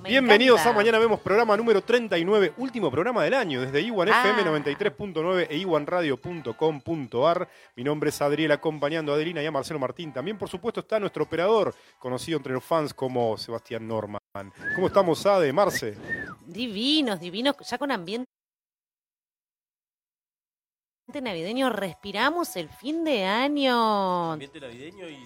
me Bienvenidos encanta. a Mañana Vemos, programa número 39, último programa del año, desde Iwan Ah. FM 93.9 e iwanradio.com.ar. Mi nombre es Adriel, acompañando a Adelina y a Marcelo Martín. También, por supuesto, está nuestro operador, conocido entre los fans como Sebastián Norman. ¿Cómo estamos, Ade, Marce? Divinos, divinos, ya con ambiente navideño. Respiramos el fin de año. Ambiente navideño y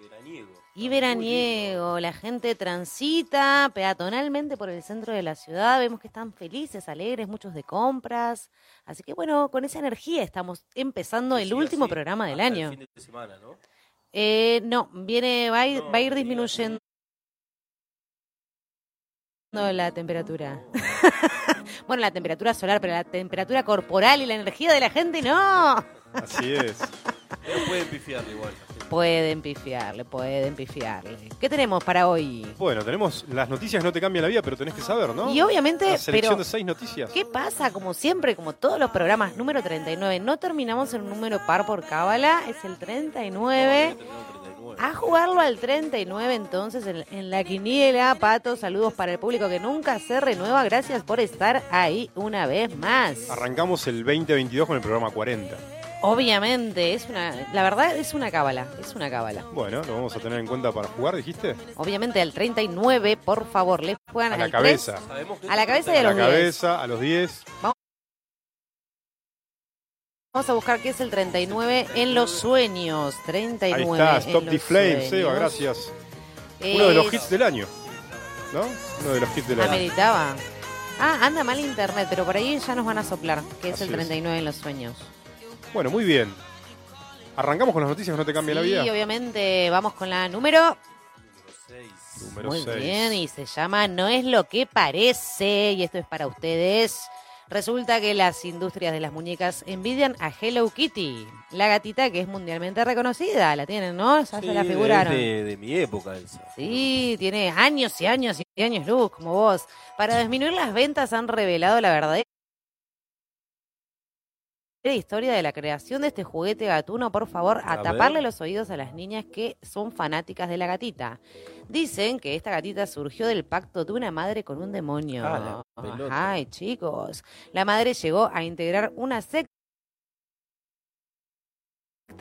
veraniego. Y veraniego, la gente transita peatonalmente por el centro de la ciudad, vemos que están felices, alegres, muchos de compras. Así que bueno, con esa energía estamos empezando el último programa del hasta año. El fin de semana, ¿no? Eh, no, viene, va a ir, No, va a ir disminuyendo la temperatura. bueno, la temperatura solar, pero la temperatura corporal y la energía de la gente no. Así es. Pero pueden pifiarle igual. Pueden pifiarle, pueden pifiarle. ¿Qué tenemos para hoy? Bueno, tenemos las noticias no te cambian la vida, pero tenés que saber, ¿no? Y obviamente, La selección pero de seis noticias. ¿qué pasa? Como siempre, como todos los programas, número 39, no terminamos en un número par por cábala, es el 39. No, tenemos 39. A jugarlo al 39 entonces en, en la quiniela, Pato, saludos para el público que nunca se renueva, gracias por estar ahí una vez más. Arrancamos el 2022 con el programa 40. Obviamente, es una, la verdad es una cábala, es una cábala. Bueno, lo vamos a tener en cuenta para jugar, dijiste. Obviamente al 39, por favor, le juegan A la al cabeza. A la cabeza y a A la los 10. cabeza, a los 10. Vamos a buscar qué es el 39 en los sueños. 39 Ahí está, Stop the los Flame, sueños. Seba, gracias. Uno de los Es- hits del año. ¿No? Uno de los hits del año. Ameritaba. Ah, anda mal internet, pero por ahí ya nos van a soplar, que es Así el es. 39 en los sueños. Bueno, muy bien. Arrancamos con las noticias que no te cambian la sí, vida. obviamente, vamos con la número. seis. Número Muy 6. bien, y se llama No es lo que parece, y esto es para ustedes. Resulta que las industrias de las muñecas envidian a Hello Kitty, la gatita que es mundialmente reconocida, la tienen, ¿no? Ya Sí, se la figuraron. de, de mi época esa. Sí, tiene años y años y años luz, como vos. Para disminuir las ventas han revelado la verdadera historia de la creación de este juguete gatuno. Por favor, a, A taparle ver. los oídos a las niñas que son fanáticas de la gatita. Dicen que esta gatita surgió del pacto de una madre con un demonio. Ah, la. Ay, chicos. La madre llegó a integrar una secta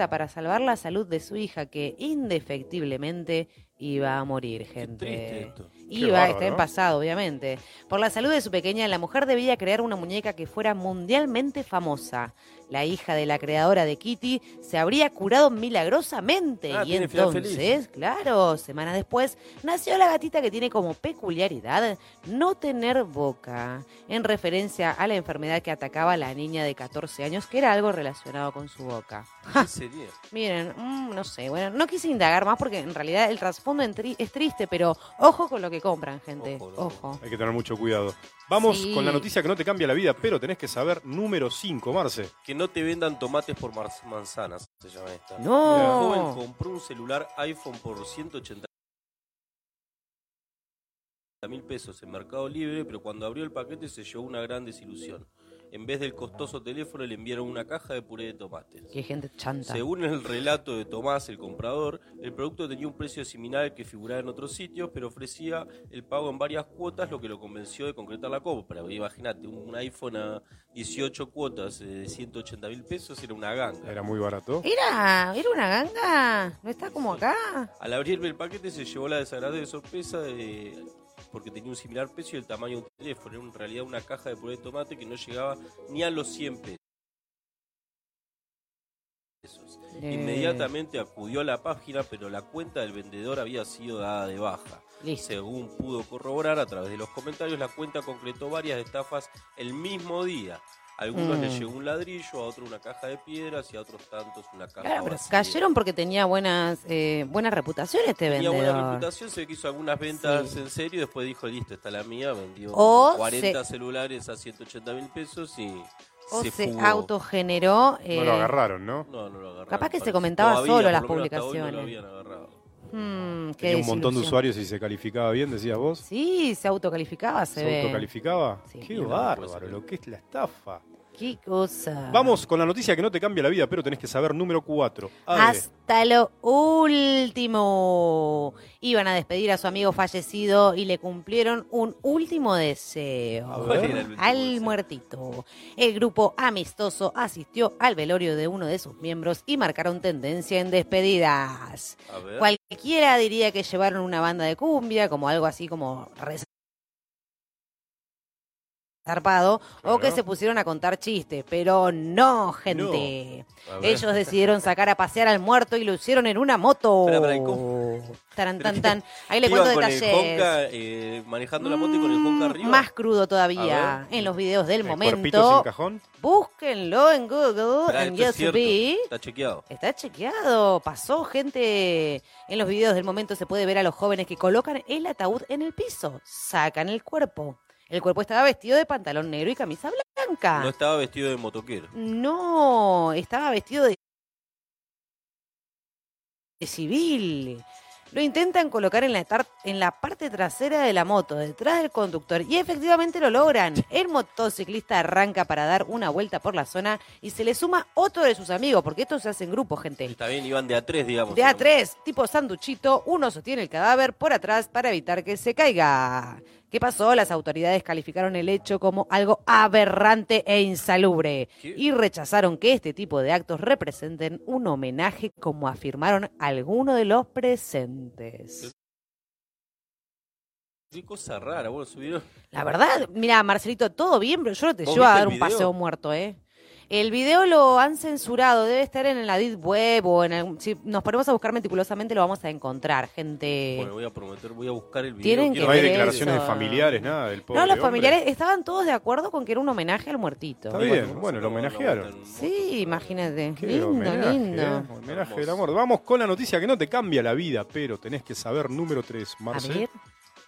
para salvar la salud de su hija que indefectiblemente iba a morir, gente. Iba, bárbaro, está en ¿no? pasado, obviamente. Por la salud de su pequeña, la mujer debía crear una muñeca que fuera mundialmente famosa. La hija de la creadora de Kitty se habría curado milagrosamente. Ah, y entonces, feliz. claro, semanas después, nació la gatita que tiene como peculiaridad no tener boca, en referencia a la enfermedad que atacaba a la niña de 14 años, que era algo relacionado con su boca. ¿Qué sería? Miren, mm, no sé, bueno, no quise indagar más porque en realidad el trasfondo es triste, pero ojo con lo que compran, gente. Ojo. Hay que tener mucho cuidado. Vamos Sí. con la noticia que no te cambia la vida, pero tenés que saber número 5, Marce. Que no te vendan tomates por manzanas, se llama esta. Un No. joven compró un celular iPhone por 180 mil pesos en Mercado Libre, pero cuando abrió el paquete se llevó una gran desilusión. En vez del costoso teléfono le enviaron una caja de puré de tomates. Qué gente chanta. Según el relato de Tomás, el comprador, el producto tenía un precio similar al que figuraba en otros sitios, pero ofrecía el pago en varias cuotas, lo que lo convenció de concretar la compra. Imagínate, un iPhone a 18 cuotas eh, de 180 mil pesos era una ganga. Era muy barato. Era, era una ganga. ¿No está como acá? Al abrir el paquete se llevó la desagradable sorpresa de porque tenía un similar precio y el tamaño de un teléfono. Era en realidad una caja de puré de tomate que no llegaba ni a los 100 pesos. Eh, Inmediatamente acudió a la página, pero la cuenta del vendedor había sido dada de baja. Listo. Según pudo corroborar a través de los comentarios, la cuenta concretó varias estafas el mismo día. A algunos Mm. les llegó un ladrillo, a otros una caja de piedras y a otros tantos una caja Claro, pero vacía. cayeron porque tenía buenas, eh, buena reputación este Tenía vendedor. buena reputación, se hizo algunas ventas Sí. en serio y después dijo, listo, está la mía, vendió O 40 celulares a 180 mil pesos y O se, se, autogeneró. eh, No lo agarraron, ¿no? No, no lo agarraron, Capaz que se comentaba Todavía, solo las publicaciones. No lo habían agarrado. hmm, qué Tenía un montón de usuarios y se calificaba bien, decías vos. Sí, se autocalificaba, se, ¿Se ve. autocalificaba? Sí. Qué bárbaro, lo que es la estafa. Qué cosa. Vamos con la noticia que no te cambia la vida, pero tenés que saber número 4. Hasta lo último. Iban a despedir a su amigo fallecido y le cumplieron un último deseo. A ver. ¿Cuál era el último Al deseo? muertito. El grupo amistoso asistió al velorio de uno de sus miembros y marcaron tendencia en despedidas. A ver. Cualquiera diría que llevaron una banda de cumbia, como algo así como zarpado, o que se pusieron a contar chistes, pero no, gente. Ellos decidieron sacar a pasear al muerto y lo hicieron en una moto. Espera. Taran, Pero tan, tan. Ahí le ¿Qué cuento iban con el detalles. Honka, eh, manejando la moto y con el Honka arriba? Más crudo todavía. En los videos del ¿El momento. sin cajón? Búsquenlo en Google, Esperá, en es. YouTube. Está chequeado. Está chequeado, pasó gente. En los videos del momento se puede ver a los jóvenes que colocan el ataúd en el piso, sacan el cuerpo. El cuerpo estaba vestido de pantalón negro y camisa blanca. No estaba vestido de motoquero. No, estaba vestido de, de civil. Lo intentan colocar en la, tar- en la parte trasera de la moto, detrás del conductor, y efectivamente lo logran. El motociclista arranca para dar una vuelta por la zona y se le suma otro de sus amigos, porque esto se hace en grupo, gente. Está bien, iban de a tres, digamos. De A3, tipo sanduchito, uno sostiene el cadáver por atrás para evitar que se caiga. ¿Qué pasó? Las autoridades calificaron el hecho como algo aberrante e insalubre y rechazaron que este tipo de actos representen un homenaje como afirmaron algunos de los presentes. Qué cosa rara, bueno, subieron. La verdad, mira, Marcelito, todo bien, pero yo no te ¿Vos llevo a dar un video? paseo muerto, ¿eh? El video lo han censurado, debe estar en la Deep Web o en algún... Si nos ponemos a buscar meticulosamente lo vamos a encontrar, gente. Bueno, voy a prometer, voy a buscar el video. Tienen quiero No hay declaraciones eso. de familiares, nada del pobre no, los hombre. familiares estaban todos de acuerdo con que era un homenaje al muertito. Está bien, bueno, lo homenajearon. Sí, imagínate. Qué lindo, homenaje, lindo. ¿eh? Homenaje del amor. Vamos con la noticia que no te cambia la vida, pero tenés que saber número 3, A Marce. ver.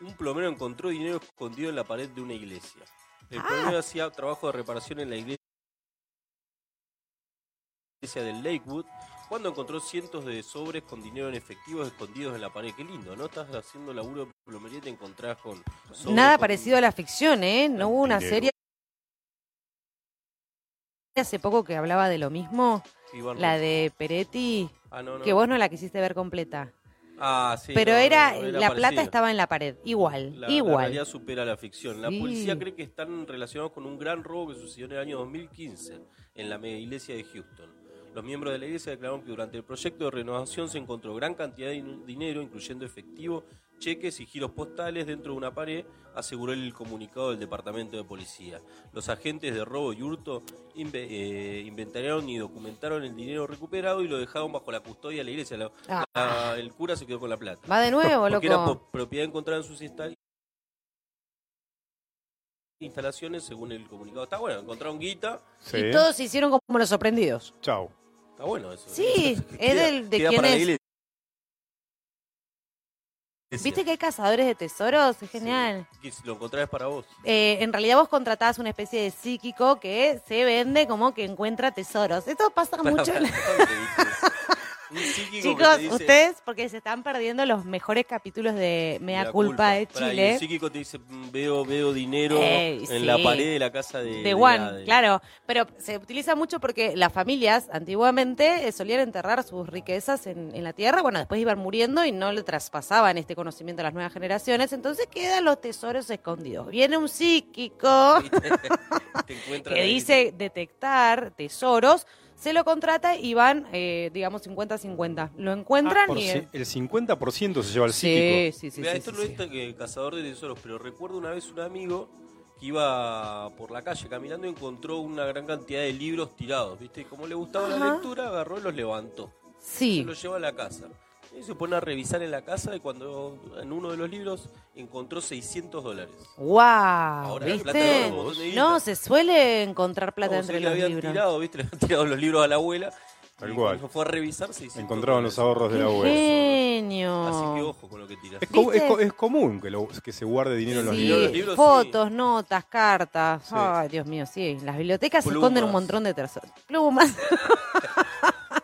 Un plomero encontró dinero escondido en la pared de una iglesia. El Ah. plomero hacía trabajo de reparación en la iglesia del Lakewood cuando encontró cientos de sobres con dinero en efectivo escondidos en la pared. Qué lindo, ¿no? Estás haciendo laburo de plomería y te encontrás con... sobres Nada con- parecido a la ficción, ¿eh? No hubo una Dinero. serie hace poco que hablaba de lo mismo, Iván la de Peretti, Ah, no, no. que vos no la quisiste ver completa. Ah, sí, Pero no, era, no, la plata estaba en la pared, igual, La, la igual. realidad supera la ficción. La Sí. policía cree que están relacionados con un gran robo que sucedió en el año 2015 en la mega iglesia de Houston. Los miembros de la iglesia declararon que durante el proyecto de renovación se encontró gran cantidad de din- dinero, incluyendo efectivo, cheques y giros postales dentro de una pared, aseguró el comunicado del departamento de policía. Los agentes de robo y hurto inve- eh, inventariaron y documentaron el dinero recuperado y lo dejaron bajo la custodia de la iglesia. La- Ah. la- el cura se quedó con la plata. Va de nuevo, Porque era loco. po- propiedad encontrada en sus insta- instalaciones, según el comunicado. Está bueno, encontraron guita. Sí. Y todos se hicieron como los sorprendidos. Chau. Está bueno eso. Sí, es del- de quién para es. ¿Viste que hay cazadores de tesoros? Es genial. Lo encontrás para vos. Eh, en realidad vos contratás una especie de psíquico que se vende como que encuentra tesoros. Esto pasa mucho. en- Un psíquico que Chicos, te dice- ustedes, porque se están perdiendo los mejores capítulos de Mea la Culpa, de Pará, y Chile. el psíquico te dice, veo, veo dinero Ey, en sí. la pared de la casa de... De de- claro. Pero se utiliza mucho porque las familias antiguamente eh, solían enterrar sus riquezas en, en la tierra. Bueno, después iban muriendo y no le traspasaban este conocimiento a las nuevas generaciones. Entonces quedan los tesoros escondidos. Viene un psíquico Te que dice detectar tesoros. Se lo contrata y van, eh, digamos, 50-50. Lo encuentran Ah, por y... ci- el 50% se lleva al sí, psíquico. sí, sí, Mirá, sí, esto sí, no sí. es tan que cazador de tesoros, pero recuerdo una vez un amigo que iba por la calle caminando y encontró una gran cantidad de libros tirados, ¿viste? Y como le gustaba la lectura, agarró y los levantó. Sí. Se los lleva a la casa. Y se pone a revisar en la casa y cuando en uno de los libros encontró 600 dólares. ¡Wow! Ahora, la plata ¿Viste? de guita. No, se suele encontrar plata Como entre se le los habían libros. tirado, ¿viste? Le habían tirado los libros a la abuela. Tal y cual. fue a revisar, 600 Encontraban los ahorros de la ¡Qué abuela. genio! Así que ojo con lo que tiras. Es, co- ¿Viste? es co- es común que, lo- que se guarde dinero en los libros. Los libros, fotos, notas, cartas. Sí. Ay, Dios mío, sí. Las bibliotecas se Plumas. esconden un montón de tesoros. Plumas.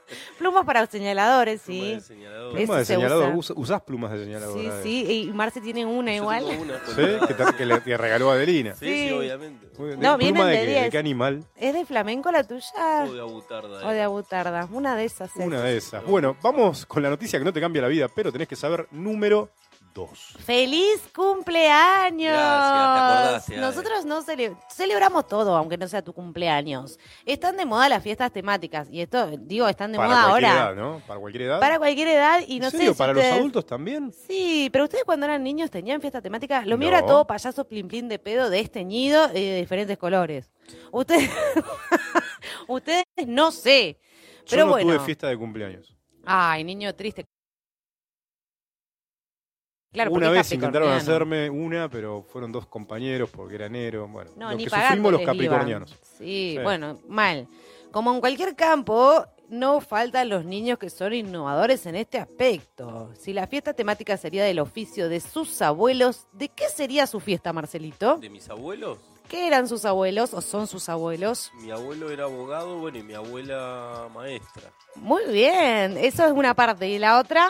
Plumas plumas para señaladores, Pluma sí. de señalador. Eso Pluma de se señalador, usa. usa- usás plumas de señalador. Sí, ¿eh? sí, y Marce tiene una Yo igual. tengo una ¿Sí? colgada. Que, te, que le que regaló Adelina. Sí, sí, Sí. obviamente. Muy bien. No, ¿De vienen pluma de, de qué? 10. ¿De qué animal? ¿Es de flamenco la tuya? O de abutarda. O de abutarda. Una de esas. es. Una de esas. Bueno, vamos con la noticia que no te cambia la vida, pero tenés que saber número 2. ¡Feliz cumpleaños! Gracias, te. Nosotros no cele- celebramos todo, aunque no sea tu cumpleaños. Están de moda las fiestas temáticas. Y esto, digo, están de Para moda cualquier ahora. edad, ¿no? Para cualquier edad. Para cualquier edad. Y no ¿En sé serio? si ¿Para los adultos también? Sí, pero ustedes cuando eran niños tenían fiesta temática. Lo mío No. era todo payaso plin plin de pedo desteñido y de diferentes colores. Ustedes, ustedes no sé. Pero Yo no bueno. tuve fiesta de cumpleaños. Ay, niño triste. Claro, una vez intentaron hacerme una, pero fueron dos compañeros porque era enero. Bueno, No, lo ni que sufrimos los capricornianos. Sí, Sí. bueno, mal. Como en cualquier campo, no faltan los niños que son innovadores en este aspecto. Si la fiesta temática sería del oficio de sus abuelos, ¿de qué sería su fiesta, Marcelito? ¿De mis abuelos? ¿Qué eran sus abuelos o son sus abuelos? Mi abuelo era abogado, bueno, y mi abuela maestra. Muy bien, eso es una parte. ¿Y la otra?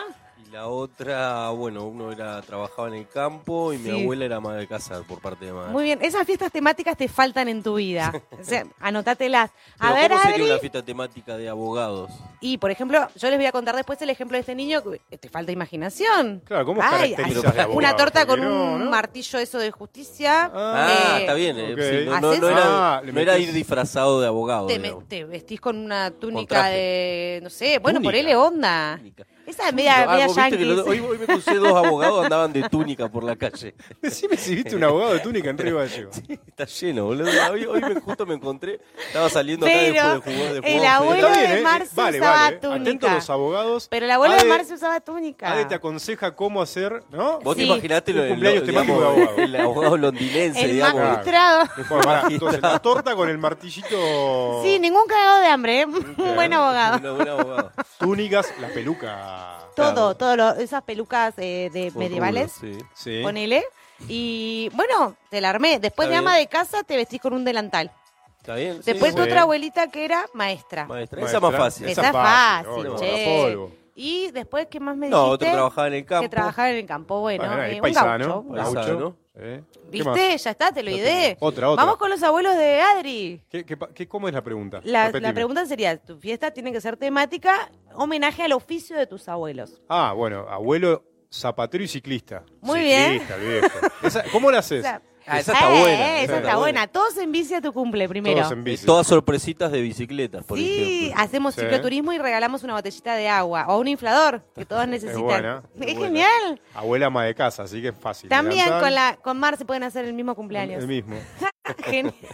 La otra, bueno, uno era trabajaba en el campo y mi abuela era ama de casa por parte de madre. Muy bien, esas fiestas temáticas te faltan en tu vida. O sea, anotátelas. A Pero ver, ¿cómo sería una fiesta temática de abogados? Y, por ejemplo, yo les voy a contar después el ejemplo de este niño que te falta imaginación. Claro, ¿cómo Ay, abogado? Una torta con un martillo eso de justicia. Ah, Eh, está bien. eh, sí, no, no- era, Ah, no era ir disfrazado de abogado. Te, me- digamos. te vestís con una túnica de, no sé, bueno, Túnica. ponele onda. Túnica. Esa es media, media vos viste que yankee. los- hoy, hoy me crucé dos abogados andaban de túnica por la calle. Decime si viste un abogado de túnica en Río Gallego. Está lleno, boludo. Hoy, hoy me, justo me encontré, estaba saliendo Pero acá después de jugar de el abuelo Está de ¿eh? Marce Vale, usaba vale. túnica. Los abogados. Pero el abuelo de Ade- Marce usaba túnica. Ade te aconseja cómo hacer, ¿no? Vos te Sí. imaginaste lo Un del cumpleaños lo- temático digamos, de abogado. el abogado londinense, el digamos. magistrado. Bueno, pará, entonces, la torta con el martillito. Sí, ningún cagado de hambre, ¿eh? Un buen abogado. Un buen abogado. Túnicas, la peluca. Todo, todo, lo- esas pelucas eh, de Con medievales. sí. Sí. Ponele. Y bueno, te la armé. Después Está de ama bien. de casa te vestís con un delantal. ¿Está bien? Sí, Después sí. tu otra abuelita que era maestra. Maestra, Maestra, esa es más fácil. Esa es fácil, obvio, che. Y después, ¿qué más me No, dijiste? otro trabajaba en el campo. Que trabajaba en el campo, bueno, Bueno, eh, un paisano. gaucho. un gaucho. gaucho. ¿Eh? ¿Viste? Ya está, te lo ideé. Otra, otra. Vamos con los abuelos de Adri. ¿Qué, qué, pa- qué- cómo es la pregunta? La, la pregunta sería, tu fiesta tiene que ser temática, homenaje al oficio de tus abuelos. Ah, bueno, abuelo zapatero y ciclista. Muy bien. Ciclista, el viejo. Esa- ¿Cómo la haces? O sea, Ah, esa está eh, buena. Esa está buena. Todos en bici a tu cumple primero. Todos en Eh, bici. Todas sorpresitas de bicicletas, por Sí, ejemplo. hacemos Sí. cicloturismo y regalamos una botellita de agua o un inflador que todos necesitan. buena, Es, es buena. genial. Abuela ama de casa, así que es fácil. También con la con Mar se pueden hacer el mismo cumpleaños. El mismo. Genial.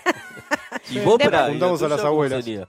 Y vos, preguntamos ¿y la a las abuelas. ¿Qué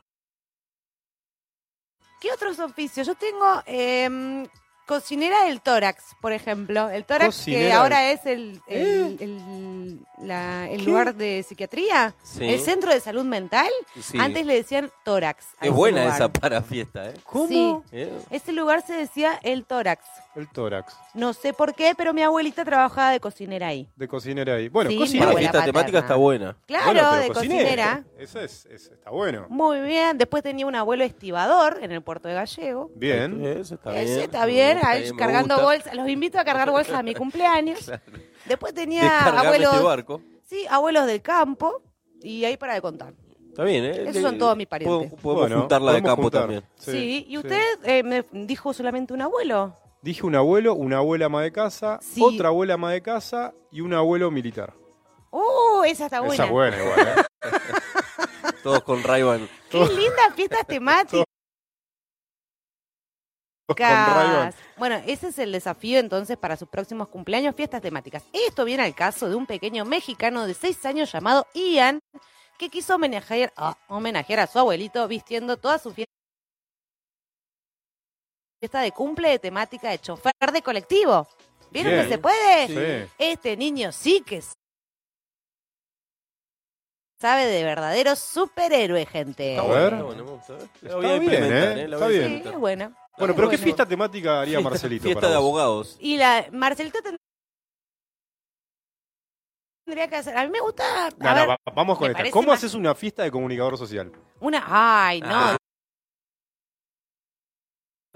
otros oficios? Yo tengo em, cocinera del tórax, por ejemplo. El tórax que ahora es el, el, el- la- el lugar de psiquiatría, Sí. el centro de salud mental. Sí. Antes le decían tórax. a Es ese buena lugar. esa para fiesta, ¿eh? ¿Cómo? Sí. ¿Eh? Ese lugar se decía el tórax. El tórax. No sé por qué, pero mi abuelita trabajaba de cocinera ahí. De cocinera ahí. Bueno, Sí, cocinera. Para abuela fiesta paterna. temática está buena. Claro, Bueno, pero de cocinera. Eso es, es- está bueno. Muy bien. Después tenía un abuelo estibador en el puerto de Gallego. Bien. Eso está Ese bien. bien, Está bien, cargando bolsas. Los invito a cargar bolsas a mi cumpleaños. Después tenía Descargame abuelos, este barco. sí, abuelos del campo y ahí para de contar. Está bien, ¿eh? Esos son todos mis parientes. Podemos, Bueno, juntarla de campo juntar. también. Sí, y usted eh, me dijo solamente un abuelo. Dije un abuelo, una abuela ama de casa, Sí. otra abuela ama de casa y un abuelo militar. ¡Uh! Esa está buena. Esa es buena igual, ¿eh? Todos con Ray-Ban. ¡Qué lindas fiestas temáticas! Con. Bueno, ese es el desafío entonces para sus próximos cumpleaños, fiestas temáticas. Esto viene al caso de un pequeño mexicano de seis años llamado Ian, que quiso homenajear, ah, homenajear a su abuelito vistiendo toda su fiesta fiesta de cumple de temática de chofer de colectivo. ¿Vieron Bien. que se puede? Sí. Este niño sí que sabe de verdadero superhéroe, gente. A ver. Está bueno, vamos a ver. La Está voy a bien, implementar, ¿eh? La Está bien. Sí, es buena. Bueno, pero ¿qué fiesta temática haría Fiesta- Marcelito Fiesta para de vos? abogados. Y la Marcelito tendría que hacer. A mí me gusta. No, a no, ver, va- vamos con me esta. parece ¿Cómo más- haces una fiesta de comunicador social? una. Ay, no.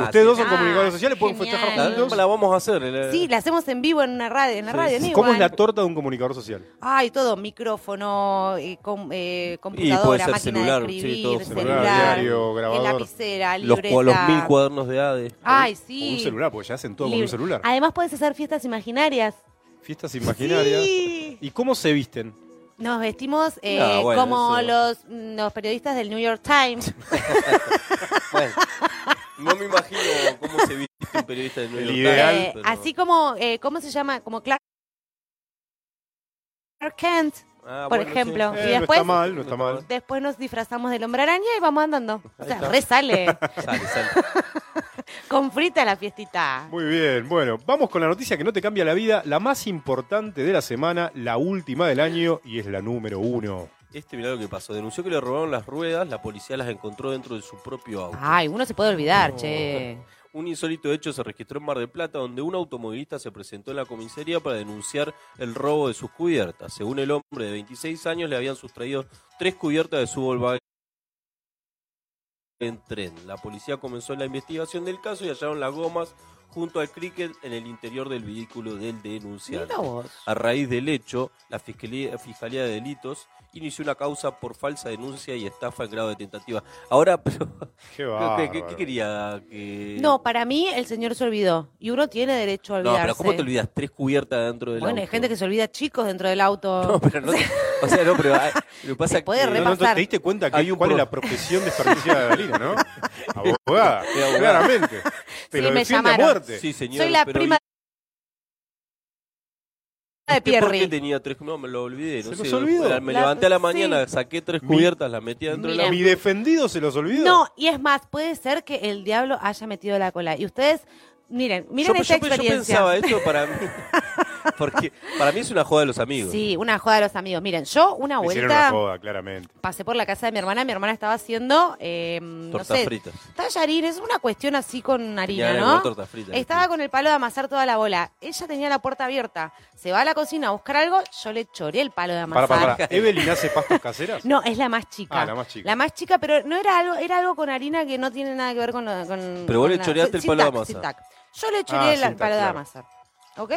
Ah. Ustedes dos son Ah, comunicadores sociales, pueden genial. festejar La, juntos. la vamos a hacer. la- Sí, la hacemos en vivo en una radio, en la Sí, radio, ¿Cómo es la torta de un comunicador social? Ay, todo, micrófono, eh, com- eh, puede computadora, ser máquina celular, de sí, escribir, todo celular, celular. Diario, eh, grabador. lapicera, los, libreta. los mil cuadernos de ADE. Ay, O sí. un celular, porque ya hacen todo con Libre. un celular. Además puedes hacer fiestas imaginarias. Fiestas imaginarias. Sí. ¿Y cómo se visten? Nos vestimos eh, No, bueno, como eso- los, los periodistas del New York Times. Bueno, no me imagino cómo se viste un periodista de New El York ideal. Times, Eh, pero- Así como, eh, ¿cómo se llama? Como Clark Kent. Ah, por bueno, sí. ejemplo. Eh, Y no después- está mal, no está mal. Después nos disfrazamos del hombre araña y vamos andando. O sea, está. resale. Sale, sale. Con frita la fiestita. Muy bien, bueno, vamos con la noticia que no te cambia la vida, la más importante de la semana, la última del año y es la número uno. Este, mirá lo que pasó. Denunció que le robaron las ruedas, la policía las encontró dentro de su propio auto. Ay, uno se puede olvidar, che. Un insólito hecho se registró en Mar del Plata, donde un automovilista se presentó en la comisaría para denunciar el robo de sus cubiertas. Según el hombre de 26 años, le habían sustraído tres cubiertas de su Volkswagen en tren. La policía comenzó la investigación del caso y hallaron las gomas junto al cricket en el interior del vehículo del denunciante. A raíz del hecho, la Fiscalía, Fiscalía de Delitos inició una causa por falsa denuncia y estafa en grado de tentativa. Ahora, pero, Qué ¿qué, qué- qué quería? Que... No, para mí el señor se olvidó. Y uno tiene derecho a No, olvidarse. pero ¿cómo te olvidas? Tres cubiertas dentro del Bueno, auto. hay gente que se olvida chicos dentro del auto. No, pero no... O sea, no, pero hay- lo que pasa Se puede que... No, no. ¿Te diste cuenta que Hay un cuál es pro- la profesión desperdiciada de Adelina, no? Abogada, Sí, abogada. claramente. Pero me defiende a llamaron. muerte. Sí, señor, Soy la pero prima de ¿Usted por qué Pierri. tenía tres? No, me lo olvidé. No ¿Se sé, los olvidó? Me La- levanté a la sí. mañana, saqué tres Mi- cubiertas, las metí dentro Mira. auto. Mi defendido se los olvidó. No, y es más, puede ser que el diablo haya metido la cola. Y ustedes, miren, miren yo, esta yo- yo experiencia. pensaba esto para mí. Porque para mí es una joda de los amigos. Sí, una joda de los amigos. Miren, yo una hicieron vuelta una joda, claramente. pasé por la casa de mi hermana. Mi hermana estaba haciendo, eh, no Tortas sé, fritas. tallarines, una cuestión así con harina, Tenía ¿no? tortas fritas. Estaba con el palo de amasar toda la bola. Ella tenía la puerta abierta. Se va a la cocina a buscar algo, yo le choré el palo de Para, amasar. para, para. ¿Evelyn hace pastas caseras? No, es la más chica. Ah, la más chica. La más chica, pero no era algo, era algo con harina que no tiene nada que ver con. lo- con Pero vos con le la- choreaste el sin palo de amasar. Yo le choré Ah, tac, palo de claro. amasar. ¿Ok?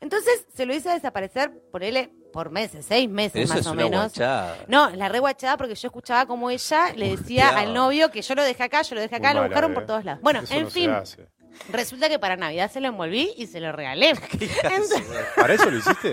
Entonces se lo hice desaparecer, por él, por meses, seis meses Eso más es o una menos. guachada. No, la reguachada porque yo escuchaba como ella le decía Hostia. al novio que yo lo dejé acá, yo lo dejé acá, Muy lo mala, buscaron eh. por todos lados. Bueno, Eso en no se fin, hace. Resulta que para Navidad se lo envolví y se lo regalé. Entonces- ¿Para eso lo hiciste?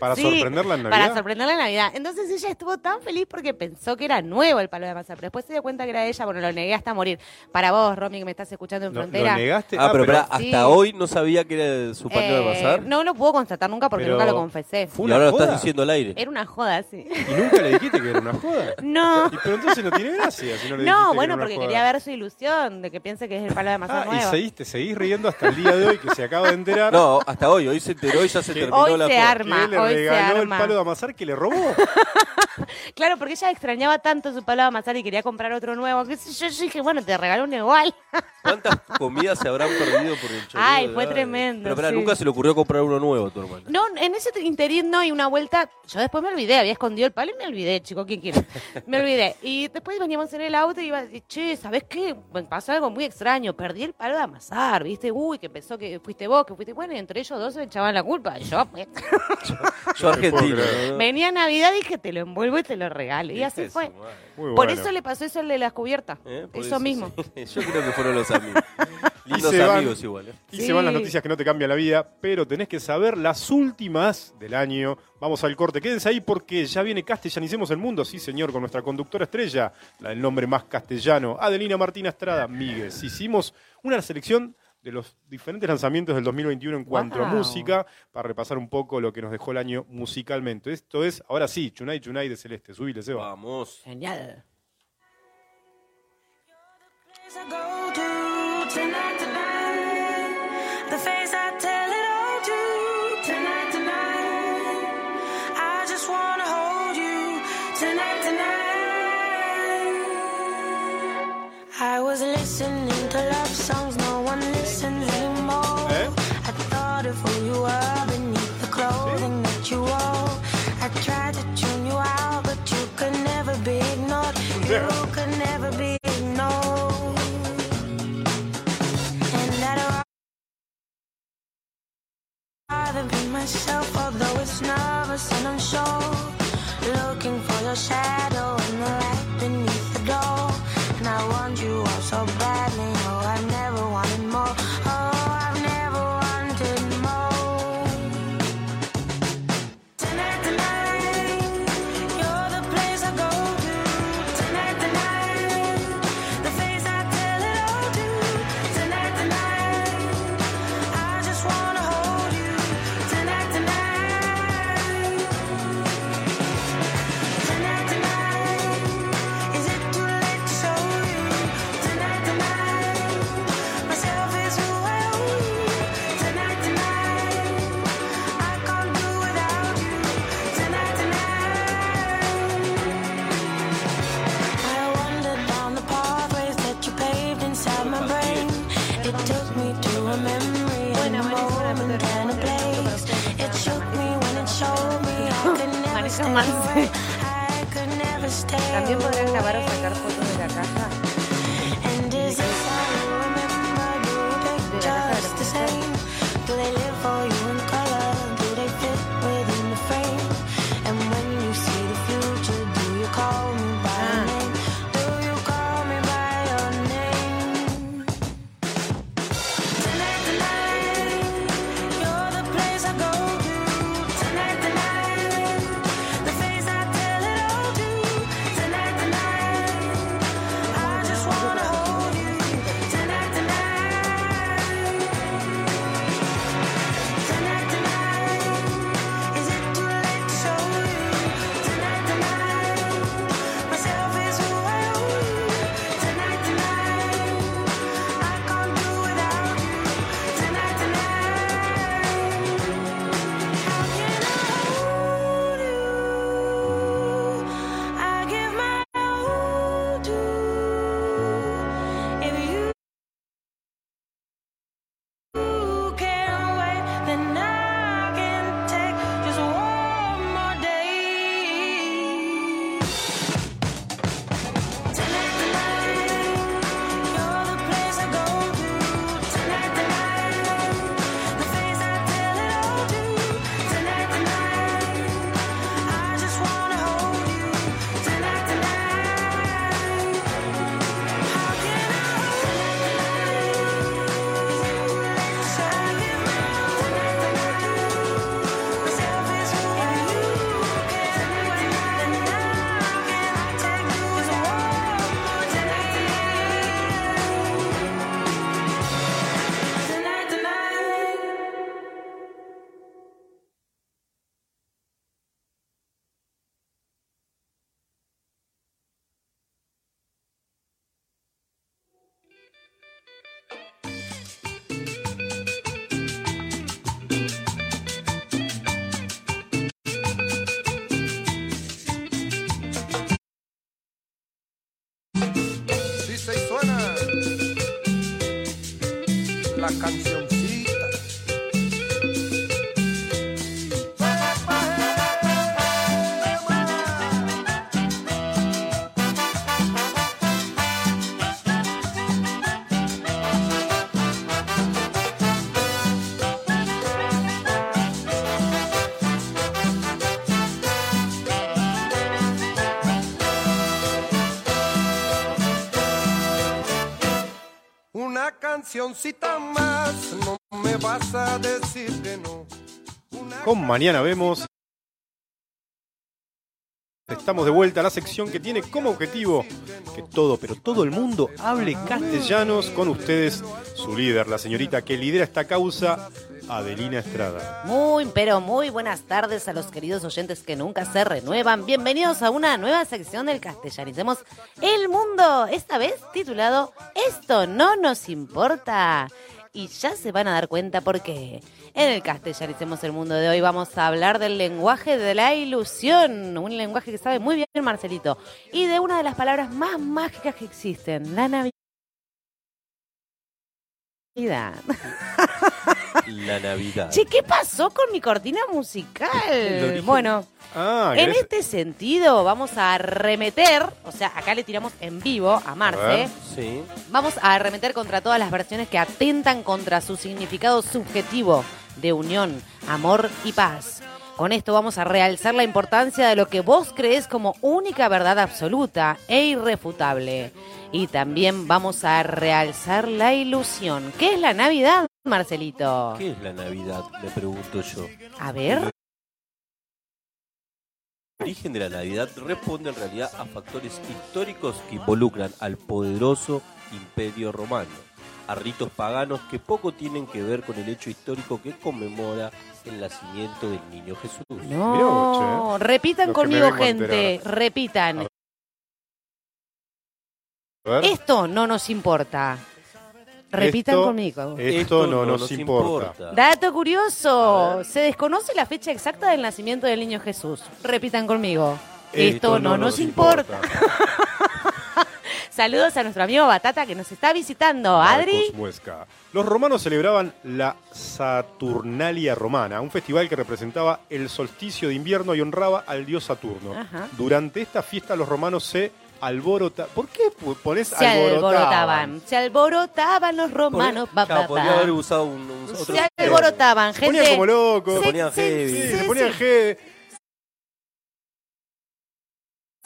¿Para Sí, sorprenderla en Navidad? Para sorprenderla en Navidad. Entonces ella estuvo tan feliz porque pensó que era nuevo el palo de masa, pero después se dio cuenta que era ella. Bueno, lo negué hasta morir. Para vos, Romy, que me estás escuchando en ¿Lo, Frontera. lo negaste? Ah, pero, pará, sí. hasta hoy no sabía que era su palo de Eh, amasar. No lo puedo constatar nunca porque Pero- nunca lo confesé. ¿Fue y ahora lo estás diciendo al aire. Era una joda, sí. ¿Y nunca le dijiste que era una joda? No. Y pero entonces no tiene gracia si no le No, que bueno, era una porque joda. quería ver su ilusión de que piense que es el palo de masa Ah, y nuevo. seguís, te seguís riendo hasta el día de hoy que se acaba de enterar No, hasta hoy. Hoy se enteró y ya se terminó Hoy la se arma. que le hoy se regaló el arma. palo de amasar que le robó. Claro, porque ella extrañaba tanto su palo de amasar y quería comprar otro nuevo. Que yo, yo dije, bueno, te regalo uno igual. ¿Cuántas comidas se habrán perdido por el choreo? Ay, fue tremendo, Pero sí. nunca se le ocurrió comprar uno nuevo a tu hermano. No, en ese interín no, y una vuelta, yo después me olvidé, había escondido el palo y me olvidé, chico, ¿quién quiere? Me olvidé. Y después veníamos en el auto y iba a decir, che, ¿sabes qué? Me pasó algo muy extraño, perdí el palo de amasar, ¿viste? Uy, que pensó que fuiste vos, que fuiste, bueno, y entre ellos dos se echaban la culpa. Yo, pues, Yo argentino. creer. ¿no? venía Navidad y dije, te lo envuelvo y te lo regalo. Y así fue. Muy Por bueno. eso le pasó eso al de las cubiertas. ¿Eh? Eso, mismo. sí. Yo creo que fueron los amigos. Van. igual. ¿eh? Y Sí. se van las noticias que no te cambian la vida, pero tenés que saber las últimas del año. Vamos al corte, quédense ahí porque ya viene Castellanicemos el Mundo, sí señor, con nuestra conductora estrella, la del nombre más castellano, Adelina Martina Estrada Míguez. Hicimos una selección de los diferentes lanzamientos del 2021 en cuanto a música, para repasar un poco lo que nos dejó el año musicalmente. Esto es, ahora sí, Chunay Chunay de Celeste. Subile, Seba. Vamos. Genial. I go to I've been myself, although it's nervous and I'm sure. Looking for your shadow in the light beneath the door. And I want you all so bad. Cancioncita más, no me vas a decir que no. Una Con mañana vemos. Estamos de vuelta a la sección que tiene como objetivo que todo, pero todo el mundo hable castellanos con ustedes, su líder, la señorita que lidera esta causa, Adelina Estrada. Muy, pero muy buenas tardes a los queridos oyentes que nunca se renuevan. Bienvenidos a una nueva sección del Castellanicemos El Mundo, esta vez titulado Esto no nos importa. Y ya se van a dar cuenta por qué. En el Castellanicemos El Mundo de hoy vamos a hablar del lenguaje de la ilusión, un lenguaje que sabe muy bien Marcelito, y de una de las palabras más mágicas que existen, la Navidad. La Navidad. Che, ¿qué pasó con mi cortina musical? Bueno, Ah, en este sentido vamos a arremeter, o sea, acá le tiramos en vivo a A Marce, ver. Sí. vamos a arremeter contra todas las versiones que atentan contra su significado subjetivo de unión, amor y paz. Con esto vamos a realzar la importancia de lo que vos crees como única verdad absoluta e irrefutable. Y también vamos a realzar la ilusión. ¿Qué es la Navidad, Marcelito? ¿Qué es la Navidad? Me pregunto yo. A ver. El origen de la Navidad responde en realidad a factores históricos que involucran al poderoso imperio romano, a ritos paganos que poco tienen que ver con el hecho histórico que conmemora el nacimiento del niño Jesús. Mirá No, vos, repitan Los conmigo, gente. enterar. Repitan. Esto no nos importa. Repitan Esto- conmigo. Esto, no, nos importa. Dato curioso. Se desconoce la fecha exacta del nacimiento del niño Jesús. Repitan conmigo. Esto, no, nos importa. Saludos a nuestro amigo Batata que nos está visitando. Adri. Marcos Muesca. Los romanos celebraban la Saturnalia romana, un festival que representaba el solsticio de invierno y honraba al dios Saturno. Ajá. Durante esta fiesta los romanos se alborotaban. ¿Por qué pones Se alborotaban. Se alborotaban los romanos. Podría- ba, claro, ba, podría ba. haber usado un, un- otro. Se alborotaban, Se gente. ponían como locos. Se ponían Sí, heavy. sí, Sí, sí, se ponían sí. G.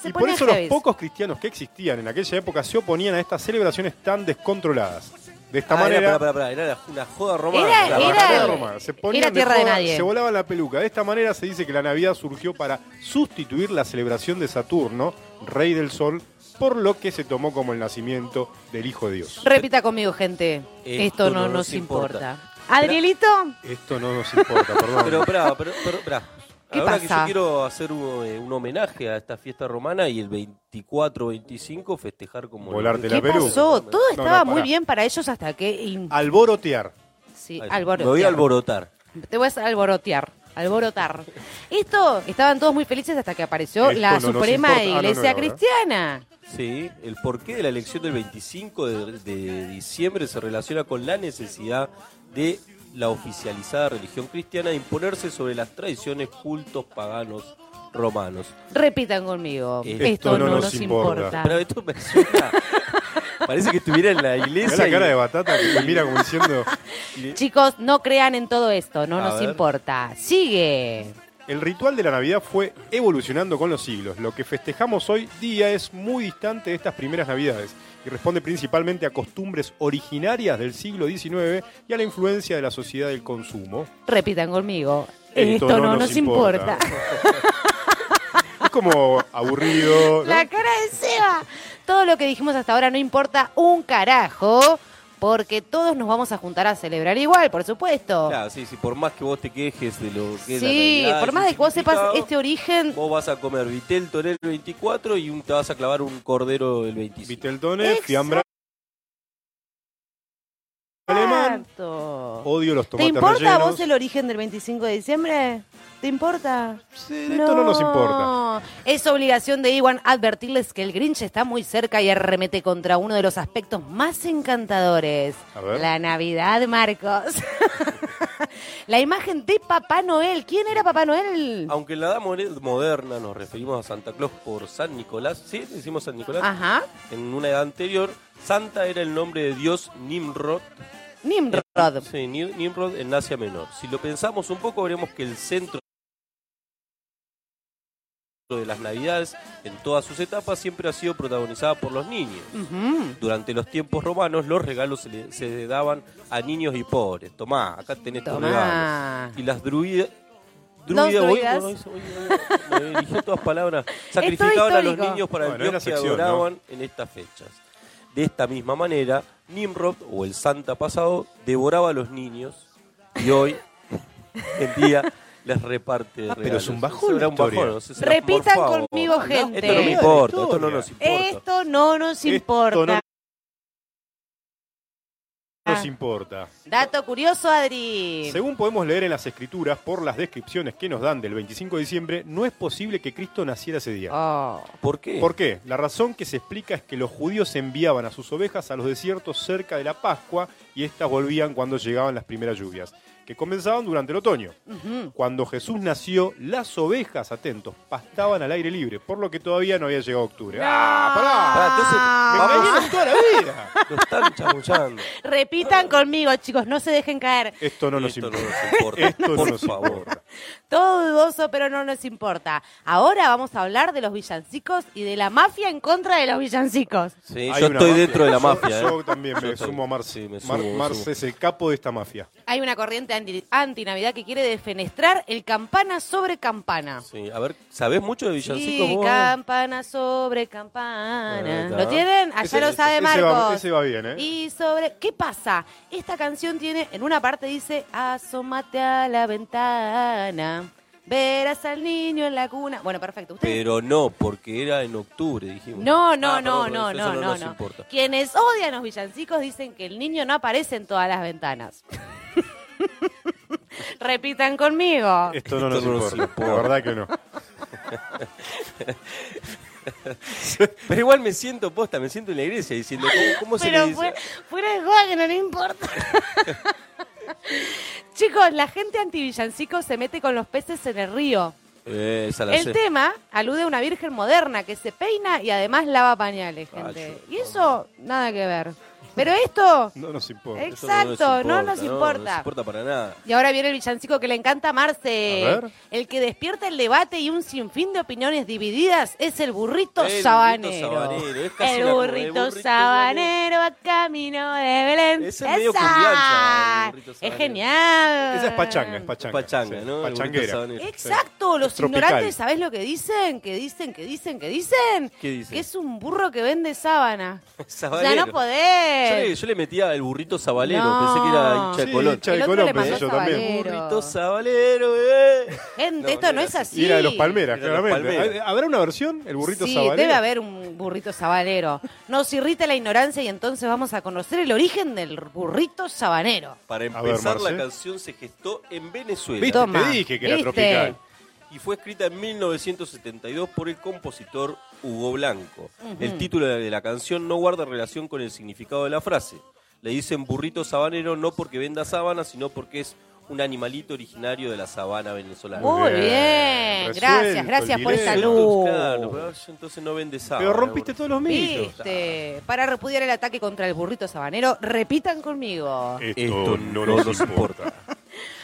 Se Y por eso los pocos cristianos que existían en aquella época se oponían a estas celebraciones tan descontroladas. De esta Ah, era, manera, era una joda romana. Era- La era- romana. Se ponían era tierra de joda, nadie. Se volaban la peluca. De esta manera se dice que la Navidad surgió para sustituir la celebración de Saturno, rey del sol, por lo que se tomó como el nacimiento del Hijo de Dios. Repita conmigo, gente. Esto, no, nos importa. Adrielito, Esto no nos importa, perdón. Pero, pará, pero, pero, pará. ¿Qué Ahora que pasa? yo quiero hacer un, eh, un homenaje a esta fiesta romana y el 24-25 festejar como... Volarte la ¿qué pasó? Todo No, estaba no, muy bien para ellos hasta que... in- Alborotear. Sí, alborotear. Me voy a alborotar. Te voy a hacer alborotear. Alborotar. Esto, estaban todos muy felices hasta que apareció Esto la no Suprema. Ah, Iglesia no, no. Cristiana. Sí, el porqué de la elección del 25 de, de diciembre se relaciona con la necesidad de la oficializada religión cristiana de imponerse sobre las tradiciones, cultos paganos romanos. Repitan conmigo. Esto Esto, no no, nos nos importa. importa. Pero esto me suena... Parece que estuviera en la Mirá iglesia. y- cara de batata que me mira como diciendo. Chicos, no crean en todo esto, no A nos ver. importa. Sigue. El ritual de la Navidad fue evolucionando con los siglos. Lo que festejamos hoy día es muy distante de estas primeras Navidades y responde principalmente a costumbres originarias del siglo XIX y a la influencia de la sociedad del consumo. Repitan conmigo. Esto Esto, no no, nos nos importa. importa. Es como aburrido. ¿no? La cara de Seba. Todo lo que dijimos hasta ahora no importa un carajo, porque todos nos vamos a juntar a celebrar igual, por supuesto. Claro, sí, sí, por más que vos te quejes de lo que es la sí, por más de que vos sepas este origen, Vos vas a comer vitel torero el 24 y un, te vas a clavar un cordero el 25. Viteltones, fiambre alemán. Exacto. Odio los ¿Te tomates importa a rellenos. vos el origen del 25 de diciembre? ¿Te importa? Sí, de esto no nos importa. Es obligación de Iwan advertirles que el Grinch está muy cerca y arremete contra uno de los aspectos más encantadores. A ver. La Navidad, Marcos. La imagen de Papá Noel. ¿Quién era Papá Noel? Aunque en la edad moderna nos referimos a Santa Claus por San Nicolás, ¿sí? Decimos San Nicolás. Ajá. En una edad anterior, Santa era el nombre de Dios Nimrod. Nimrod. Sí, Ni- Nimrod en Asia Menor. Si lo pensamos un poco, veremos que el centro de las Navidades, en todas sus etapas, siempre ha sido protagonizada por los niños. Durante los tiempos romanos, los regalos se, le- se daban a niños y pobres. Tomá, acá tenés tus regalos. Y las druidas. Hoy- todas palabras. Sacrificaban a los niños para el Dios que sección, ¿no? adoraban en estas fechas. De esta misma manera, Nimrod, o el Santa pasado, devoraba a los niños y hoy en día les reparte Ah, pero es un bajón Era un bajón, Repitan conmigo, No, gente. Esto no me importa, esto no nos importa. Esto no nos Esto importa. no nos importa. Dato curioso, Adri. Según podemos leer en las escrituras, por las descripciones que nos dan del 25 de diciembre, no es posible que Cristo naciera ese día. Oh. ¿Por qué? ¿Por qué? La razón que se explica es que los judíos enviaban a sus ovejas a los desiertos cerca de la Pascua y éstas volvían cuando llegaban las primeras lluvias. Que comenzaban durante el otoño. Cuando Jesús nació, las ovejas, atentos, pastaban al aire libre, por lo que todavía no había llegado octubre. ¡Ah, Pará, entonces, pará! vamos- ¡Me engañaron toda la vida! Lo están chamullando. Repitan conmigo, chicos, no se dejen caer. Esto no nos Esto no importa. nos importa. Esto no nos favor. importa. Todo dudoso, pero no nos importa. Ahora vamos a hablar de los villancicos y de la mafia en contra de los villancicos. Sí, Hay yo estoy mafia. dentro de la mafia. Yo, ¿eh? también me estoy- sumo a Marce. Sí, me Mar- me sumo. es el capo de esta mafia. Hay una corriente anti- anti-Navidad que quiere defenestrar el campana sobre campana. Sí, a ver, ¿sabés mucho de villancicos Sí, vos? campana sobre campana. ¿Lo tienen? Allá Ese- lo sabe ese Marcos. va- ese va bien, ¿eh? Y sobre. ¿Qué pasa? Esta canción tiene. En una parte dice: Asómate a la ventana. Verás al niño en la cuna. Bueno, perfecto. ¿Ustedes Pero no, porque era en octubre, dijimos. No, no, Ah, no, no, no, no, nos no. importa. Quienes odian los villancicos dicen que el niño no aparece en todas las ventanas. Repitan conmigo. Esto no nos importa. importa. La verdad que no. Pero igual me siento posta, me siento en la iglesia diciendo, ¿cómo, cómo se le dice? fue- fuera de juego que no le importa. Chicos, la gente anti-villancicos se mete con los peces en el río. Eh, esa la El sé. tema alude a una virgen moderna que se peina y además lava pañales, gente. Y eso, nada que ver. Pero esto, No nos importa. Ex- Eso no nos Exacto, no importa, nos No, importa. nos importa para nada. y ahora viene el villancico que le encanta a Marce. A ver. El que despierta el debate y un sinfín de opiniones divididas es el burrito El burrito sabanero. sabanero, es casi el la- burrito, el burrito sabanero va camino de Belén. Es medio ¡Esa! el Es sabanero. genial. Esa es pachanga, es pachanga. Pachanga, Sí, ¿no? El Pachanguera. sabanero. Exacto, los Tropical. ignorantes, ¿sabés lo que dicen? Que dicen, que dicen, que dicen. ¿Qué dicen? Que es un burro que vende sábana. Sabanero. Ya no podés. Le, yo le metía el burrito sabalero, No. pensé que era hincha de Sí, Colón. hincha de El otro Colón, le pensé mandó yo también. Sabalero. Burrito sabalero, eh. Gente, No, esto no es así. Y era de los Palmeras, Era de los claramente. Palmeras. ¿Habrá una versión? ¿El burrito sí, sabalero? debe haber un burrito sabanero. Nos irrita la ignorancia y entonces vamos a conocer el origen del burrito sabanero. Para A ver, empezar, la canción se gestó en Venezuela. ¿Viste? Toma, Te dije que era ¿viste? tropical. y fue escrita en 1972 por el compositor Hugo Blanco. El título de la canción no guarda relación con el significado de la frase. Le dicen burrito sabanero no porque venda sábana, sino porque es un animalito originario de la sabana venezolana. Muy bien, gracias, gracias por esa luz. Claro, entonces no vende sábana. Pero rompiste todos los mitos. Viste, para repudiar el ataque contra el burrito sabanero, repitan conmigo. Esto no nos importa.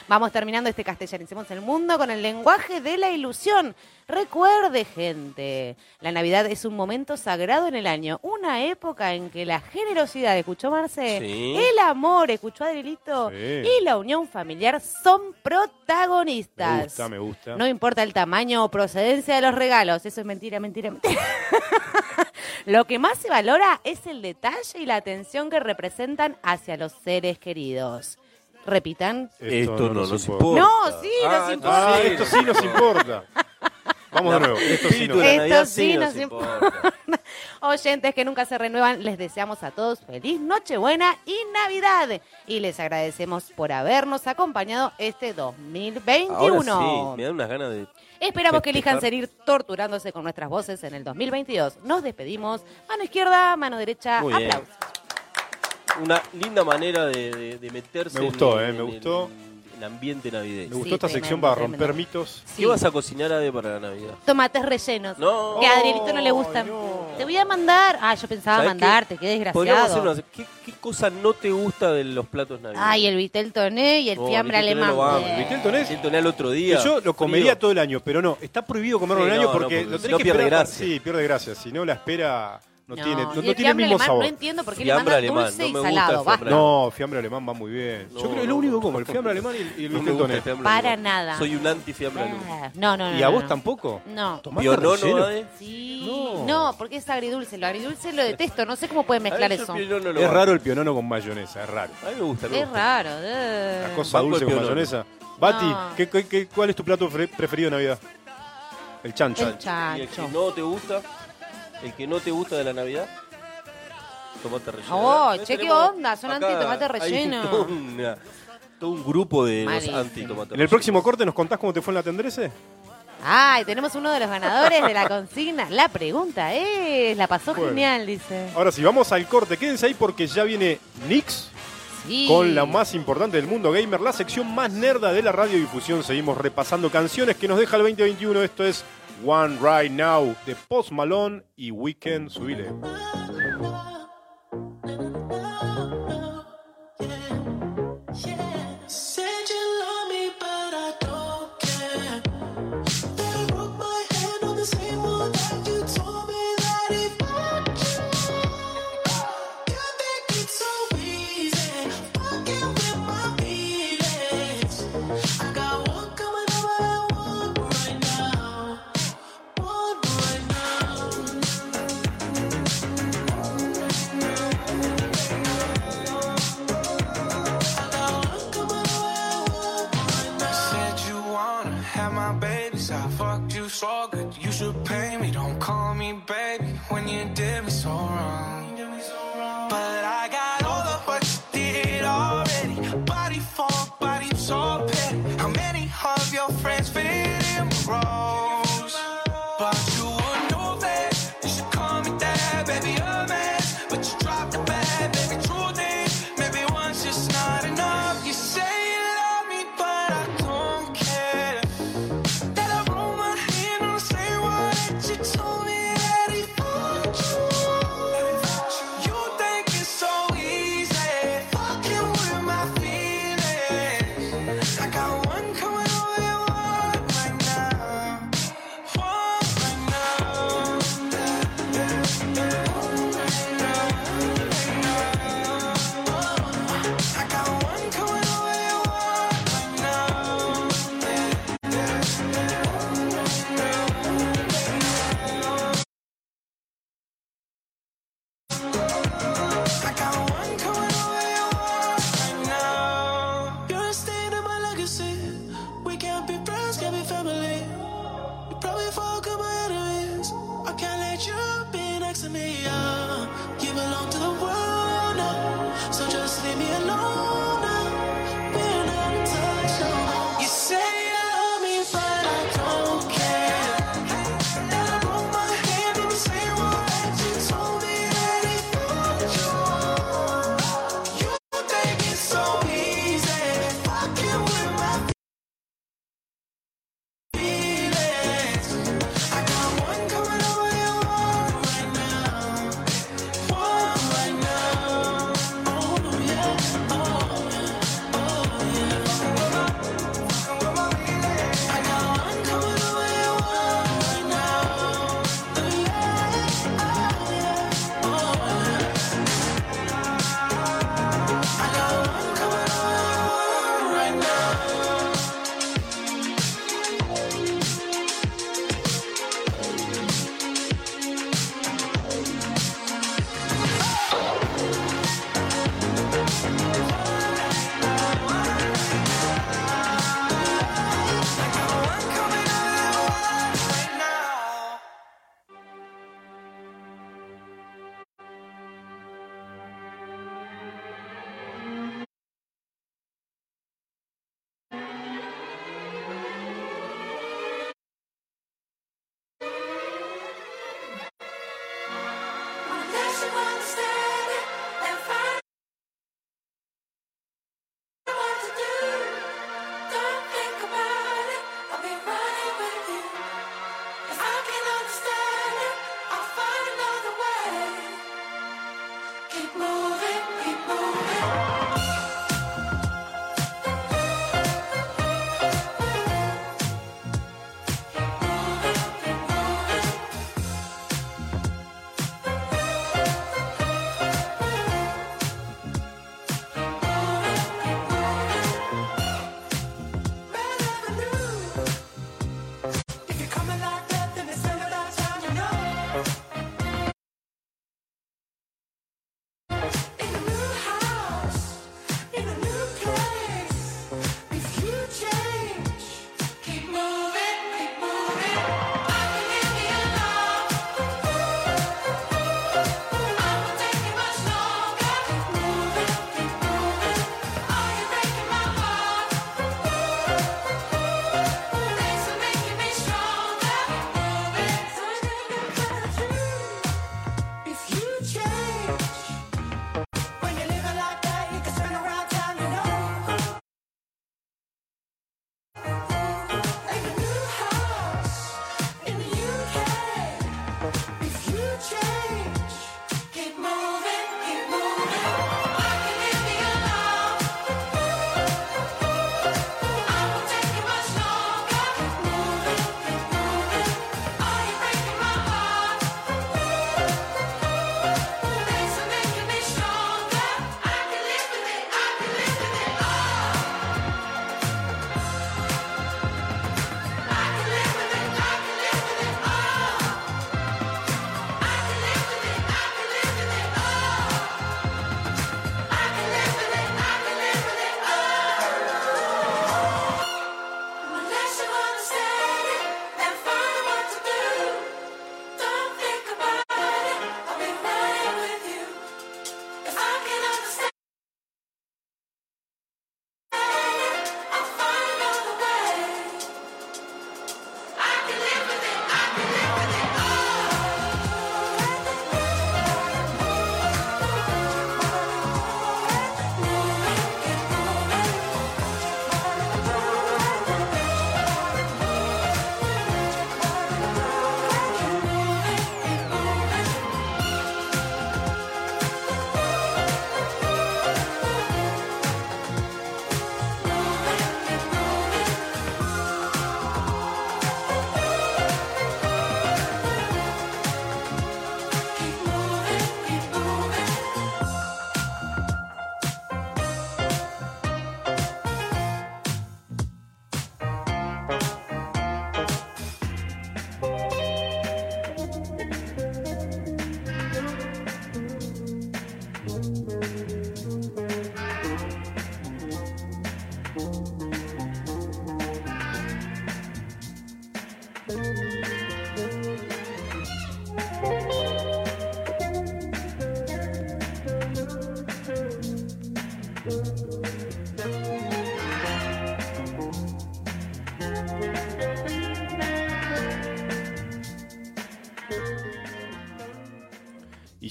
Vamos terminando este castellanicemos el mundo con el lenguaje de la ilusión. Recuerde, gente, la Navidad es un momento sagrado en el año, una época en que la generosidad, escuchó Marce, Sí. el amor, escuchó Adrielito, Sí. y la unión familiar son protagonistas. Me gusta, me gusta. No importa el tamaño o procedencia de los regalos, eso es mentira, mentira, mentira. Lo que más se valora es el detalle y la atención que representan hacia los seres queridos. Repitan. Esto no nos importa. importa. No, sí, nos Ah, importa. Ah, esto sí nos importa. Vamos de nuevo. Esto sí nos Esto sí sí nos nos importa. Oyentes que nunca se renuevan, les deseamos a todos feliz Nochebuena y Navidad. Y les agradecemos por habernos acompañado este 2021. Ahora sí, me da unas ganas de... Esperamos que elijan seguir torturándose con nuestras voces en el 2022. Nos despedimos. Mano izquierda, mano derecha, Muy bien. aplausos. Una linda manera de, de- de meterse Me gustó, en, eh, en- me gustó. en ambiente navideño. Me gustó Sí, esta tremendo, sección para tremendo. romper mitos. Sí. ¿Qué vas a cocinar, Ade, para la Navidad? Tomates rellenos. No. Que a Adrielito no le gustan. no. Te voy a mandar. Ah, yo pensaba ¿Sabés mandarte, qué? qué Podríamos hacer desgraciado. una... ¿Qué, qué cosa no te gusta de los platos navideños? Ay, el vitel toné y el No, fiambre Toné alemán. Eh. Vitel Toné Toné al otro Que día. yo lo comería Frío. todo el año, pero no, está prohibido comerlo Sí, en el año no, no, porque porque lo si tenés no que pierde esperar. gracia. Sí, pierde gracia. Si no, la espera no, tiene, no, no tiene el fiambre mismo alemán, sabor. No entiendo por qué Fiambre le alemán, mandan dulce no y salado. Basta. No, fiambre alemán va muy bien. No, Yo creo que es no, lo único no. que como, el fiambre alemán y el, y No Para alemán. nada. Soy un anti-fiambre alemán. Ah, No, no, no. ¿Y a no, vos no. tampoco? No. ¿Tomate ¿Pionono, relleno? Ade? Sí. No. No. porque es agridulce. Lo agridulce lo detesto. No sé cómo pueden mezclar eso. Es raro el pionono con mayonesa, es raro. A mí me gusta. Es raro. eh. La cosa dulce con mayonesa. Bati, No. ¿qué, cuál es tu plato preferido de Navidad? El chancho. El Y el que no te gusta, el que no te gusta de la Navidad, tomate relleno. Oh, che, qué onda, son anti-tomate relleno. todo, una- todo un grupo de los Malísimo. anti-tomate En el próximo corte nos contás cómo te fue en la tendrese. Ay, tenemos uno de los ganadores de la consigna. La pregunta es, la pasó Bueno. genial, dice. Ahora sí, vamos al corte. Quédense ahí porque ya viene Nix sí. con la más importante del mundo gamer, la sección más nerda de la radiodifusión. Seguimos repasando canciones que nos deja el 2021. Esto es One Right Now de Post Malone y Weekend. Subile.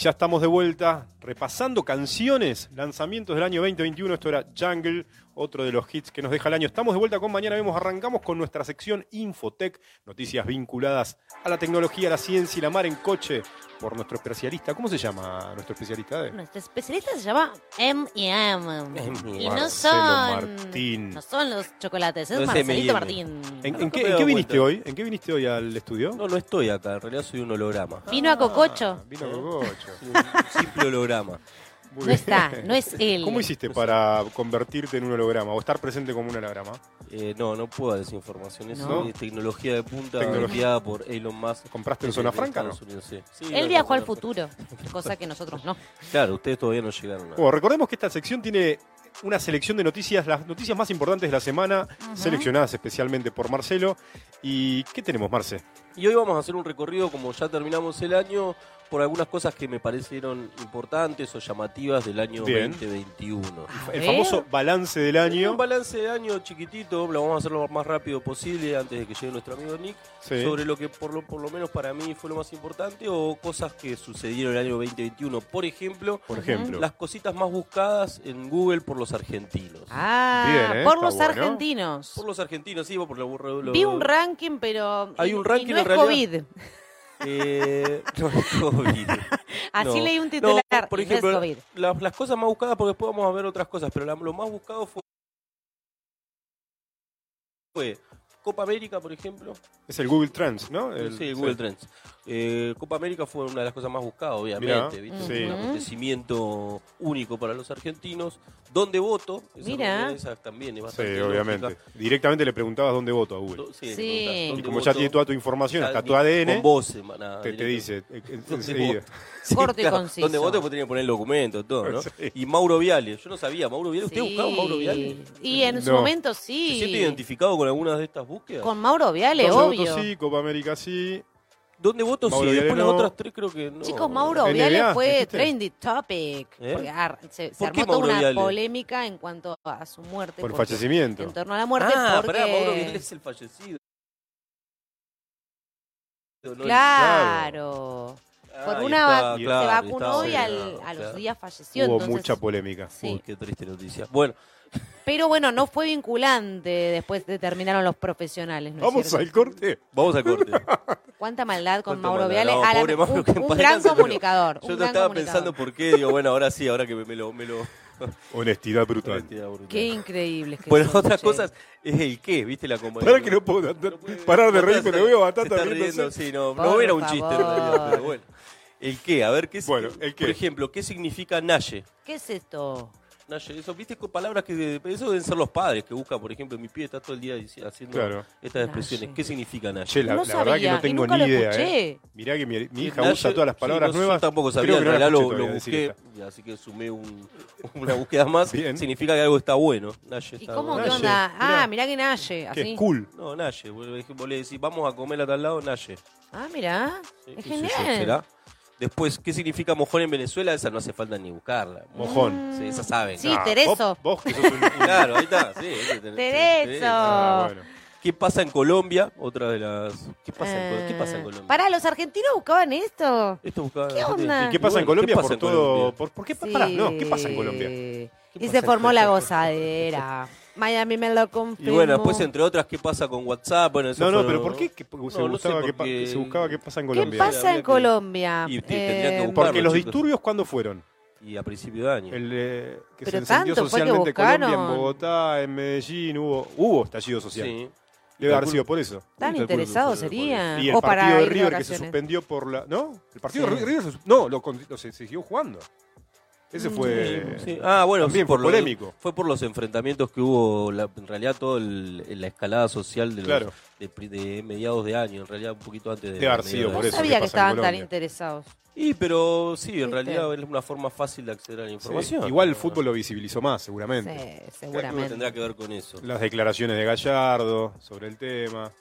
Ya estamos de vuelta repasando canciones, lanzamientos del año 2021. Esto era Jungle, otro de los hits que nos deja el año. Estamos de vuelta con Mañana Vemos. Arrancamos con nuestra sección Infotech, noticias vinculadas a la tecnología, la ciencia y la mar en coche por nuestro especialista. ¿Cómo se llama nuestro especialista? Nuestro especialista se llama M&M. Y no Marcelo son... Martín. No son los chocolates, es Marcelito. Martín. ¿En, qué, en qué viniste hoy? ¿En qué viniste hoy al estudio? No, no estoy acá, en realidad soy un holograma. Vino a Cococho. Ah, vino Cococho. Soy un simple holograma. Muy No bien. está, no es él. ¿Cómo hiciste para convertirte en un holograma o estar presente como un holograma? Eh, no, no puedo dar esa información. Eso No. es tecnología de punta Tecnología. enviada por Elon Musk. ¿Compraste en Zona Franca, Estados Unidos, sí. Sí, Él no, viajó no, al no. futuro, cosa que nosotros no. Claro, ustedes todavía no llegaron a... Bueno, recordemos que esta sección tiene una selección de noticias, las noticias más importantes de la semana, seleccionadas especialmente por Marcelo. ¿Y qué tenemos, Marce? Y hoy vamos a hacer un recorrido, como ya terminamos el año, por algunas cosas que me parecieron importantes o llamativas del año Bien. 2021. A El ver. famoso balance del Un año. balance de año chiquitito, lo vamos a hacer lo más rápido posible antes de que llegue nuestro amigo Nick, Sí. sobre lo que por lo, por lo menos para mí fue lo más importante o cosas que sucedieron en el año 2021. Por ejemplo, Por ejemplo. las cositas más buscadas en Google por los argentinos. Ah, Bien, ¿eh? por Está los bueno. argentinos. Por los argentinos, sí, por lo, lo- Vi un ranking, pero. Hay un ranking y no en es realidad. COVID. Eh, no es COVID. Así No. leí un No, titular. por no ejemplo, es COVID. las, las cosas más buscadas, porque después vamos a ver otras cosas, pero la- lo más buscado fue, fue Copa América, por ejemplo. Es el Google Trends, ¿no? El- sí, Google Trends. Eh, Copa América fue una de las cosas más buscadas, obviamente. Mirá, ¿viste? sí. Un acontecimiento único para los argentinos. ¿Dónde voto? Esa, Mira. esa también es Sí, bastante obviamente. lógica. Directamente le preguntabas dónde voto a Google. Do- sí, Sí. Y ¿dónde como ya voto? tiene toda tu información, Ya hasta tu ADN, Con vos, hermana, te, dice eh, eh, ¿Dónde enseguida. voto? Sí, Corto y claro, conciso. Donde voto pues tenía que poner el documento, todo, ¿no? Sí. Y Mauro Viale, yo no sabía, Mauro Viale, ¿usted Sí. buscaba a Mauro Viale? Y en su momento ¿Se sí. siente identificado con algunas de estas búsquedas? Con Mauro Viale, ¿Dónde obvio. voto sí? Copa América sí. ¿Dónde voto? Mauro sí, Viale después no. las otras tres creo que no. Chicos, Mauro NBA, Viale fue ¿dijiste? trendy topic. ¿Eh? Porque ar- se, se ¿Por qué armó toda Mauro una Viale? polémica en cuanto a su muerte. Por porque- fallecimiento. En torno a la muerte. Ah, porque... pará, Mauro Viale es el fallecido. No, el- Claro. Por ahí una está, va- claro, se vacunó está y al- a los claro. días falleció. Hubo entonces- mucha polémica. Sí. Uy, qué triste noticia. Bueno, Pero bueno, no fue vinculante. Después determinaron los profesionales. ¿no es Vamos cierto? al corte. vamos al corte. Cuánta maldad con Cuánta Mauro maldad. Viale. No, A la- pobre Mauro, un, que en un paz gran descanse, pero comunicador. Yo un no gran estaba comunicador. pensando por qué, digo, bueno, ahora sí, ahora que me, me lo... Me lo Honestidad brutal. Honestidad brutal. Qué increíbles que Bueno, son, otras che. cosas es el qué, ¿viste la compañía? Para que no puedo andar- parar de reír, pero veo bastante riéndose. riendo, sí, no, Por no era un chiste en favor. realidad, pero bueno. El qué, a ver, ¿qué es? Bueno, el qué. Por ejemplo, ¿qué significa Naye? ¿Qué es esto? Naye, eso, viste con palabras que eso deben ser los padres que buscan, por ejemplo, mi pie está todo el día haciendo Claro. estas expresiones. Naye. ¿Qué significa Naye? Che, la, No la verdad que no y tengo ni idea. ¿eh? Mirá que mi, mi hija Naye- usa todas las sí, palabras no, nuevas. Yo tampoco sabía, que en realidad lo, lo busqué, y así que sumé un, una búsqueda más. Bien. Significa que algo está bueno. Naye ¿Y está cómo bueno. qué onda? Ah, mirá que Naye. Que Así. es cool. No, Naye. Vos vos le decís, vamos a comer a tal lado, Naye. Ah, mirá. Sí, Es genial. ¿será? Después, ¿qué significa mojón en Venezuela? Esa no hace falta ni buscarla. Mojón. Sí, esa saben. Sí, Ah, Tereso. Vos, vos que sos un... Claro, ahí está. Sí, ese ten- Tereso. Ah, bueno. ¿Qué pasa en Colombia? Otra de las. ¿Qué pasa, en, Col- ¿qué pasa en Eh, Colombia? Pará, ¿los argentinos buscaban esto? Esto buscaba ¿Qué onda? ¿Y qué pasa en Colombia ¿qué pasa por en todo? Colombia? Por, ¿Por qué? Sí. Pará, no, ¿qué pasa en Colombia? Y pasa se en formó la Colombia? gozadera. Miami me lo Y confirmó. bueno, después, entre otras, ¿qué pasa con WhatsApp? Bueno, eso No, no, fueron- pero ¿por qué que- se, No, no sé, buscaba qué porque- se buscaba qué pasa en ¿Qué Colombia? pasa Habría en que- Colombia? Y tendría que Eh, buscar- Porque los chicos. disturbios, ¿cuándo fueron? Y a principio de año. El eh, que se Pero encendió tanto fue que socialmente Colombia en. Bogotá, en Medellín, hubo, hubo estallido social. Sí. Debe haber sido por eso. Tan que interesados fue serían. Y el o para partido de ir River que se suspendió por la. ¿No? El partido Sí. de River se No, lo, lo se, se siguió jugando. Ese Mm. fue. Sí. Ah, bueno, También sí, por fue lo- polémico. fue por los enfrentamientos que hubo, la- en realidad, todo el- la escalada social de, los- Claro. de, mediados de año, en realidad un poquito antes de. Haber de sido por eso que sabía que estaban tan interesados. Y, pero sí, en realidad es una forma fácil de acceder a la Sí. información. Igual el fútbol lo visibilizó más, seguramente. Sí, seguramente. tendrá que ver con eso. Las declaraciones de Gallardo sobre el tema.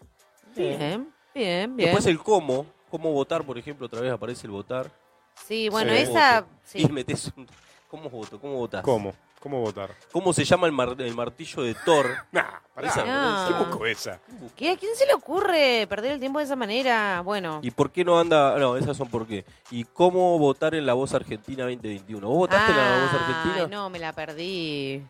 Bien, bien, bien. Después el cómo, cómo votar, por ejemplo, otra vez aparece el votar. Sí, bueno, Sí. esa. Y Sí. metes un- ¿Cómo voto? ¿Cómo votás? ¿Cómo? ¿Cómo votar? ¿Cómo se llama el, mar- el martillo de Thor? Nah, pará. Esa, No. ¿Qué buscó esa? ¿Qué? ¿A quién se le ocurre perder el tiempo de esa manera? Bueno, ¿Y por qué no anda? No, esas son por qué. ¿Y cómo votar en la Voz Argentina 2021? ¿Vos votaste en la Voz Ay, Argentina? no, me la perdí.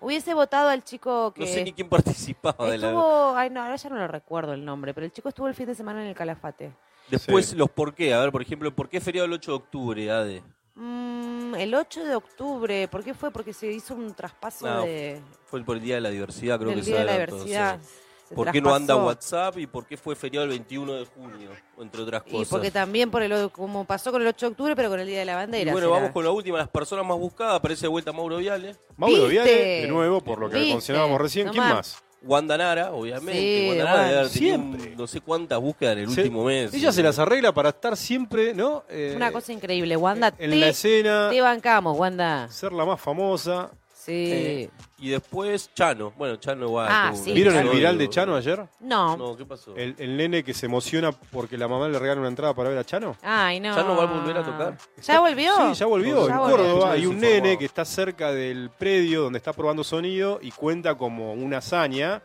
Hubiese votado al chico que No sé ni quién participaba de la... estuvo... Ay, no, ahora ya no lo recuerdo el nombre, pero el chico estuvo el fin de semana en el Calafate. Después Sí. los por qué. A ver, por ejemplo, ¿por qué feriado el 8 de octubre, Ade? Mm, el 8 de octubre, ¿por qué fue? Porque se hizo un traspaso No, de, Fue por el Día de la Diversidad, creo del que se Día de la Diversidad. sí. Se ¿Por qué no anda. WhatsApp y por qué fue feriado el 21 de junio? Entre otras Y cosas. porque también por el como pasó con el 8 de octubre, pero con el Día de la Y Bandera. bueno, será. vamos con la última, las personas más buscadas. Aparece de vuelta Mauro Viale. Mauro ¿Viste? Viale, de nuevo, por lo que ¿Viste? mencionábamos recién. ¿Quién más? Wanda Nara, obviamente. Sí, Wanda Nara debe haber tenido un- Siempre. no sé cuántas búsquedas en el Se- último mes. Ella se las arregla para estar siempre, ¿no? Eh, Una cosa increíble, Wanda. En te, la escena, te bancamos, Wanda. ser la más famosa. Sí. Eh, Y después Chano. Bueno, Chano igual. Ah, tuvo sí. ¿Vieron el viral de Chano ayer? no. No, ¿qué pasó? El, el nene que se emociona porque la mamá le regala una entrada para ver a Chano. Ay, no. ¿Ya no va a volver a tocar? ¿Ya volvió? Sí, ya volvió. Ya en volvió. Córdoba hay un desinformado. nene que está cerca del predio donde está probando sonido y cuenta como una hazaña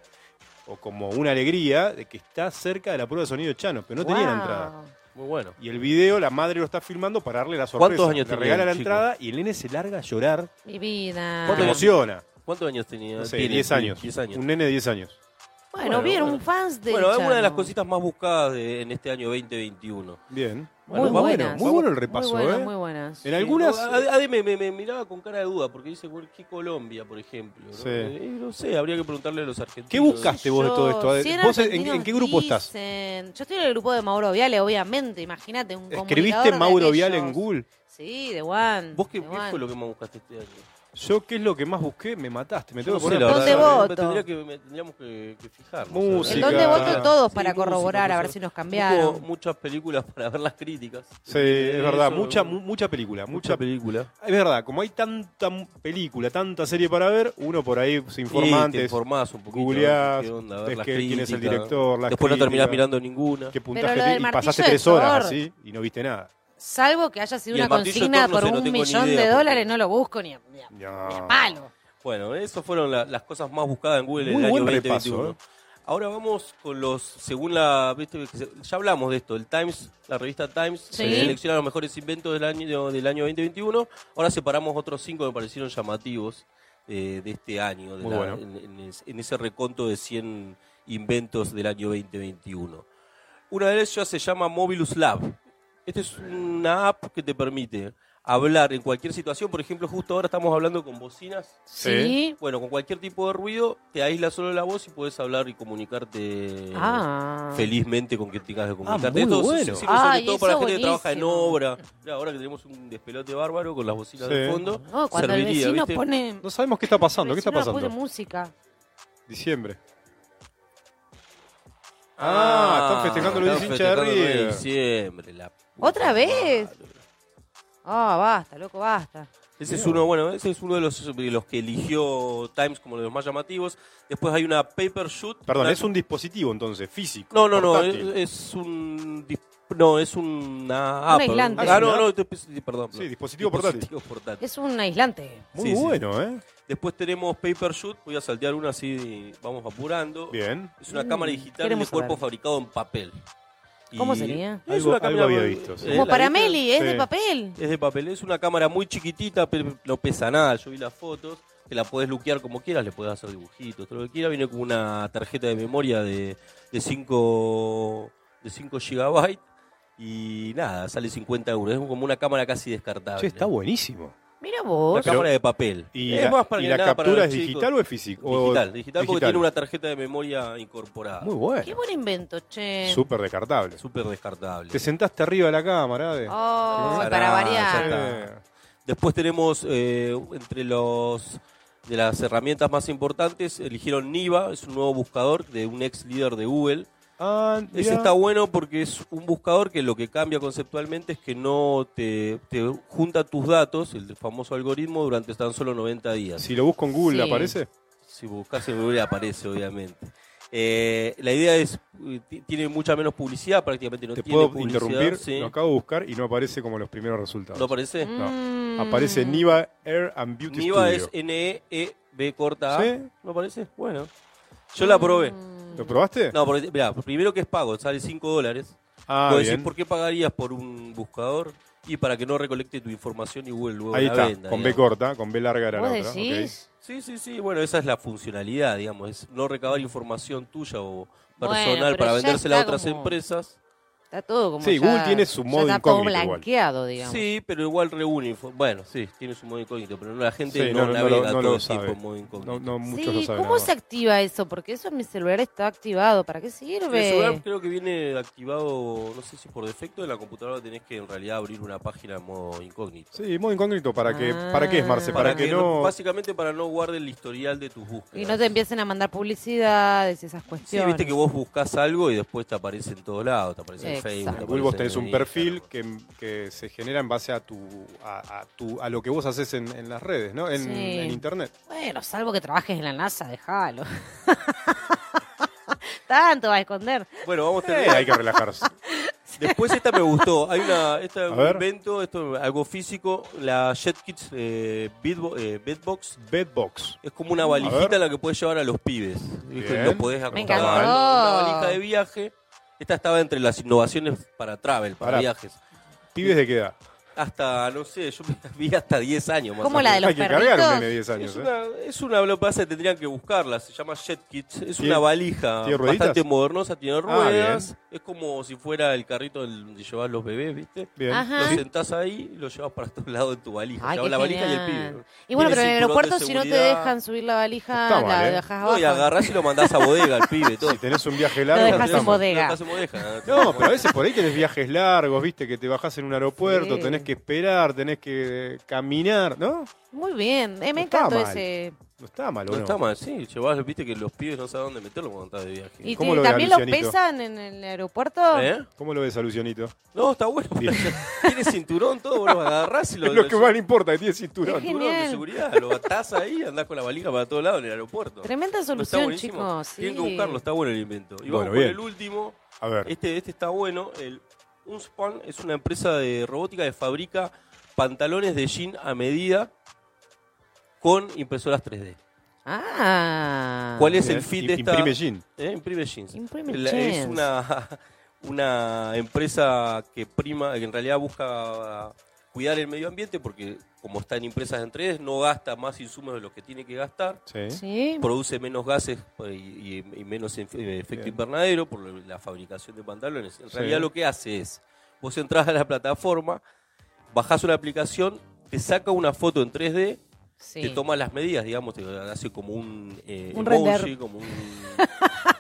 o como una alegría de que está cerca de la prueba de sonido de Chano, pero no tenía la entrada. Muy bueno. Y el video, la madre lo está filmando para darle la sorpresa. ¿Cuántos años Le tenía regala el la chico? entrada y el nene se larga a llorar. Mi vida. Se emociona. ¿Cuántos años tenía? No sé, Tiene, 10 sí, años. 10 años. Un nene de 10 años. Bueno, Bueno, vieron bueno. fans de Bueno, es una de las Chano. cositas más buscadas de- en este año 2021. Bien. Muy va buenas. bueno, muy bueno el repaso, muy buenas, ¿eh? Muy buenas. En algunas. Ade- me, me- me miraba con cara de duda porque dice, "Bueno, ¿qué Colombia, por ejemplo? ¿no? Sí. Eh, no sé, habría que preguntarle a los argentinos. ¿Qué buscaste vos de todo esto? Ade? Cien ¿Vos en, en qué grupo estás? dicen- Yo estoy en el grupo de Mauro Viale, obviamente. Imagínate, un ¿Escribiste Mauro Viale en. Google? Sí, de One. ¿Vos qué, qué One. fue lo que más buscaste este año? Yo, ¿qué es lo que más busqué? Me mataste. Me tengo que poner ¿Dónde voto? tendría que, me tendríamos que, que fijar. Música. ¿En dónde voto todos Sí, para música, corroborar a ver música. si nos Hubo cambiaron? muchas películas para ver las críticas. Sí, es verdad. Eso, Mucha, mu- mucha película. mucha Mucha película. Es verdad, como hay tanta película, tanta serie para ver, uno por ahí se informa Y te antes, informás un poquito. googleás, qué onda, ver ves las que- quién es el críticas. director, las Después no terminás críticas. mirando ninguna. qué puntaje Pero lo te- del y pasaste martillo de tres horas Thor. así y no viste nada. Salvo que haya sido una consigna por un millón idea, de porque- dólares, no lo busco ni a, ni a- No. ni a palo. Bueno, esas fueron la- las cosas más buscadas en Google en Muy el año buen 2021. repaso, ¿eh? Ahora vamos con los, según la, viste, ya hablamos de esto, el Times, la revista Times, Sí. selecciona los mejores inventos del año del año 2021. Ahora separamos otros cinco que me parecieron llamativos eh, de este año, de la- bueno. en, en es- en ese reconto de 100 inventos del año 2021. Una de ellas se llama Mobilus Lab. Esta es una app que te permite hablar en cualquier situación. Por ejemplo, justo ahora estamos hablando con bocinas. Sí. Bueno, con cualquier tipo de ruido, te aísla solo la voz y puedes hablar y comunicarte Ah. felizmente con quien tengas que comunicarte. muy Esto bueno. se sirve sobre Ay, todo para la gente que trabaja en obra. Mira, ahora que tenemos un despelote bárbaro con las bocinas Sí. de fondo, No, cuando el serviría, vecino ¿viste? pone... No sabemos qué está pasando. ¿Qué está el pasando? pone música. Diciembre. Ah, están festejando los 10 hinchas de festejando el 9 River. diciembre, la ¿Otra vez? Ah, basta, loco, basta. Ese es uno, bueno, ese es uno de los, de los que eligió Times como de los más llamativos. Después hay una paper shoot. Perdón, una- es un dispositivo entonces, físico. No, no, no, es, es un dis- no, es una app. aislante. Ah, no, Ah, no, perdón. Sí, dispositivo portátil. Dispositivo portátil. Es un aislante. Muy Sí, sí. bueno, ¿eh? Después tenemos paper shoot, voy a saltear una así, vamos apurando. Bien. Es una Mm, cámara digital de cuerpo saber. fabricado en papel. ¿Cómo sería? Es Algo- una algo cámara había visto, sí. Como ¿La para? Meli, es de Sí. papel. Es de papel, es una cámara muy chiquitita, pero no pesa nada. Yo vi las fotos, que la podés luquear como quieras, le podés hacer dibujitos, todo lo que quieras. Viene con una tarjeta de memoria de 5 de 5 gigabytes y nada, sale 50 euros. Es como una cámara casi descartable. Che, está buenísimo. Mira vos. Pero- cámara de papel. ¿Y es la, más para y que la nada para captura los es chicos. digital o es físico? O- Digital, digital porque tiene una tarjeta de memoria incorporada. Muy bueno. Qué buen invento, che. Súper descartable. Súper descartable. Te sentaste arriba de la cámara, de. Oh, Pará, para ya variar. está. Después tenemos eh, entre los de las herramientas más importantes, eligieron Niva, es un nuevo buscador de un ex líder de Google. Ah, Ese está bueno porque es un buscador que lo que cambia conceptualmente es que no te, te junta tus datos, el famoso algoritmo, durante tan solo 90 días. Si lo busco en Google, Sí. ¿aparece? Si buscas en Google aparece, obviamente. Eh, la idea es, eh, ti- tiene mucha menos publicidad, prácticamente no Te tiene puedo publicidad. interrumpir. sí. Lo acabo de buscar y no aparece como los primeros resultados. ¿No aparece? No. Mm, Aparece Niva Air and Beauty Niva Studio. es N-E-E-B corta A. ¿Sí? ¿No parece? Bueno. Yo la probé. ¿Lo probaste? No, porque, mirá, primero que es pago, sale 5 dólares. ah, bien. decís, ¿por qué pagarías por un buscador? Y para que no recolecte tu información y Google luego Ahí la está, venda. con B corta, con B larga era la ¿Vos otra. ok. decís? Sí, sí, sí. Bueno, esa es la funcionalidad, digamos. Es no recabar información tuya o Bueno, personal pero para ya vendérsela a está otras como- empresas. Está todo como Sí, ya- Google tiene su ya modo está todo incógnito igual. blanqueado, digamos. Sí, pero igual reúne Bueno, sí, tiene su modo incógnito, pero no, la gente Sí, no, navega no todo lo el tiempo sabe. en modo incógnito. No, no, muchos lo Sí, saben. ¿cómo nada se activa eso? Porque eso en mi celular está activado. ¿Para qué El sirve? celular creo que viene activado, no sé si por defecto, en la computadora tenés que en realidad abrir una página en modo incógnito. Sí, modo incógnito, ¿para qué, Ah. ¿para qué es, Marce? Para, que, no... Básicamente para no guarde el historial de tus búsquedas. Y no te empiecen a mandar publicidades y esas Sí, cuestiones. viste que vos buscas algo y después te aparece en todos lados, te aparece. Facebook. En vos tenés en un perfil que, que se genera en base a tu a, a tu a lo que vos haces en, en las redes, ¿no? En, Sí. en internet. Bueno, salvo que trabajes en la NASA, déjalo. Tanto va a esconder. Bueno, vamos a Eh, tener. hay que relajarse. Después esta me gustó. Hay una, esta un ver. invento, esto es algo físico. La JetKits eh, Beatbo- eh, Bedbox Bedbox. es como una valijita la que puedes llevar a los pibes. Lo podés Me acomodar. encantó. Una valija de viaje. Esta estaba entre las innovaciones para travel, para Pará. viajes. ¿Pibes de qué edad? Hasta, no sé, yo vi hasta 10 años más ¿Cómo o la de menos. los Hay que cargar un perritos? nene de 10 Es años. ¿eh? una, es una, lo que pasa es que tendrían que buscarla, se llama JetKits, es ¿Tiene- una valija tiene rueditas? bastante modernosa, tiene Ah, ruedas, es como si fuera el carrito del- de llevar los bebés, ¿viste? Bien. Ajá. Lo sentás ahí y lo llevas para todos lados de tu valija. Ay, Llevas qué la valija y el genial. pibe. Y bueno, Tiene pero en el cinturón de aeropuerto si no te seguridad. dejan subir la valija, Está mal, la ¿eh? dejas abajo. No, y agarrás y lo mandás a bodega al pibe, todo. Si tenés un viaje Lo largo, dejas en bodega. Lo dejás en bodega. No, pero a veces por ahí tenés viajes largos, viste, que te bajás en un aeropuerto, Sí. tenés que esperar, tenés que caminar, ¿no? Muy bien, eh, me No está encantó mal. ese. No está mal, ¿o No no? está mal, sí. Llevas, viste que los pibes no saben dónde meterlo cuando estás de viaje. ¿Y ¿Cómo te- lo también pesan en el aeropuerto? ¿Eh? ¿Cómo lo ves a Lucianito? No, está bueno. Tiene cinturón, todo, vos lo agarrás y lo, Es lo que más le importa, que tiene cinturón. Qué cinturón de genial. seguridad, lo atás ahí, andás con la valija para todos lados en el aeropuerto. Tremenda No, está solución, buenísimo. chicos. sí. Tienen que buscarlo, está bueno el invento. Y Bueno, vamos con bien. el último. A ver. Este, este está bueno. El Unspan es una empresa de robótica que fabrica pantalones de jean a medida con impresoras 3D. Ah. ¿Cuál es el fit de esta? Imprime jean. Eh, Imprime jeans. Imprime La- jeans. Es una, una empresa que prima, que en realidad busca cuidar el medio ambiente porque como está en empresas en 3D no gasta más insumos de los que tiene que gastar. Sí. Sí. produce menos gases pues, y, y- y menos eh, efecto Bien. invernadero por la fabricación de pantalones. En Sí. realidad lo que hace es, vos entras a la plataforma, bajás una aplicación, te saca una foto en 3D, sí. te toma las medidas, digamos, te hace como un, eh, Un emoji, render. como un...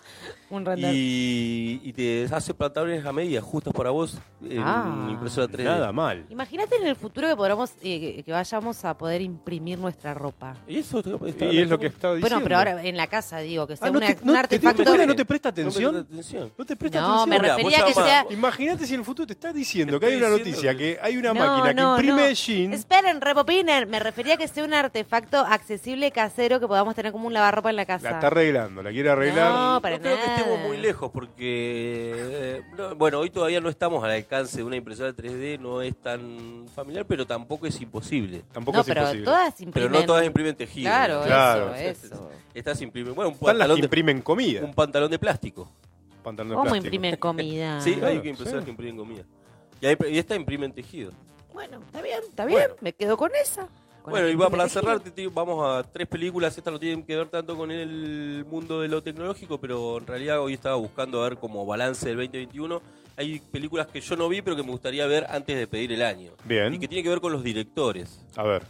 Un render. y, y te hace pantalones a medida, justos para vos, en Ah. impresora 3D. Nada mal. Imagínate en el futuro que podamos, eh, que- que vayamos a poder imprimir nuestra ropa. Y eso está- está- Y es lo que estaba diciendo. Bueno, pero ahora en la casa digo que sea Ah, no una- te, un no, te- artefacto. ¿te- te- no te presta No me atención? presta atención. No te presta No, atención. me Mira, refería vos que sea. Imagínate si en el futuro te está diciendo que hay estoy una diciendo noticia, que- hay una No, máquina que imprime no. jean. Esperen, repopinen. Me refería a que sea un artefacto accesible casero que podamos tener como un lavarropa en la casa. La está arreglando, la quiere arreglar. No, para no creo que nada. Estemos muy lejos porque, eh, no, bueno, hoy todavía no estamos al alcance de una impresora 3D, no es tan familiar, pero tampoco es imposible. Tampoco no, es pero imposible. todas imprimen. Pero no todas imprimen tejido. Claro. Claro. eso, eso. Estas imprimen, bueno, un Están las pantalón, que de, imprimen comida. un pantalón de plástico. Pantalón de ¿Cómo plástico. imprimen comida? sí, claro, hay que impresoras sí. que imprimen comida. Y, hay, y esta imprimen tejido. Bueno, está bien, está bien. Bueno. Me quedo con esa. Con Bueno, y va para cerrar, vamos a tres películas. Estas no tienen que ver tanto con el mundo de lo tecnológico, pero en realidad hoy estaba buscando a ver como balance del 2021. Hay películas que yo no vi, pero que me gustaría ver antes de pedir el año. Bien. Y que tiene que ver con los directores. A ver,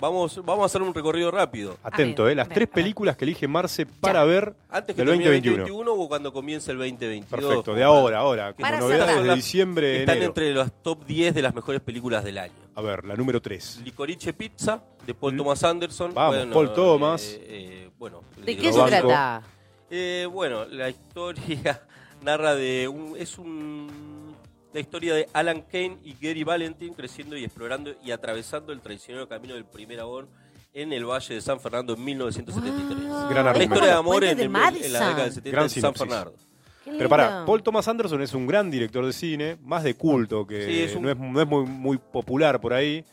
Vamos, vamos a hacer un recorrido rápido. atento, ver, ¿eh? Las ver, tres películas que elige Marce para ver Antes que del el 2021. 2021 o cuando comience el 2022. Perfecto, de ahora, ahora. Para novedades cerrar. de diciembre, Están enero. entre los top 10 de las mejores películas del año. A ver, la número 3. Licorice Pizza, de Paul Thomas Anderson. Vamos, Paul Thomas. eh, eh, bueno, ¿De qué se trata? Eh, bueno, la historia narra de un, es un la historia de Alan Kane y Gary Valentin creciendo y explorando y atravesando el traicionero camino del primer amor en el Valle de San Fernando en 1973. Wow. Gran La historia de amor en, de en- en la década del Madison. 70 Gran en San. Fernando. Pero para. Paul Thomas Anderson es un gran director de cine, más de culto, que Sí, es un- no, es, no es muy, muy popular por ahí,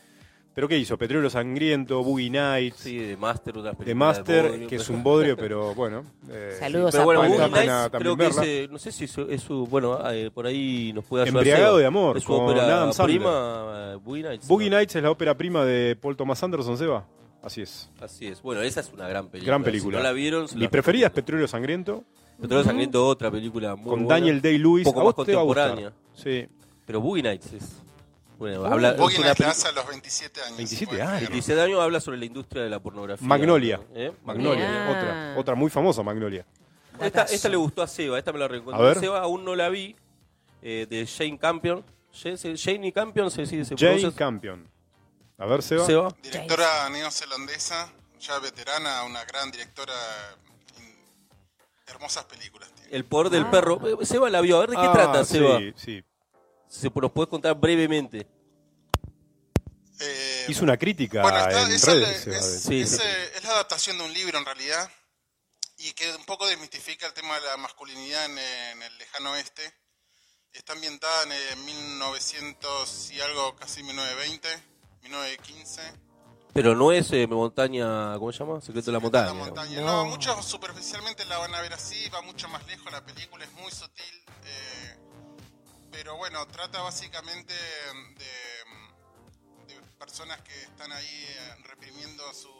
¿Pero qué hizo? Petróleo Sangriento, Boogie Nights, Sí, de Master, una The Master, de bodrio, que es un bodrio, pero bueno. eh, Saludos Pero a bueno, la Boogie Nights creo que es, eh, no sé si es su, es su- bueno, eh, por ahí nos puede ayudar. Embriagado de amor, Es su con ópera Adam Sandler. prima, eh, Boogie Nights. Boogie ¿no? Nights es la ópera prima de Paul Thomas Anderson, Seba. Así es. Así es. Bueno, esa es una gran película. Gran película. Si no la vieron, Mi la preferida es. Petróleo Sangriento, Petróleo Sangriento, otra película muy con buena. Daniel Day-Lewis. Un poco A más a contemporánea. Sí. Pero Boogie Nights es. Bueno, habla. es Boogie una hace a los 27 años. 27 puede años. creer. 27 años habla sobre la industria de la pornografía. Magnolia. ¿Eh? Magnolia, Mirá. otra. Otra muy famosa, Magnolia. Esta, esta le gustó a Seba, esta me la recomendó A ver. Seba, aún no la vi, eh, de Jane Campion. Jane, Jane Campion se, se Jane. Campion. A ver, Seba. Seba. Directora neozelandesa, ya veterana, una gran directora. hermosas películas tiene. El poder del perro. Eh, Seba la vio, a ver de qué Ah, trata, Seba. Sí, sí. Si nos puedes contar brevemente. Eh, Hizo una crítica Bueno, está- en esa redes. es, de- Sí, es, sí. eh, es la adaptación de un libro en realidad y que un poco desmistifica el tema de la masculinidad en, eh, en el lejano oeste. Está ambientada en eh, 1900 y algo, casi 1920, 1915. Pero no es eh, montaña, ¿cómo se llama? Secreto de la montaña. La montaña. ¿no? No, muchos superficialmente la van a ver así, va mucho más lejos, la película es muy sutil, eh, pero bueno, trata básicamente de, de personas que están ahí eh, reprimiendo sus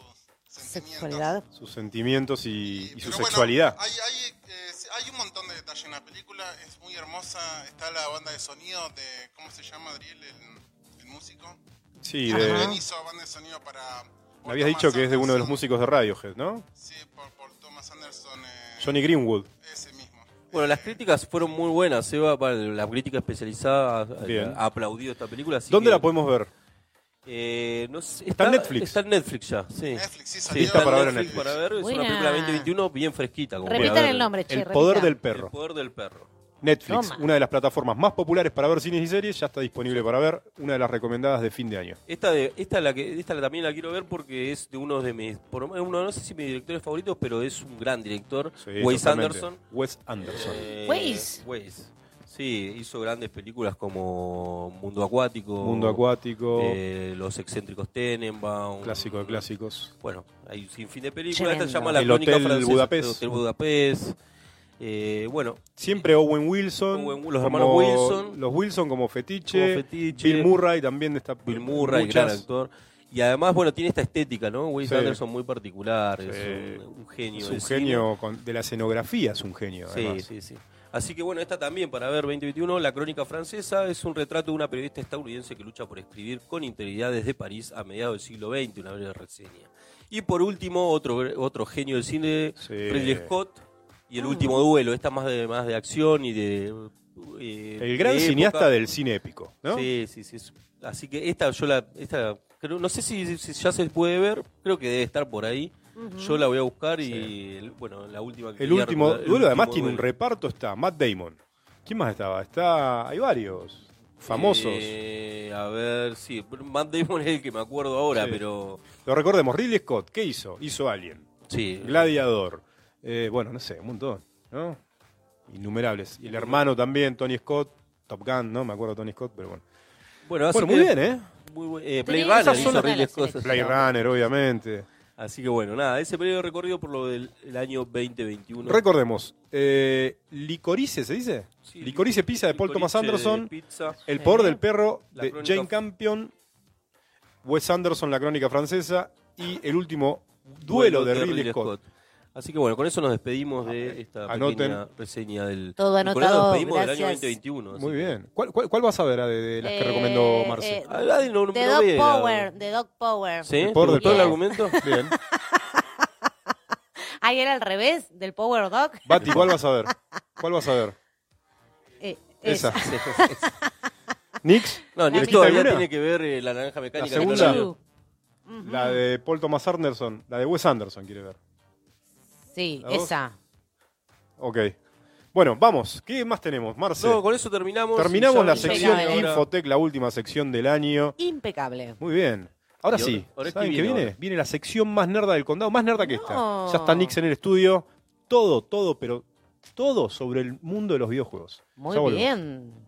sentimientos. Sexualidad. Sus sentimientos y, su bueno, sexualidad. hay, hay, eh, hay un montón de detalles en la película, es muy hermosa, está la banda de sonido de, ¿cómo se llama Adriel, el, el músico? Sí, Que de- también hizo banda de sonido para... me habías dicho que es de uno de los músicos músicos de Radiohead, ¿no? Sí, por, por Thomas Anderson. eh, Johnny Greenwood. Bueno, las críticas fueron muy buenas. Seba, para la crítica especializada, Bien. ha aplaudido esta película. así ¿Dónde que, la podemos ver? eh, no sé, Está en Netflix. Está en Netflix ya, sí. Netflix, sí, salió. está para ver en Netflix para ver. Es Buena. una película 2021 bien fresquita. Como Repitan ver. el nombre, che. El repita. poder del El perro. poder del perro. Netflix, Toma. una de las plataformas más populares para ver cines y series, ya está disponible para ver, una de las recomendadas de fin de año. Esta, de, esta, la que, esta la- también la quiero ver porque es de uno de mis, por lo menos uno, no sé si mis directores favoritos, pero es un gran director, Sí, Wes totalmente. Anderson. Wes Anderson. Eh, Wes. Wes. Sí, hizo grandes películas como Mundo Acuático. Mundo acuático, eh, Los excéntricos Tenenbaum. clásico de clásicos. Bueno, hay un sinfín de películas. Esta se llama La El Crónica Hotel Francesa. Budapest. El Hotel Budapest. Eh, bueno, Siempre Owen Wilson, Owen- los hermanos Wilson. los Wilson como fetiche, Como fetiche. Bill Murray también está Bill Murray, gran muchas- actor. Y además, bueno, tiene esta estética, ¿no? Wes Sí. Anderson muy particular, Sí. es un, un genio. Es un genio con- de la escenografía, es un genio. Sí, además. sí, sí. Así que bueno, esta también para ver 2021, La Crónica Francesa es un retrato de una periodista estadounidense que lucha por escribir con integridad desde París a mediados del siglo XX, una breve reseña. Y por último, otro, otro genio del cine, Sí. Ridley Scott, y El Último Duelo, esta más de, más de acción y de... eh, El gran de cineasta época. del cine épico, ¿no? Sí, sí, sí. es- Así que esta yo la... Esta, creo, no sé si, si ya se puede ver, creo que debe estar por ahí. Yo la voy a buscar y, el- bueno, la última que El último recordar, el duelo, además tiene un reparto, está Matt Damon. ¿Quién más estaba? Está, hay varios famosos. Eh, a ver, sí, Matt Damon es el que me acuerdo ahora, Sí. pero Lo recordemos, Ridley Scott, ¿qué hizo? Hizo Alien, sí. Gladiador, eh, bueno, no sé, un montón, ¿no? Innumerables. Y el hermano también, Tony Scott, Top Gun, ¿no? Me acuerdo de Tony Scott, pero bueno. Bueno, así Bueno, muy bien, ¿eh? Muy buen- eh, Tenés Runner hizo. Blade Runner, obviamente. Así que bueno, nada, ese periodo recorrido por lo del el año 2021. Recordemos, eh, Licorice, ¿se dice? Sí, Licorice Pizza de Paul Thomas Anderson, Pizza. El poder del perro La de crónica- Jane Campion, Wes Anderson, La Crónica Francesa y el último Duelo de Ridley Scott. Así que bueno, con eso nos despedimos de esta Anoten. pequeña reseña del. Todo y con eso anotado, nos despedimos del año gracias. 2021. así Muy que- bien. ¿Cuál, cuál, cuál vas a ver de, de las que Eh, recomendó Marce? eh, Ah, no- no The Dog ve, la- Power, The Dog Power. ¿Sí? El ¿Te poder del gustó el argumento? Bien. Ahí era al revés del Power Dog. Bati, ¿cuál vas a ver? ¿Cuál vas a ver? Eh, Esa. esa. ¿Nix? No, ni La todavía primera. tiene que ver eh, la naranja mecánica. La que no segunda. vio. La de Paul Thomas Anderson. La de Wes Anderson, quiere ver. Sí, esa. Ok. Bueno, vamos. ¿Qué más tenemos, Marce? No, con eso terminamos. Terminamos la sección Impecable. ahora- Infotec, la última sección del año. Impecable. Muy bien. Ahora ¿Y sí. ahora- ahora ¿Saben qué viene viene? ahora? Viene la sección más nerda del condado. Más nerda que esta. No. Ya está Nix en el estudio. Todo, todo, pero todo sobre el mundo de los videojuegos. Muy Ya volvemos. bien.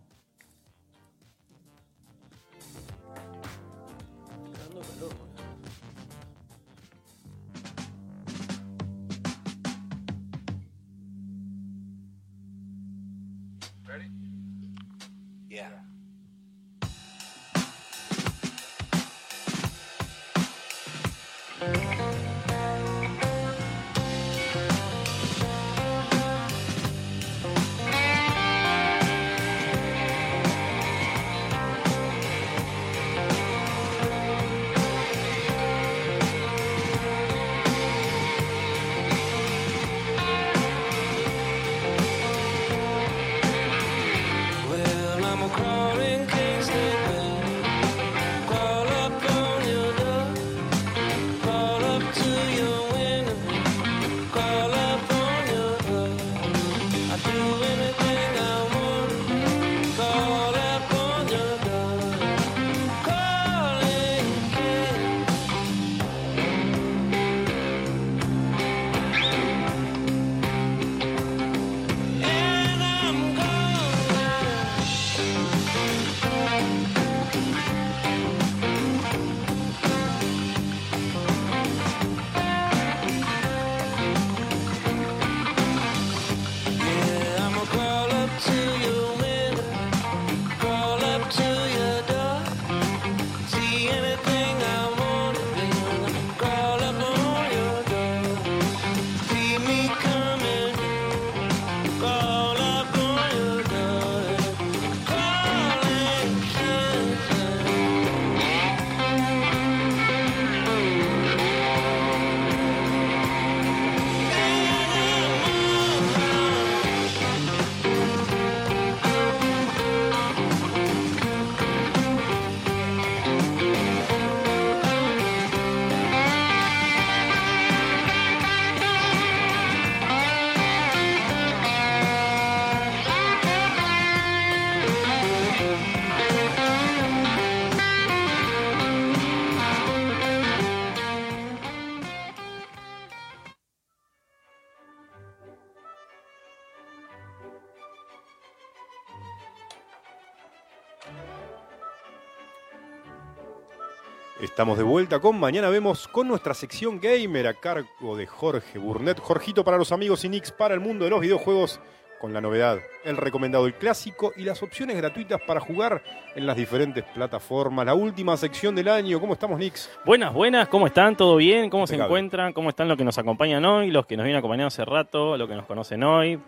Estamos de vuelta con Mañana Vemos con nuestra sección gamer a cargo de Jorge Burnett. Jorgito para los amigos y Nix para el mundo de los videojuegos con la novedad, el recomendado, el clásico y las opciones gratuitas para jugar en las diferentes plataformas. La última sección del año. ¿Cómo estamos, Nix? Buenas, buenas, ¿cómo están? ¿Todo bien? ¿Cómo se encuentran? ¿Cómo están los que nos acompañan hoy? Los que nos vienen acompañando hace rato, los que nos conocen hoy.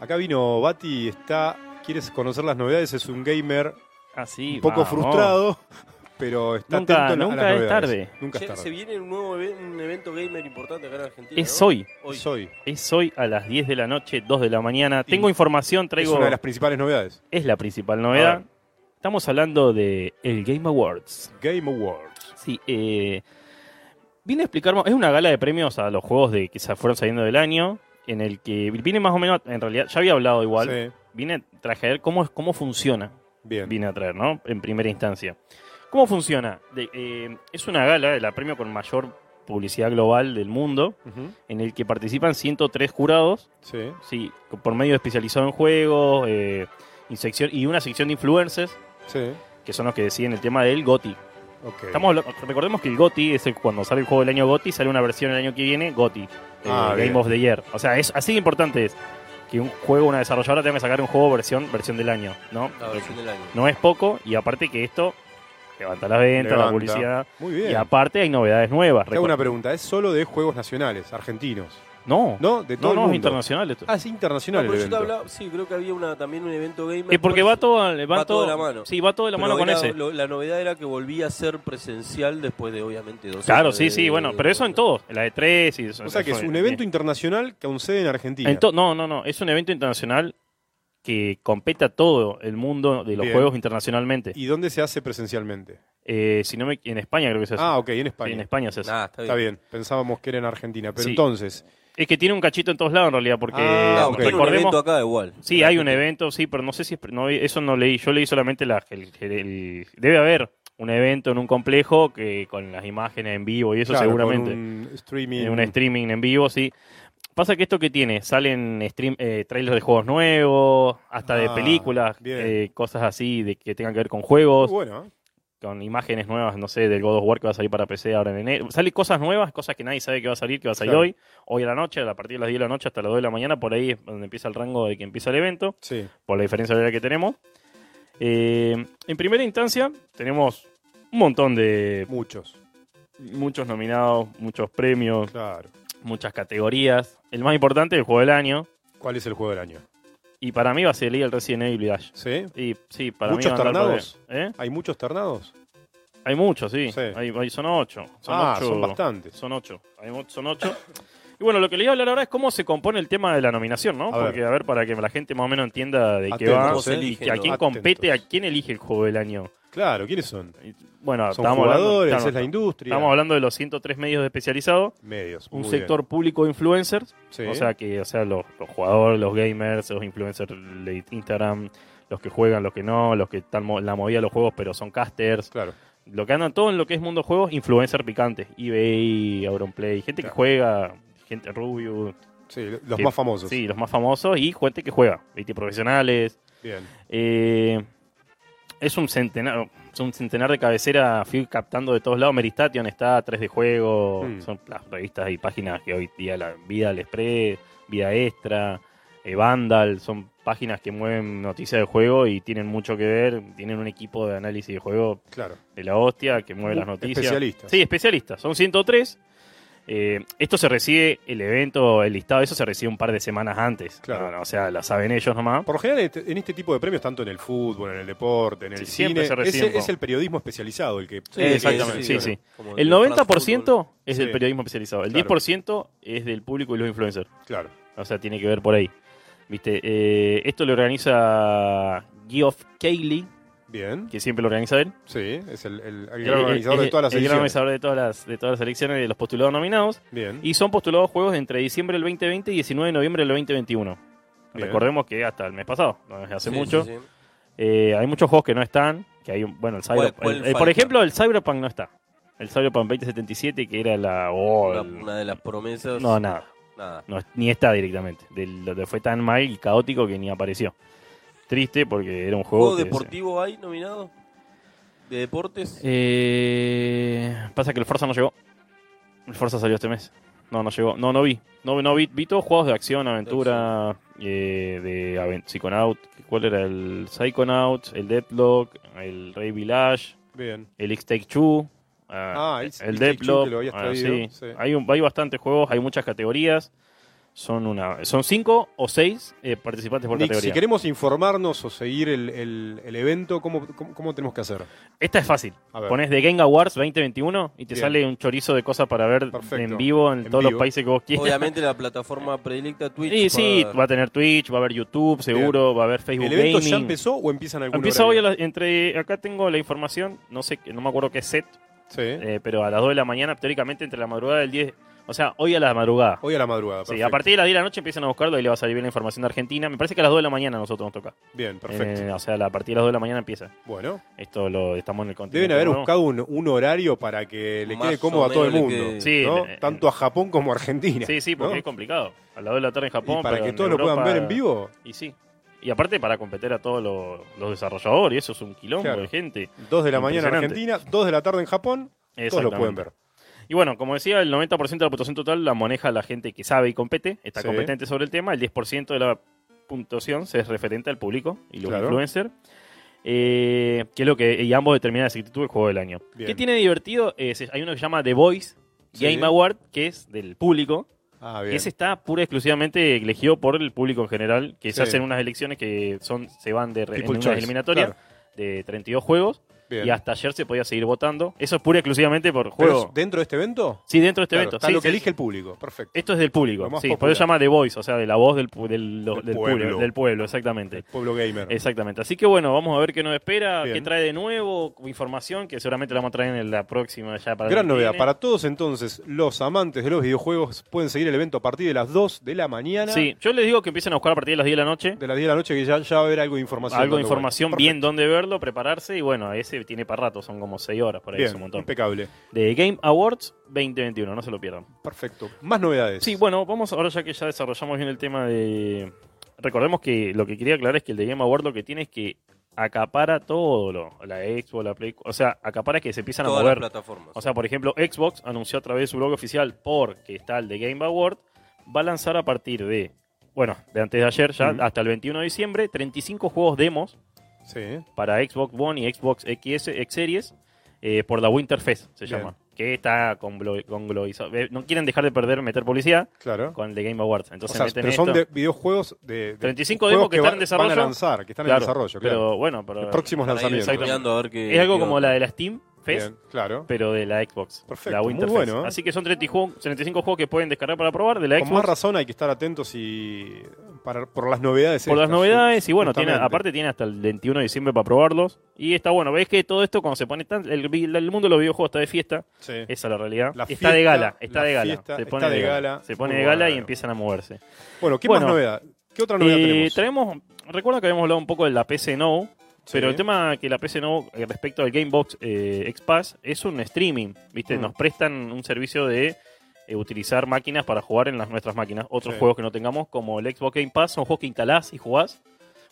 Acá vino Bati, está, quieres conocer las novedades, es un gamer Así, un poco vamos. frustrado, pero está Nunca- atento a la- a nunca las es tarde. Nunca es tarde. se viene un nuevo un evento gamer importante acá en Argentina. Es ¿no? hoy. Hoy. Es hoy. Es hoy a las 10 de la noche, 2 de la mañana. Tengo información, Es traigo... una de las principales novedades. es la principal novedad. Estamos hablando de el Game Awards. Game Awards. Sí, eh, vine a explicar, es una gala de premios a los juegos de que se fueron saliendo del año, en el que vine más o menos, en realidad, ya había hablado igual, Sí, vine a traer cómo, es- cómo funciona, bien. vine a traer, ¿no? En primera instancia. ¿Cómo funciona? De- eh, es una gala, la premio con mayor publicidad global del mundo, en el que participan 103 jurados, Sí. sí, por medio especializado en juegos, eh, y, sección, y una sección de influencers, Sí. que son los que deciden el tema del GOTI. Estamos, recordemos que el GOTI es el- cuando sale el juego del año GOTI, sale una versión el año que viene, GOTI, eh, Ah, Game of the Year. O sea, es así de importante es que un juego, una desarrolladora tenga que sacar un juego versión, versión del año, ¿no? La versión del año. No es poco, y aparte que esto levanta las ventas, la publicidad, Muy bien. y aparte hay novedades nuevas. Te hago una pregunta. ¿Es solo de juegos nacionales, argentinos? No, ¿No? De todo no, el no, mundo. es internacional esto. Ah, es internacional No, el pero yo te evento. hablaba, sí, creo que había una, también un evento gamer. Eh, porque por va todo, va va todo de la mano. Sí, va todo de la Pero mano con era- ese. lo- la novedad era que volvía a ser presencial después de, obviamente, dos Claro, años sí, de- sí, bueno, pero eso en todo, en la de tres y eso. O sea que es un evento internacional que aún sede en Argentina. En to- no, no, no. Es un evento internacional que compete a todo el mundo de los Bien. juegos internacionalmente. ¿Y dónde se hace presencialmente? Eh, si no me, en España creo que se hace. Ah, ok, en Sí, España. en España se hace. Está bien. Está bien, pensábamos que era en Argentina. Pero Sí. entonces, Es que tiene un cachito en todos lados en realidad, porque Ah, ok. tiene un recordemos. evento acá igual. Sí, hay un evento, sí, pero no sé si es, no, eso no leí. Yo leí solamente la, el- el- debe haber un evento en un complejo que con las imágenes en vivo y eso claro, seguramente. con un streaming. En un streaming en vivo, sí. Pasa que esto que tiene, salen stream, eh, trailers de juegos nuevos, hasta de Ah, películas, eh, cosas así de que tengan que ver con juegos, Bueno, con imágenes nuevas, no sé, del God of War que va a salir para PC ahora en enero. Salen cosas nuevas, cosas que nadie sabe que va a salir, que va a salir Claro. hoy, hoy a la noche, a partir de las 10 de la noche hasta las 2 de la mañana, por ahí es donde empieza el rango de que empieza el evento, sí. por la diferencia horaria que tenemos. Eh, en primera instancia, tenemos un montón de. Muchos. Muchos nominados, muchos premios, Claro. Muchas categorías. El más importante, el juego del año. ¿Cuál es el juego del año? Y para mí va a ser el Resident Evil Village. ¿Sí? Y, sí, para ¿Muchos mí. ¿Eh? ¿Hay muchos ternados? Hay muchos, sí. Sí. Hay, hay- son ocho. Son ah, ocho. son bastantes. Son ocho. Hay son ocho. Y bueno, lo que le iba a hablar ahora es cómo se compone el tema de la nominación, ¿no? A ver. Porque, a ver, para que la gente más o menos entienda de qué va ¿Cómo se y a quién Atentos. compete, a quién elige el juego del año. Claro, ¿quiénes son? Bueno, Son estamos jugadores, hablando, es la industria. estamos hablando de los 103 medios especializados, Medios. un sector público de influencers, bien. o Sí. sea que o sea los, los jugadores, los gamers, los influencers de Instagram, los que juegan, los que no, los que están la movida de los juegos pero son casters, Claro. lo que andan todo en lo que es mundo juegos, influencer picantes, eBay, Auronplay, gente que juega, gente Rubio, Sí, los que- más famosos. Sí, los más famosos y gente que juega, ¿viste? profesionales. Bien. Eh, es un centenar, es un centenar de cabecera, fui captando de todos lados. Meristation está, 3 de juego, Mm. son las revistas y páginas que hoy día la Vida al Express, Vida Extra, eh, Vandal, son páginas que mueven noticias de juego y tienen mucho que ver, tienen un equipo de análisis de juego Claro. de la hostia que mueve Uh, las noticias. especialistas. Sí, especialistas, son 103. Eh, esto se recibe, el evento, el listado, eso se recibe un par de semanas antes. Claro. No, no, o sea, la saben ellos nomás. Por lo general, en este- en este tipo de premios, tanto en el fútbol, en el deporte, en el Sí, siempre cine, se reciben es, el periodismo especializado el que. Sí, exactamente, sí, sí, como El de 90% France es del periodismo especializado. El Claro. 10% es del público y los influencers. Claro. O sea, tiene que ver por ahí. ¿Viste? Eh, esto lo organiza Geoff Cayley, Bien. que siempre lo organiza él. Sí, es el, el- el gran organizador de todas las el gran organizador de todas las, de todas las elecciones de los postulados nominados. Bien. Y son postulados juegos de entre diciembre del 2020 y 19 de noviembre del 2021. Bien. Recordemos que hasta el mes pasado, no hace Sí, mucho. sí, sí. Eh, hay muchos juegos que no están. Que hay, un- bueno, el ¿Cuál- Cyberpunk. cuál el- el- por ejemplo, el Cyberpunk no está. El Cyberpunk 2077, que era la. oh, Una, el- una de las promesas. no, nada. Nada. No, ni está directamente. Lo de- fue tan mal y caótico que ni apareció. Triste porque era un juego. ¿Juego deportivo hay nominado? ¿De deportes? Eh, pasa que el Forza no llegó. El Forza salió este mes. No, no llegó. No, no vi. No, no vi. Vi todos juegos de acción, aventura, eh, de aven- Psychonaut. ¿Cuál era? El Psychonaut, el Deadlock, el Ray Village, Bien. el X-Take Two. Ah, el- el el Deadlock. ah, sí. sí. Hay, un, hay bastantes juegos, hay muchas categorías. Son una son cinco o seis eh, participantes por Nick, categoría. si queremos informarnos o seguir el, el- el evento, ¿cómo, cómo, cómo tenemos que hacer? Esta es fácil. Pones The Game Awards 2021 y te Bien. sale un chorizo de cosas para ver Perfecto. en vivo en, En todos vivo. los países que vos quieras. Obviamente la plataforma predilecta Twitch. Sí, sí, va- va a tener Twitch, va a haber YouTube, seguro, va a haber Facebook ¿El evento Gaming. ya empezó o empiezan algún Empieza hoy a la- entre acá tengo la información, no sé, no me acuerdo qué set, Sí. eh, pero a las 2 de la mañana, teóricamente entre la madrugada del 10, o sea, hoy a la madrugada. Hoy a la madrugada. Sí, a partir de las 10 de la noche empiezan a buscarlo y le va a salir bien la información de Argentina. Me parece que a las 2 de la mañana a nosotros nos toca. Bien, perfecto. Eh, o sea, a partir de las 2 de la mañana empieza. bueno, Esto lo estamos en el continente. deben haber buscado un, un horario para que le Más quede cómodo a todo el mundo. Sí, ¿no? eh, Tanto a Japón como a Argentina. Sí, sí, porque ¿no? es complicado. A las 2 de la tarde en Japón. Y para pero que todos lo puedan ver en vivo, Y sí. Y aparte para competir a todos los, los desarrolladores, y eso es un quilombo Claro. de gente. 2 de la mañana en. Argentina, 2 de la tarde en Japón, todos lo pueden ver. Y bueno, como decía, el 90% de la puntuación total la maneja la gente que sabe y compete, está Sí. competente sobre el tema, el 10% de la puntuación se es referente al público y los Claro. influencers. Eh, que es lo que y ambos determinan la exactitud del juego del año. Bien. ¿Qué tiene de divertido? Es- hay uno que se llama The Voice Sí. Game Award, que es del público. Ah, bien. Ese está pura y exclusivamente elegido por el público en general, que Sí. se hacen unas elecciones que son se van de re- en unas eliminatorias claro. de 32 juegos Bien. y hasta ayer se podía seguir votando. Eso es pura y exclusivamente por ¿Pero juego. dentro de este evento? Sí, dentro de este Claro, evento. está Sí, lo que sí. elige el público. Perfecto. Esto es del público, sí, por popular. eso se llama The Voice, o sea, de la voz del, pu- del, lo- Del del pueblo. del pueblo, exactamente. El pueblo gamer. Exactamente. Así que bueno, vamos a ver qué nos espera, Bien. qué trae de nuevo, información que seguramente la vamos a traer en la próxima ya para Gran novedad. Para todos entonces, los amantes de los videojuegos pueden seguir el evento a partir de las 2 de la mañana. Sí, yo les digo que empiecen a buscar a partir de las 10 de la noche. De las 10 de la noche que ya, ya va a haber algo de información. Algo de información, bien dónde verlo, prepararse y bueno, ese tiene para rato, son como 6 horas por ahí, es un montón. impecable. De Game Awards 2021, no se lo pierdan. Perfecto. Más novedades. Sí, bueno, vamos ahora ya que ya desarrollamos bien el tema de... Recordemos que lo que quería aclarar es que el de Game Awards lo que tiene es que acapara todo, lo, la Xbox, la Play... O sea, acapara que se empiezan a las mover. plataformas. O sea, por ejemplo, Xbox anunció a través de su blog oficial, porque está el de Game Award, va a lanzar a partir de, bueno, de antes de ayer ya, hasta el 21 de diciembre, 35 juegos demos Sí. para Xbox One y Xbox X, X Series eh, por la Winter Fest, se Bien. llama. Que está con, con. Eh, No quieren dejar de perder meter publicidad Claro. con el de Game Awards. O Entonces sea, meten pero son esto. de videojuegos de, de 35 juegos demos que, están va- en desarrollo. Van a lanzar, que están Claro, en desarrollo, claro. Pero bueno, pero Los próximos lanzamientos. desarrollando a ver qué- es algo como la de la Steam Bien, claro. pero de la Xbox. Perfecto, la muy Winter bueno, Fest. ¿eh? Así que son 30 juegos- 35 juegos que pueden descargar para probar de la Con Xbox. más razón hay que estar atentos y para, por las novedades. por las novedades y bueno, tiene, aparte tiene hasta el 21 de diciembre para probarlos. Y está bueno, ves que todo esto cuando se pone tan... El, el mundo de los videojuegos está de fiesta. Sí. Esa es la realidad. La está de gala, está de gala. fiesta se pone de gala. Se pone Muy de gala y bueno. empiezan a moverse. Bueno, ¿qué Bueno, más novedad? ¿Qué otra novedad Eh, tenemos? traemos, recuerda que habíamos hablado un poco de la PC Now, Sí. pero el tema que la PC Now eh, respecto al Gamebox eh, X-Pass es un streaming, ¿viste? Mm. Nos prestan un servicio de eh, utilizar máquinas para jugar en las nuestras máquinas. Otros Sí. juegos que no tengamos, como el Xbox Game Pass, son juegos que instalás y jugás.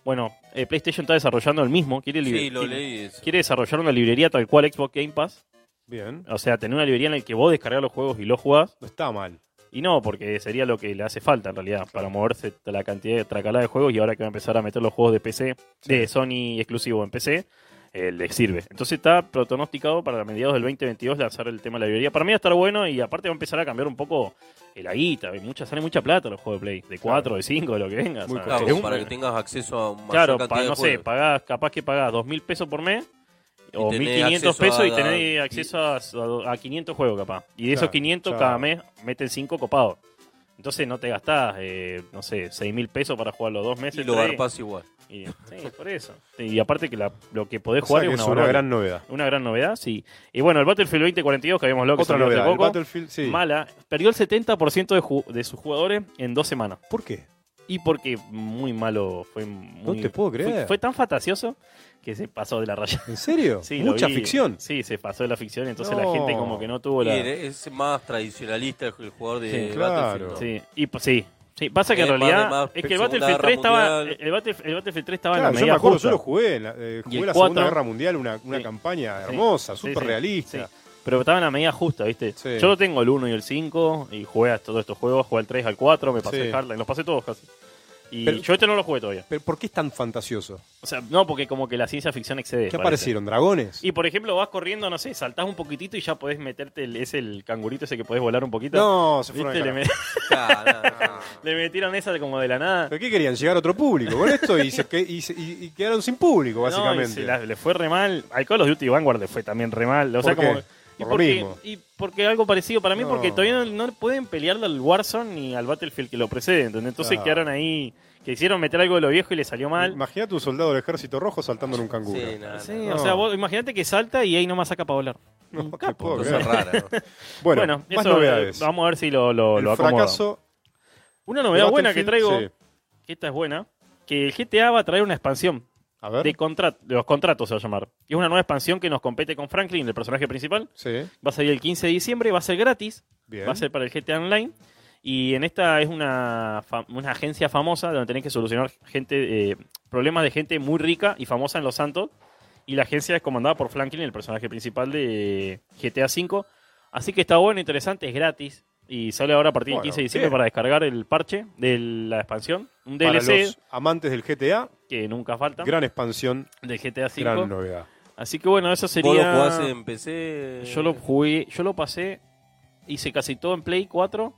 Bueno, eh, PlayStation está desarrollando el mismo, quiere, Sí, lo quiere- leí eso. quiere desarrollar una librería tal cual Xbox Game Pass. Bien. O sea, tener una librería en la que vos descargas los juegos y los jugás. No está mal. Y no, porque sería lo que le hace falta en realidad para moverse la cantidad de tracalada de juegos y ahora que va a empezar a meter los juegos de PC, de Sony exclusivo en PC, eh, le sirve. Entonces está pronosticado para mediados del 2022 lanzar el tema de la librería. Para mí va a estar bueno y aparte va a empezar a cambiar un poco el guita. Hay Mucha, sale mucha plata los juegos de Play, de 4, de 5, de lo que venga. Muy o sea, Claro, es un- para que tengas acceso a mayor Claro, cantidad pa- de no sé, pagás, capaz que pagás dos mil pesos por mes o tenés 1500 acceso pesos a y tenés acceso a, a- a 500 juegos capaz. Y de esos Claro, 500 chao. cada mes meten 5 copados. Entonces no te gastás, eh, no sé, 6 mil pesos para jugar los dos meses. Y lo garpás igual. Y, sí, por eso. Y aparte que la- lo que podés O sea jugar que es es una, gran novedad. Una gran novedad, sí. Y bueno, el Battlefield 2042 que habíamos hablado que hace novedad. El poco, Battlefield, sí. mala, perdió el 70% de, de sus jugadores en dos semanas. ¿Por qué? Y porque muy malo, fue muy... No te puedo creer. Fue, fue tan fantasioso que se pasó de la raya. ¿En serio? Sí, Mucha vi. ficción. Sí, se pasó de la ficción, entonces No. la gente como que no tuvo la... es más tradicionalista el jugador de Sí, claro. Battlefield. ¿no? Sí, y pues sí. Sí, pasa que en Eh, realidad más es que el Segunda Battlefield Guerra 3 estaba el Battlefield, el Battlefield 3 estaba Claro, en la yo me medida acuerdo, justa. yo lo jugué, en la, eh, jugué la Segunda cuatro- Guerra Mundial, una, una Sí. campaña hermosa, súper sí, realista. sí. Pero estaba en la medida justa, ¿viste? Sí. Yo lo tengo el 1 y el 5 y jugué a todos estos juegos, jugué al 3, al 4, me pasé Hardline, los pasé todos casi. Y Pero- yo este no lo jugué todavía. Pero ¿por qué es tan fantasioso? O sea, no, porque como que la ciencia ficción excede. ¿Qué parece. aparecieron? ¿Dragones? Y por ejemplo, vas corriendo, no sé, saltás un poquitito y ya podés meterte, el, es el cangurito ese que podés volar un poquito. No, se fueron Le, no, no. metieron esa como de la nada. ¿Pero qué querían? ¿Llegar a otro público con esto? Y, se y se- y- y quedaron sin público, No, y básicamente. se la- le fue re mal. Al Call of Duty Vanguard le fue también re mal. O sea, ¿Por qué? como. Y Por lo porque, mismo. y porque algo parecido para mí, No. porque todavía no, no pueden pelearle al Warzone ni al Battlefield que lo precede. ¿entendés? Entonces Claro. quedaron ahí, que hicieron meter algo de lo viejo y le salió mal. Imagínate un soldado del ejército rojo saltando en un canguro. Sí, nada, Sí, o sea, vos imagínate que salta y ahí nomás saca para volar. No, Un capo. Cosa rara, ¿no? Bueno, Bueno, más eso, eh, novedades. Vamos a ver si lo, lo, el lo acomodo. fracaso Una novedad buena que traigo, que esta es buena, que el GTA va a traer una expansión. A ver. de, contrat- de los contratos, se va a llamar. Y es una nueva expansión que nos compete con Franklin, el personaje principal. Sí, Va a salir el 15 de diciembre, va a ser gratis, bien. va a ser para el GTA Online. Y en esta es una, una agencia famosa donde tenés que solucionar gente eh, problemas de gente muy rica y famosa en Los Santos. Y la agencia es comandada por Franklin, el personaje principal de GTA V. Así que está bueno, interesante, es gratis. Y sale ahora a partir del Bueno, 15 de diciembre para descargar el parche de la expansión. Un Para DLC los amantes del GTA, que nunca falta gran expansión, del GTA V. gran novedad. Así que bueno, eso sería. ¿Vos lo jugás en PC? Yo lo jugué, yo lo pasé, hice casi todo en Play 4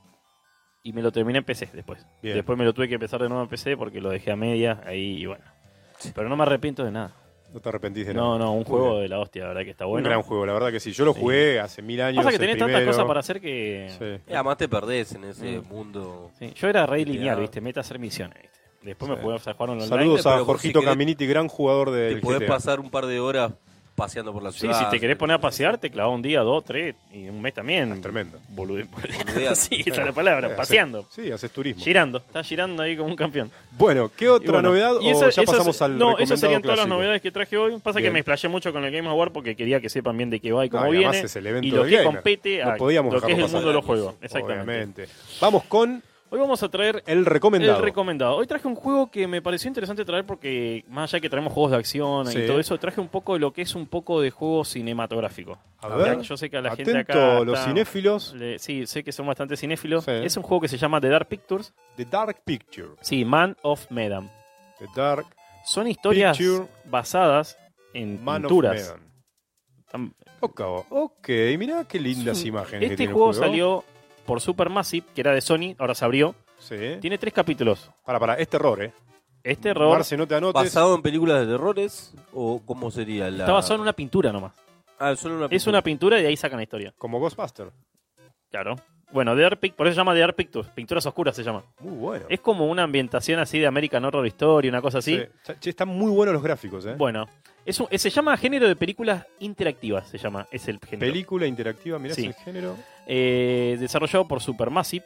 y me lo terminé en PC después. Bien. Después me lo tuve que empezar de nuevo en PC porque lo dejé a media ahí y bueno. Pero no me arrepiento de nada. No te arrepentís de No, nada. no, un Muy juego bien. de la hostia, la verdad que está Un bueno. gran juego, la verdad que sí. Yo lo Sí. jugué hace mil años. Pasa que tenés tantas cosas para hacer que... Sí. Además te perdés en ese Mm. mundo. Sí, Yo era rey lineal, ¿viste? Meta a hacer misiones, ¿viste? Después me jugué a jugar online. Saludos a Jorgito si Caminiti, gran jugador Te del podés GTA. pasar un par de horas paseando por la Sí, ciudad. si te querés poner a pasear, te clavas un día, dos, tres y un mes también. Es tremendo. Bolude- sí, esa es la palabra, Eh, paseando. Sí, haces turismo. Girando, está girando ahí como un campeón. Bueno, ¿qué Y otra bueno, novedad? y o ya pasamos al No, esas serían todas las novedades que traje hoy. Pasa Bien. que me explayé mucho con el Game Award porque quería que sepan bien de qué va y cómo Ah, y además viene. es el evento y lo que gamer. compete No a lo que es el mundo de los juegos. Exactamente. Obviamente. Vamos con Hoy vamos a traer el recomendado. el recomendado. Hoy traje un juego que me pareció interesante traer porque, más allá que traemos juegos de acción Sí. y todo eso, traje un poco de lo que es un poco de juego cinematográfico. A ver. Yo sé que a la Atento gente acá. los está- cinéfilos. le- sí, sé que son bastante cinéfilos. Sí. Es un juego que se llama The Dark Pictures. The Dark Picture. Sí, Man of Medan. The Dark. Son historias Picture, basadas en Man of pinturas. Medan. Tam- Ok, mirá qué lindas imágenes que Este el juego salió por Supermassive, que era de Sony, ahora se abrió. Sí. Tiene tres capítulos. Para, para, es terror, ¿eh? Este error Marce, no te anotes. ¿Basado en películas de terrores? ¿O cómo sería la.? está basado en una pintura nomás. Ah, solo una Es una pintura y de ahí sacan la historia. Como Ghostbuster. Claro. Bueno, The Art Pic- por eso se llama The Art Pictures, Pinturas Oscuras se llama. Muy bueno. Es como una ambientación así de American Horror Story, una cosa así. Sí. Che, están muy buenos los gráficos, ¿eh? Bueno, es un- se llama género de películas interactivas, se llama, es el género. Película interactiva, mirá Sí. el género. Eh, desarrollado por Supermassive,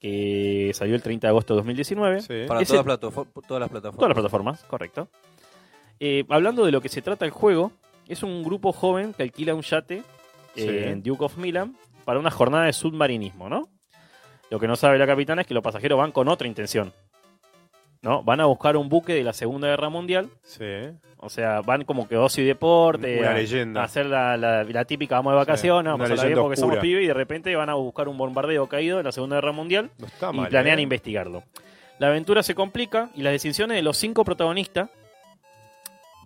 que salió el 30 de agosto de 2019. Sí. Para todas, el- platofo- todas las plataformas. Todas las plataformas, correcto. Eh, hablando de lo que se trata el juego, es un grupo joven que alquila un yate eh, Sí. en Duke of Milan para una jornada de submarinismo, ¿no? Lo que no sabe la capitana es que los pasajeros van con otra intención. ¿No? Van a buscar un buque de la Segunda Guerra Mundial. Sí. O sea, van como que ocio y deporte. Una a, leyenda. a hacer la, la- la típica vamos de vacaciones, vamos a pasarla bien porque somos pibes y de repente van a buscar un bombardeo caído de la Segunda Guerra Mundial No está y planean ¿eh? investigarlo. La aventura se complica y las decisiones de los cinco protagonistas.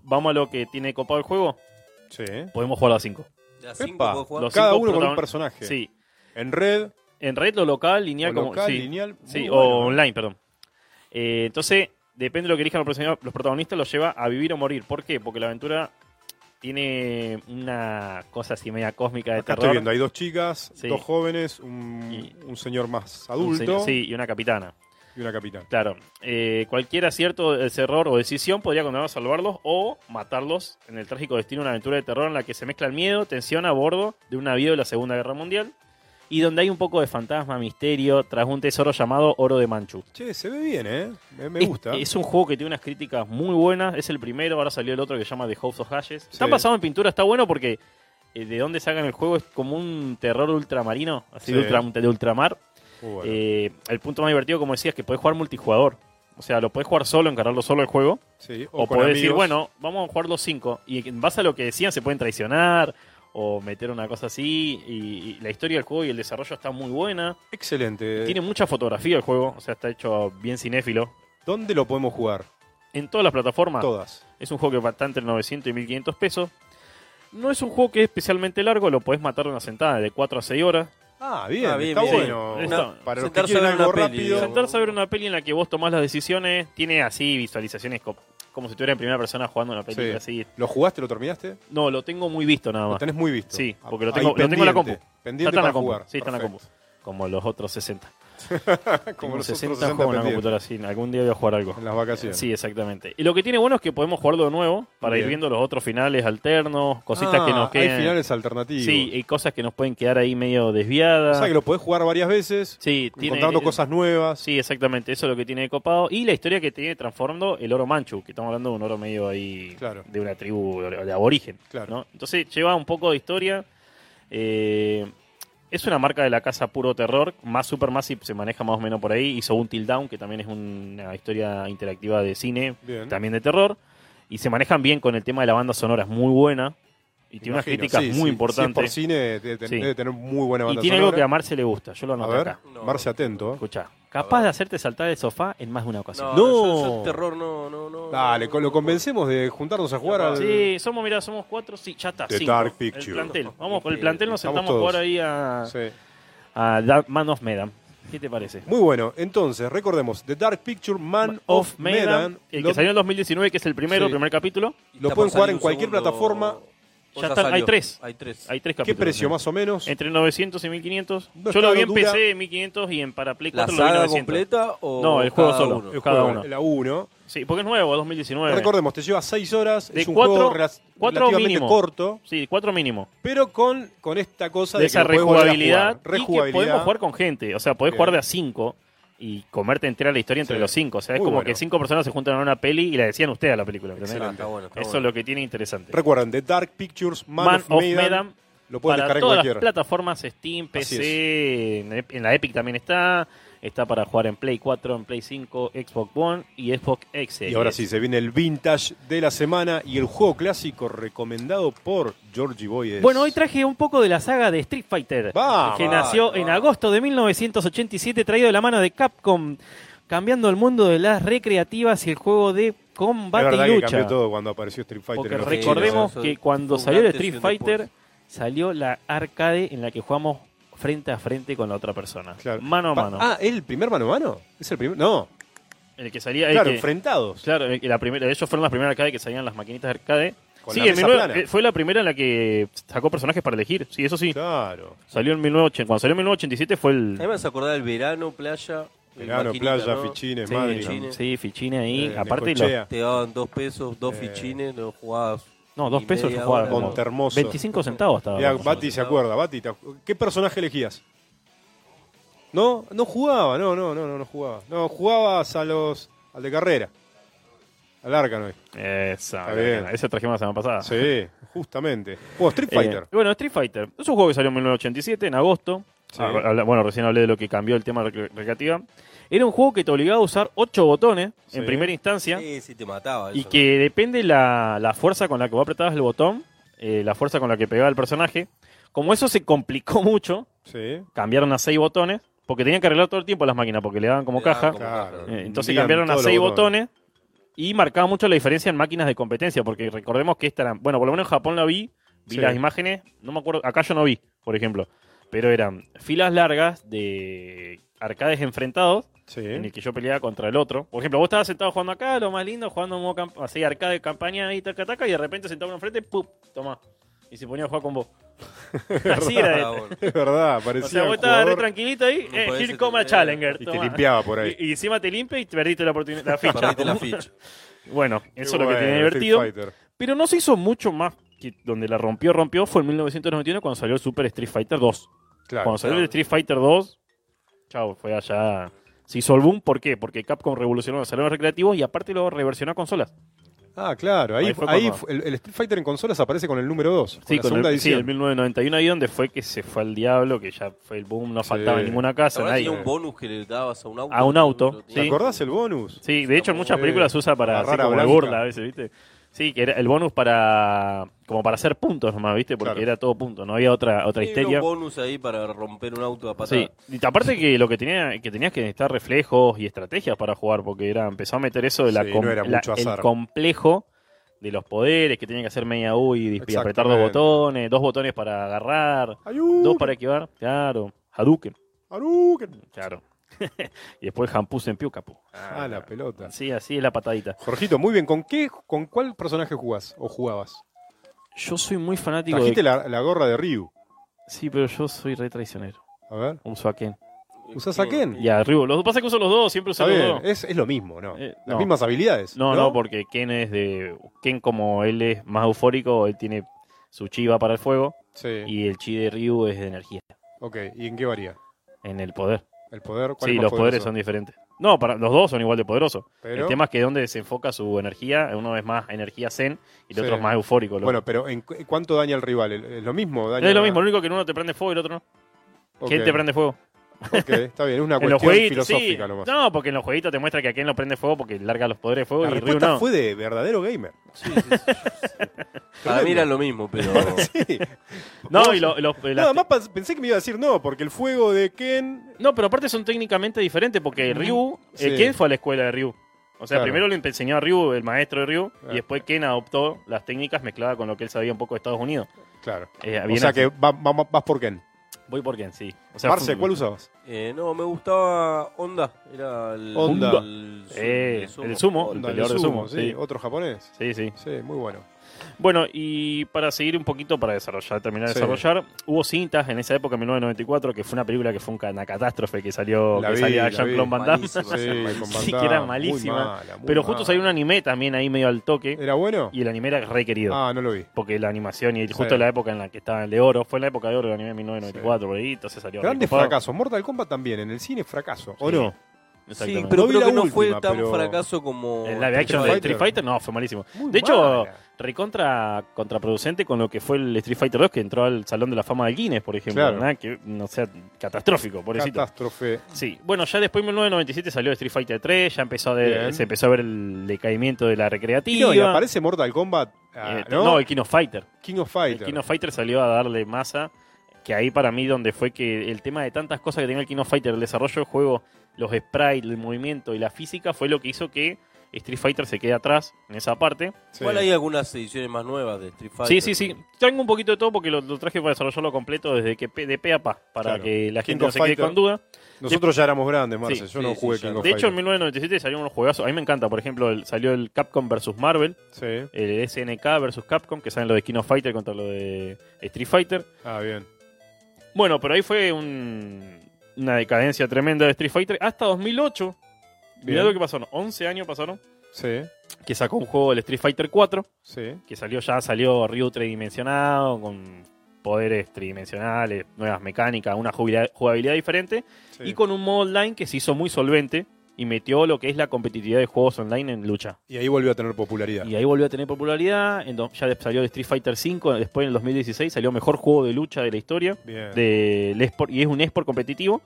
Vamos a lo que tiene copado el juego. Sí. Podemos jugar a cinco. Cinco Epa, jugar. Los Cada cinco uno con un personaje. Sí. En red, En red, lo local, lineal, o como. local, sí. lineal. muy Sí, bueno, o online, perdón. Eh, entonces, depende de lo que elijan los protagonistas- los protagonistas, los lleva a vivir o morir. ¿Por qué? Porque la aventura tiene una cosa así media cósmica de Acá terror. estoy viendo, hay dos chicas, Sí. dos jóvenes, un, Y- un señor más Un adulto señor- sí, y una capitana. Y una capitán. Claro, eh, cualquier acierto, ese error o decisión podría condenar a salvarlos o matarlos en el trágico destino de una aventura de terror en la que se mezcla el miedo, tensión a bordo de un navío de la Segunda Guerra Mundial y donde hay un poco de fantasma, misterio, tras un tesoro llamado Oro de Manchu. Che, se ve bien, ¿eh? Me, me Es- gusta. Es, un juego que tiene unas críticas muy buenas. Es el primero, ahora salió el otro que se llama The House of Ashes. Está Sí. basado en pintura, está bueno porque eh, de dónde sacan el juego es como un terror ultramarino, así de, ultra- de ultramar. Bueno. Eh, el punto más divertido, como decía, es que podés jugar multijugador. O sea, lo podés jugar solo, encargarlo solo el juego. Sí, O, con podés decir, bueno, vamos a jugar los cinco. Y en base a lo que decían, se pueden traicionar o meter una cosa así. Y, y la historia del juego y el desarrollo está muy buena. Excelente. Tiene mucha fotografía el juego, o sea, está hecho bien cinéfilo. ¿Dónde lo podemos jugar? En todas las plataformas. Todas. Es un juego que está entre 900 y 1500 pesos. No es un juego que es especialmente largo, lo podés matar de una sentada de 4 a 6 horas. Ah, bien, Ah, bien, está bien. bueno. Está- Para los que sentarse a quieren ver algo una peli, rápido. Sentarse a ver una peli en la que vos tomás las decisiones, tiene así visualizaciones co- como si estuviera en primera persona jugando una película Sí. así. ¿Lo jugaste? ¿Lo terminaste? No, lo tengo muy visto nada Lo más. tenés muy visto. Sí, Ah, porque lo tengo, lo tengo en la compu. pendiente, está en para la compu. jugar. Sí, está en la compu. Como los otros 60. Como los 60 otros 60 juegos en la computadora, sí. Algún día voy a jugar algo. En las vacaciones. Sí, exactamente. Y lo que tiene bueno es que podemos jugarlo de nuevo para ir viendo los otros finales alternos, cositas que Ah, nos quedan. Hay finales alternativos. Sí, hay cosas que nos pueden quedar ahí medio O desviadas. sea que lo podés jugar varias veces, Sí, tiene, encontrando cosas nuevas. Sí, exactamente. Eso es lo que tiene de copado. Y la historia que tiene transformando el oro manchu, que estamos hablando de un oro medio ahí Claro. de una tribu de, de aborigen. Claro. ¿no? Entonces lleva un poco de historia. Eh, es una marca de la casa puro terror. Más Supermassive se maneja más o menos por ahí. Hizo un Till Down, que también es una historia interactiva de cine, Bien. también de terror. Y se manejan bien con el tema de la banda sonora, es muy buena. Y tiene unas críticas sí, muy sí. Si es importantes. por cine, debe, Sí. tener muy buena y banda tiene algo sonora. que a Marce le gusta. Yo lo A anoto ver, acá. No. Marce atento. Escucha, capaz de hacerte saltar del sofá en más de una ocasión. No, yo el terror no, no, no. Dale, no, con- lo convencemos de juntarnos a jugar al... Sí, somos, mira, somos cuatro, sí, ya está. The cinco. Dark El Picture. plantel. Vamos con el plantel, nos Estamos sentamos a jugar todos. ahí a, Sí. a Dark Man of Medan. ¿Qué te parece? Muy bueno. Entonces, recordemos, The Dark Picture Man of Medan. el lo, que salió en 2019, que es el primero, Sí. el primer capítulo. Lo pueden jugar en cualquier plataforma. ¿O Ya están- hay tres. Hay tres. Hay tres ¿Qué capítulos. precio más o menos? Entre 900 y 1500. No Yo lo vi en dura. PC, 1500 y en para Play ¿La 4 lo vi en saga 900. completa o No, el juego cada solo. uno? El cada juego, uno. La 1. Sí, porque es nuevo, es 2019. Recordemos, te lleva 6 horas. De es un cuatro- juego rela- cuatro relativamente mínimo. corto, Sí, cuatro mínimo. pero con, con esta cosa de de, esa que lo podés volver a rejugabilidad, jugar. y que Rejugabilidad. podemos jugar con gente. O sea, podés Bien. jugar de a cinco y comerte entera la historia entre Sí. los cinco. O sea, es Muy como bueno. que cinco personas se juntan en una peli y la decían ustedes a la película. ¿entendés? Está bueno, está Eso bueno. es lo que tiene interesante. Recuerden, The Dark Pictures Man, Man of, of Medan. Medan, Lo pueden para descargar en todas cualquier. las plataformas Steam, PC, en, en la Epic también está. Está para jugar en Play 4, en Play 5, Xbox One y Xbox X. Y ahora sí, se viene el vintage de la semana y el juego clásico recomendado por Georgie Boy. es- Bueno, hoy traje un poco de la saga de Street Fighter, Vamos, que nació en agosto de 1987, traído de la mano de Capcom, cambiando el mundo de las recreativas y el juego de combate es verdad y que lucha. cambió todo cuando apareció Street Fighter. Porque en los recordemos que cuando salió el Street Fighter, después. salió la arcade en la que jugamos frente a frente con la otra persona. Claro. Mano a Pa- mano. Ah, ¿es el primer mano a mano? ¿Es el primer? No, el que salía. el claro, que- enfrentados. Claro, el la primera, ellos fueron las primeras arcade que salían las maquinitas de arcade. Con sí, la en mesa 19 plana. eh, fue la primera en la que sacó personajes para elegir. Sí, eso sí. Claro. Salió en 1980. Cuando salió en 1987 fue el. A mí me hace acordar el verano, playa. Verano, maquinita, playa, ¿no? fichines, Sí, Madrid. sí, fichines ahí. Eh, Aparte, los- Necochea. Te daban dos pesos, dos Eh. fichines, lo jugabas. No, dos pesos yo jugaba como Montermoso. 25 centavos estaba. Mirá. Bati se acuerda, Bati, ¿te acu- ¿qué personaje elegías? No, no jugaba, no, no, no, no, no jugaba. No, jugabas a los al de carrera. Al Arcanoid. Esa, bien. ese trajimos la semana pasada. Sí, justamente. Bueno, Street Eh, Fighter. bueno, Street Fighter. Es un juego que salió en 1987, en agosto. Sí. Ah, bueno, recién hablé de lo que cambió el tema rec- recreativa. Era un juego que te obligaba a usar ocho botones Sí. en primera instancia. Sí, sí, te mataba. Y que depende la, la fuerza con la que vos apretabas el botón, eh, la fuerza con la que pegaba el personaje. Como eso se complicó mucho, Sí. cambiaron a seis botones, porque tenían que arreglar todo el tiempo las máquinas, porque le daban como Le daban caja. como Claro. caja. Eh, entonces cambiaron a seis botones y marcaba mucho la diferencia en máquinas de competencia, porque recordemos que esta era, bueno, por lo menos en Japón la vi, vi Sí. las imágenes, no me acuerdo, acá yo no vi, por ejemplo, pero eran filas largas de arcades enfrentados Sí. en el que yo peleaba contra el otro. Por ejemplo, vos estabas sentado jugando acá, lo más lindo, jugando en modo camp- así arcade, campaña y taca taca, y de repente sentado uno enfrente, ¡pum! Tomá. Y se ponía a jugar con vos. así era. Es verdad, O parecía sea, un vos estabas re tranquilito ahí, No eh, podés here come a challenger. y te limpiaba por ahí. Y, y encima te limpia y te perdiste la oportunidad, la ficha. Perdiste la ficha. Bueno, eso es lo que Street divertido. Pero no se hizo mucho más que donde la rompió, rompió, fue en 1991 cuando salió el Super Street Fighter 2. Claro. cuando salió claro. el Street Fighter 2, chao, fue allá. Se hizo el boom, ¿por qué? Porque Capcom revolucionó los salones recreativos y aparte lo reversionó a consolas. Ah, claro. Ahí, Ahí fue ahí el, el Street Fighter en consolas aparece con el número 2. Sí, la con segunda el, sí, el 1991 ahí donde fue que se fue al diablo, que ya fue el boom, no Sí. faltaba en ninguna casa, nadie. tenía un bonus que le dabas a un auto. A un auto, ¿Te sí. acordás el bonus? Sí, de hecho en muchas películas se usa para así como burla a veces, ¿viste? Sí, que era el bonus para como para hacer puntos nomás, ¿viste? Porque Claro. era todo puntos, no había otra otra Sí, histeria. un bonus ahí para romper un auto a patada. Sí, y aparte que lo que tenía que tenías que necesitar reflejos y estrategias para jugar, porque era empezó a meter eso de la, Sí, com- no era la- mucho el azar. complejo de los poderes, que tenían que hacer media U y, dis- y apretar dos Exactamente. botones, dos botones para agarrar, dos para esquivar, claro, Hadouken, Hadouken. claro. y después Hampus en Piu Capu. Ah, la pelota. Sí, así es la patadita. Jorgito, muy bien. ¿Con qué, con cuál personaje jugás o jugabas? Yo soy muy fanático Trajiste de... la, la gorra de Ryu. Sí, pero yo soy re traicionero. A ver. Uso a Ken. ¿Usás a Ken? Y a Ryu. Lo que pasa es que uso los dos, siempre uso Está los bien, dos. es, es lo mismo, ¿no? Eh, Las no. mismas habilidades. No, no, porque Ken es de. Ken, como él es más eufórico, él tiene su chiva para el fuego. Sí. Y el chi de Ryu es de energía. Ok, ¿y en qué varía? En el poder. ¿El poder? ¿Cuál Sí, es más los poderes poderoso? son diferentes. No, para, los dos son igual de poderosos. Pero- El tema es que donde se enfoca su energía, uno es más energía zen y el Sí. otro es más eufórico. loco. Bueno, pero ¿en cu- ¿cuánto daña el rival? ¿El- ¿Es lo mismo? Daña es lo mismo, lo único que uno te prende fuego y el otro no. Ken te prende fuego. Ok, está bien, es una cuestión jueguitos, sí. filosófica nomás. No, porque en los jueguitos te muestra que a Ken lo prende fuego porque larga los poderes de fuego La y Ryu respuesta no. fue de verdadero gamer. Para mí era lo mismo, pero. Sí. No, y lo- los- las Nada más pas- pensé que me iba a decir no, porque el fuego de Ken. No, pero aparte son técnicamente diferentes porque Ryu, Sí. eh, Ken fue a la escuela de Ryu. O sea, Claro. primero le enseñó a Ryu, el maestro de Ryu, y después Ken adoptó las técnicas mezcladas con lo que él sabía un poco de Estados Unidos. Claro. Eh, O bien sea así. que va- va- vas por Ken. Voy por Ken, sí. O sea, Marce, ¿cuál usabas? Eh, no, me gustaba Honda. Era el. Honda. El, Eh, el sumo, el Onda, peleador de sumo. sí. sí. Otro japonés. sí, sí. Sí, muy bueno. Bueno, y para seguir un poquito, para desarrollar, terminar de Sí. desarrollar, hubo cintas en esa época, en 1994, que fue una película que fue un una catástrofe, que salió, La que vi, salía la Jean-Claude. Van Damme. Malísima. Sí, que era muy malísima. mala, muy Pero justo mala. salió un anime también ahí medio al toque, ¿Era bueno? y el anime era re querido. Ah, no lo vi. Porque la animación y justo Sí. la época en la que estaba el de oro, fue la época de oro del anime en 1994, por ahí, entonces salió. Grandes recopado. fracasos. Mortal Kombat también. En el cine fracaso. ¿O Sí. no? Sí, pero No vi creo la que no fue tan pero- fracaso como. El live action de Fighter. Street Fighter no, fue malísimo. Muy de hecho, mala. Recontra contraproducente con lo que fue el Street Fighter 2 que entró al Salón de la Fama del Guinness, por ejemplo. Claro. Nada que, no sea, catastrófico, pobrecito. Catástrofe. Sí, bueno, ya después en 1997 salió Street Fighter 3, ya empezó a de- se empezó a ver el decaimiento de la recreativa. no, y aparece Mortal Kombat. ah, Eh, ¿no? no, el King of Fighter. King of El Fighter. King of Fighter salió a darle masa, que ahí para mí donde fue que el tema de tantas cosas que tenía el King of Fighter, el desarrollo del juego, los sprites, el movimiento y la física, fue lo que hizo que Street Fighter se queda atrás en esa parte. Igual hay algunas ediciones más nuevas de Street Fighter. Sí, sí, sí. Tengo un poquito de todo porque lo, lo traje para desarrollarlo completo desde que de pe a pa, para Claro. que la King gente no se quede con duda. Nosotros ya éramos grandes, Marce. Sí, Yo no sí, jugué sí. King of De hecho, en Fighter. 1997 salieron unos juegazos. A mí me encanta, por ejemplo, el- salió el Capcom vs Marvel, Sí. el SNK vs Capcom, que saben lo de King of Fighter contra lo de Street Fighter. Ah, bien. Bueno, pero ahí fue un- una decadencia tremenda de Street Fighter hasta 2008. Mirá lo que pasaron, 11 años pasaron, Sí, que sacó un juego el Street Fighter 4, sí. que salió ya, salió Ryu tridimensionado, con poderes tridimensionales, nuevas mecánicas, una jugabilidad, diferente, sí. y con un modo online que se hizo muy solvente y metió lo que es la competitividad de juegos online en lucha. Y ahí volvió a tener popularidad. Y ahí volvió a tener popularidad, en ya salió de Street Fighter 5, después en el 2016 salió mejor juego de lucha de la historia. Bien. del esport, y es un esport competitivo.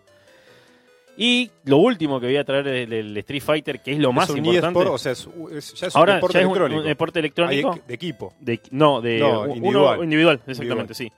Y lo último que voy a traer del, del Street Fighter, que es lo más es un importante. eSport, o sea, es, es- ya es un Ahora deporte ya es un, electrónico. un deporte electrónico. de equipo. de- no, de No, uno individual. individual, exactamente, sí.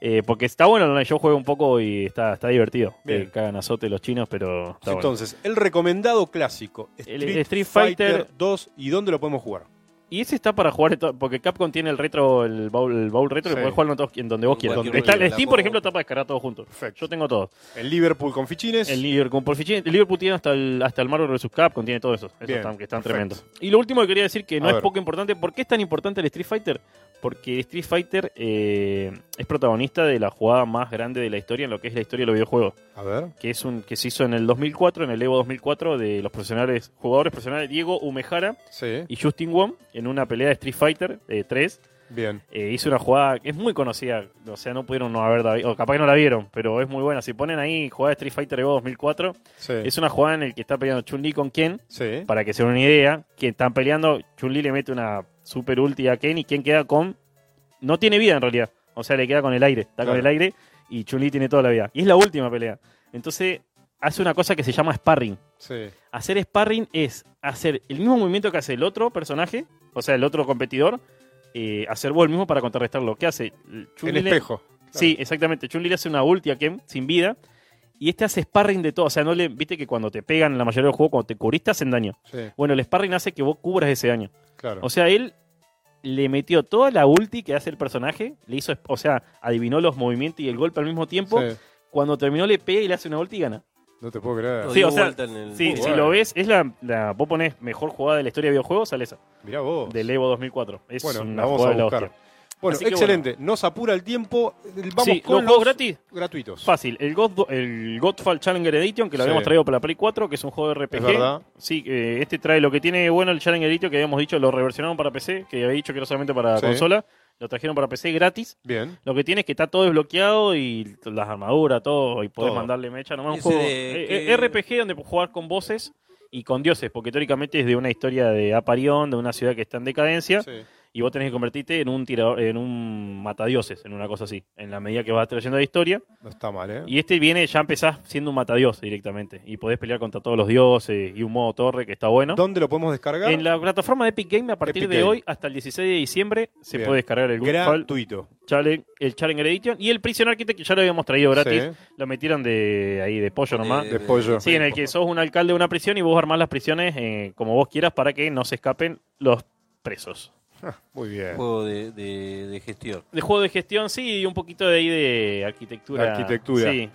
Eh, porque está bueno el yo juego un poco y está, está divertido. Te cagan azote los chinos, pero está bueno. Entonces, el recomendado clásico, El Street, Street Fighter, Fighter 2, ¿y dónde lo podemos jugar? Y ese está para jugar, porque Capcom tiene el retro, el baúl, el baúl retro, Sí. que puedes jugarlo en, todos- en donde vos quieras. Está, lugar, el Steam, por ejemplo, está para descargar todo junto. Perfecto. Yo tengo todo. El Liverpool con fichines. El Liverpool por fichín- el Liverpool tiene hasta el, hasta el Marvel vs. Capcom, tiene todo eso. Eso Bien, están, que están tremendos. Y lo último que quería decir, que no A es ver. poco importante, ¿por qué es tan importante el Street Fighter? Porque Street Fighter eh, es protagonista de la jugada más grande de la historia en lo que es la historia de los videojuegos. A ver. Que es un que se hizo en el 2004, en el Evo 2004, de los profesionales jugadores profesionales Diego Umehara Sí. y Justin Wong en una pelea de Street Fighter eh, 3. Bien. Eh, hizo una jugada que es muy conocida, o sea, no pudieron no haberla o capaz que no la vieron, pero es muy buena. Si ponen ahí jugada de Street Fighter Evo 2004, Sí. es una jugada en la que está peleando Chun-Li con Ken, Sí. para que se den una idea, que están peleando, Chun-Li le mete una super ulti a Ken y Ken queda con... No tiene vida en realidad, o sea, le queda con el aire, está con el aire y Chun-Li tiene toda la vida. Y es la última pelea. Entonces, hace una cosa que se llama sparring. Sí. Hacer sparring es hacer el mismo movimiento que hace el otro personaje, o sea, el otro competidor, eh, hacer vos el mismo para contrarrestarlo. ¿Qué hace? En Chun-Li le- espejo. Sí, exactamente. Chun-Li le hace una ulti a Ken sin vida. Y este hace sparring de todo. O sea, no le. Viste que cuando te pegan en la mayoría de los juegos, cuando te cubriste, hacen daño. Sí, Bueno, el sparring hace que vos cubras ese daño. claro. O sea, él le metió toda la ulti que hace el personaje. Le hizo. O sea, adivinó los movimientos y el golpe al mismo tiempo. Sí, Cuando terminó, le pega y le hace una ulti y gana. No te puedo creer. Sí, o sea, Sí, si lo ves, es la, la. Vos ponés mejor jugada de la historia de videojuegos, sale esa. Mirá vos. Del Evo 2004. Es Bueno, una la vamos jugada a de la buscar. Bueno, Así excelente. Nos apura el tiempo. Vamos Sí, con los juegos gratis. gratuitos. Fácil, el, God, el Godfall Challenger Edition, que lo Sí. habíamos traído para la Play 4, que es un juego de RPG. Es verdad. Sí, eh, este trae lo que tiene bueno el Challenger Edition, que habíamos dicho, lo reversionaron para PC, que había dicho que era solamente para Sí. consola. Lo trajeron para PC gratis. Bien. Lo que tiene es que está todo desbloqueado y las armaduras, todo, y podés Todo. mandarle mecha. Nomás un Ese juego de eh, que- eh, RPG donde puedes jugar con voces y con dioses, porque teóricamente es de una historia de Aparión, de una ciudad que está en decadencia, Sí. Y vos tenés que convertirte en un tirador, en un matadioses, en una cosa así, en la medida que vas trayendo la historia. No está mal, ¿eh? Y este viene, ya empezás siendo un matadios directamente. Y podés pelear contra todos los dioses y un modo torre que está bueno. ¿Dónde lo podemos descargar? En la plataforma de Epic Game, a partir Epic de Game. hoy hasta el 16 de diciembre, se Bien. puede descargar el Gratuito. Challenge, el Challenger Edition y el Prison Architect, que ya lo habíamos traído gratis. Sí. Lo metieron de ahí de pollo nomás. De pollo. Sí, en el que sos un alcalde de una prisión y vos armás las prisiones eh, como vos quieras para que no se escapen los presos. Ah, Muy bien. juego de, de, de gestión. De juego de gestión, sí, y un poquito de ahí de arquitectura. Arquitectura. Sí,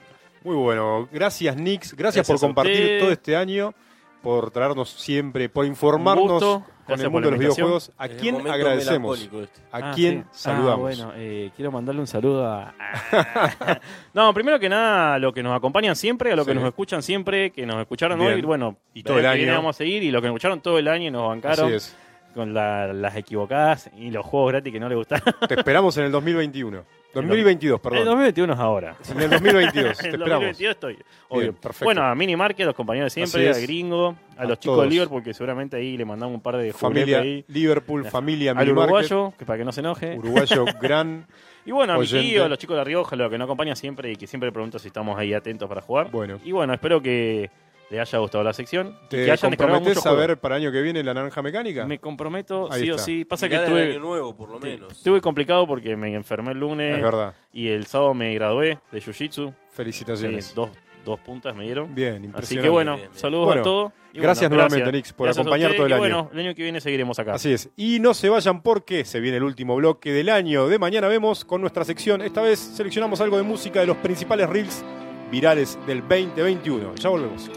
Muy bueno. Gracias, Nix. Gracias, Gracias por compartir todo este año, por traernos siempre, por informarnos con Gracias el mundo de los videojuegos. ¿A quién agradecemos? este. ¿A Ah, quién sí. saludamos? Ah, bueno, eh, quiero mandarle un saludo a... no, primero que nada, a los que nos acompañan siempre, a los Sí. que nos escuchan siempre, que nos escucharon Bien. hoy, bueno, Y todo el que año. vamos a seguir, y los que nos escucharon todo el año y nos bancaron Así es. Con la- las equivocadas y los juegos gratis que no les gustaron. Te esperamos en el 2021. 2022, El perdón. 2021 es ahora. En el 2022. Te En el esperamos. 2022 estoy. Obvio. Bien, perfecto. Bueno, a Mini Market, los compañeros de siempre, a. Gringo, a, A los chicos todos. de Liverpool, que seguramente ahí le mandamos un par de Familia ahí. Liverpool, familia Al uruguayo, que para que no se enoje. Uruguayo gran. Y bueno, a mi tío, a los chicos de La Rioja, los que nos acompañan siempre y que siempre pregunto si estamos ahí atentos para jugar. Bueno. Y bueno, espero que les haya gustado la sección. y ¿Te que hayan comprometes a ver para el año que viene la naranja mecánica? Me comprometo, Ahí sí o sí. Pasa que Mirá del estuve, año nuevo, por lo menos. estuve complicado porque me enfermé el lunes Es verdad. y el sábado me gradué de Jiu-Jitsu. Felicitaciones. dos, Dos puntas me dieron. Bien, Así impresionante. que bueno, Bien, bien. saludos Bueno, a todos. Y gracias bueno, nuevamente, Nix, por Gracias acompañar todo el y año. bueno, el año que viene seguiremos acá. Así es. Y no se vayan porque se viene el último bloque del año de mañana. Vemos con nuestra sección. Esta vez seleccionamos algo de música de los principales reels virales del 2021. Ya volvemos.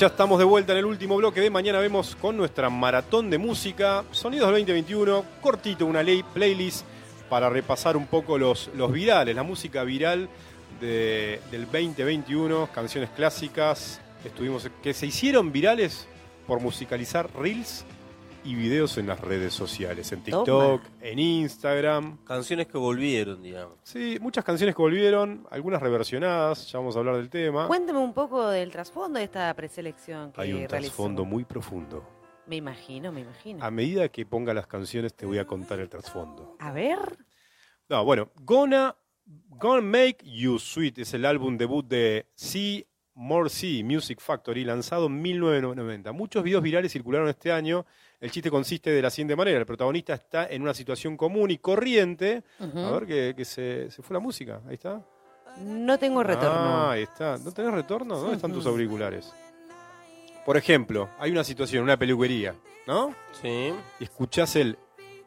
Ya estamos de vuelta en el último bloque de mañana. Vemos con nuestra maratón de música, Sonidos del 2021, cortito, una ley, playlist para repasar un poco los, los virales, la música viral de- del 2021, canciones clásicas. Estuvimos, que se hicieron virales por musicalizar reels y videos en las redes sociales, en TikTok, Toma. en Instagram. Canciones que volvieron, digamos. Sí, muchas canciones que volvieron, algunas reversionadas, ya vamos a hablar del tema. Cuénteme un poco del trasfondo de esta preselección que Hay un trasfondo muy profundo. Me imagino, me imagino. A medida que ponga las canciones te voy a contar el trasfondo. A ver. No, bueno, Gonna, Gonna Make You Sweet es el álbum debut de C More C Music Factory, lanzado en 1990. Muchos videos virales circularon este año. El chiste consiste de la siguiente manera: el protagonista está en una situación común y corriente. A ver que, que se, se fue la música. Ahí está. No tengo retorno. Ah, ahí está. ¿No tenés retorno? ¿Dónde están tus auriculares? Por ejemplo, hay una situación, una peluquería, ¿no? Sí. Y escuchás el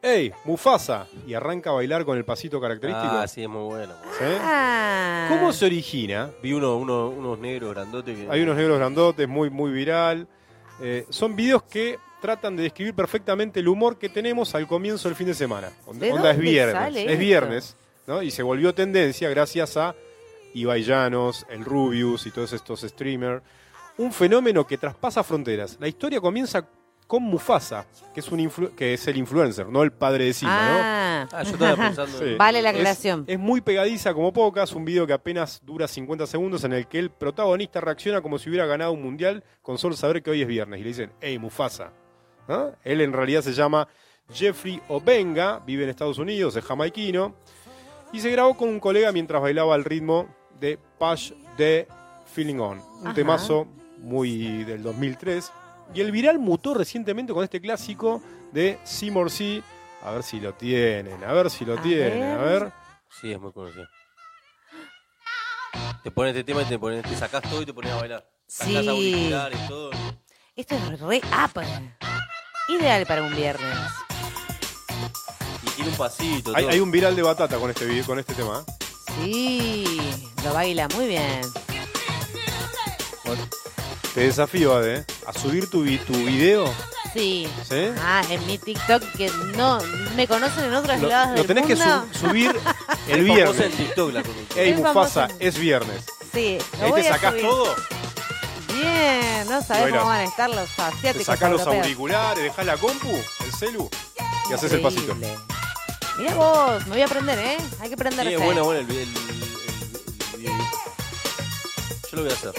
¡Ey, Mufasa! Y arranca a bailar con el pasito característico. Ah, sí, es muy bueno. ¿Sí? Ah. ¿Cómo se origina? Vi uno, uno- unos negros grandotes que... Hay unos negros grandotes, muy, muy viral. Eh, son videos que tratan de describir perfectamente el humor que tenemos al comienzo del fin de semana. ¿De onda es viernes. sale Es viernes, ¿no? Y se volvió tendencia gracias a Ibai Llanos, el Rubius y todos estos streamers. Un fenómeno que traspasa fronteras. La historia comienza con Mufasa, que es, un influ- que es el influencer, no el padre de Simba, ¿no? Ah. Ah, yo estaba pensando en- Sí. Vale la Es- aclaración. Es, muy pegadiza como pocas, un video que apenas dura 50 segundos en el que el protagonista reacciona como si hubiera ganado un mundial con solo saber que hoy es viernes. Y le dicen, hey Mufasa. Él en realidad se llama Jeffrey Obenga, vive en Estados Unidos, es jamaiquino. Y se grabó con un colega mientras bailaba al ritmo de Push the Feeling On. Un Ajá. temazo muy del 2003. Y el viral mutó recientemente con este clásico de Seymour C. A ver si lo tienen, a ver si lo A tienen, a ver. Sí, es muy conocido. Te pones este tema y te, pones, te sacás todo y te pones a bailar. Sacás Sí. auriculares, todo. Esto es re. Ideal para un viernes. Y tiene un pasito. Hay, todo. hay un viral de batata con este con este tema. ¿eh? Sí, lo baila muy bien. Te desafío, Ade, ¿eh? a subir tu, vi- tu video. Sí. ¿Sí? Ah, en mi TikTok que no me conocen en otros Lo, lados lo del tenés que mundo. su- subir el Es famosa en viernes. TikTok la conductora. Ey, Es Mufasa, es viernes. Sí, lo Ahí voy te a sacás subir. todo, Bien, no sabés cómo van a estar los te asiáticos sacás los europeos. auriculares, dejás la compu, el celu, y haces el pasito. Mira vos, me voy a aprender, ¿eh? Hay que aprenderse. Sí, bueno, bueno el, el, el, el videito. Yo lo voy a hacer.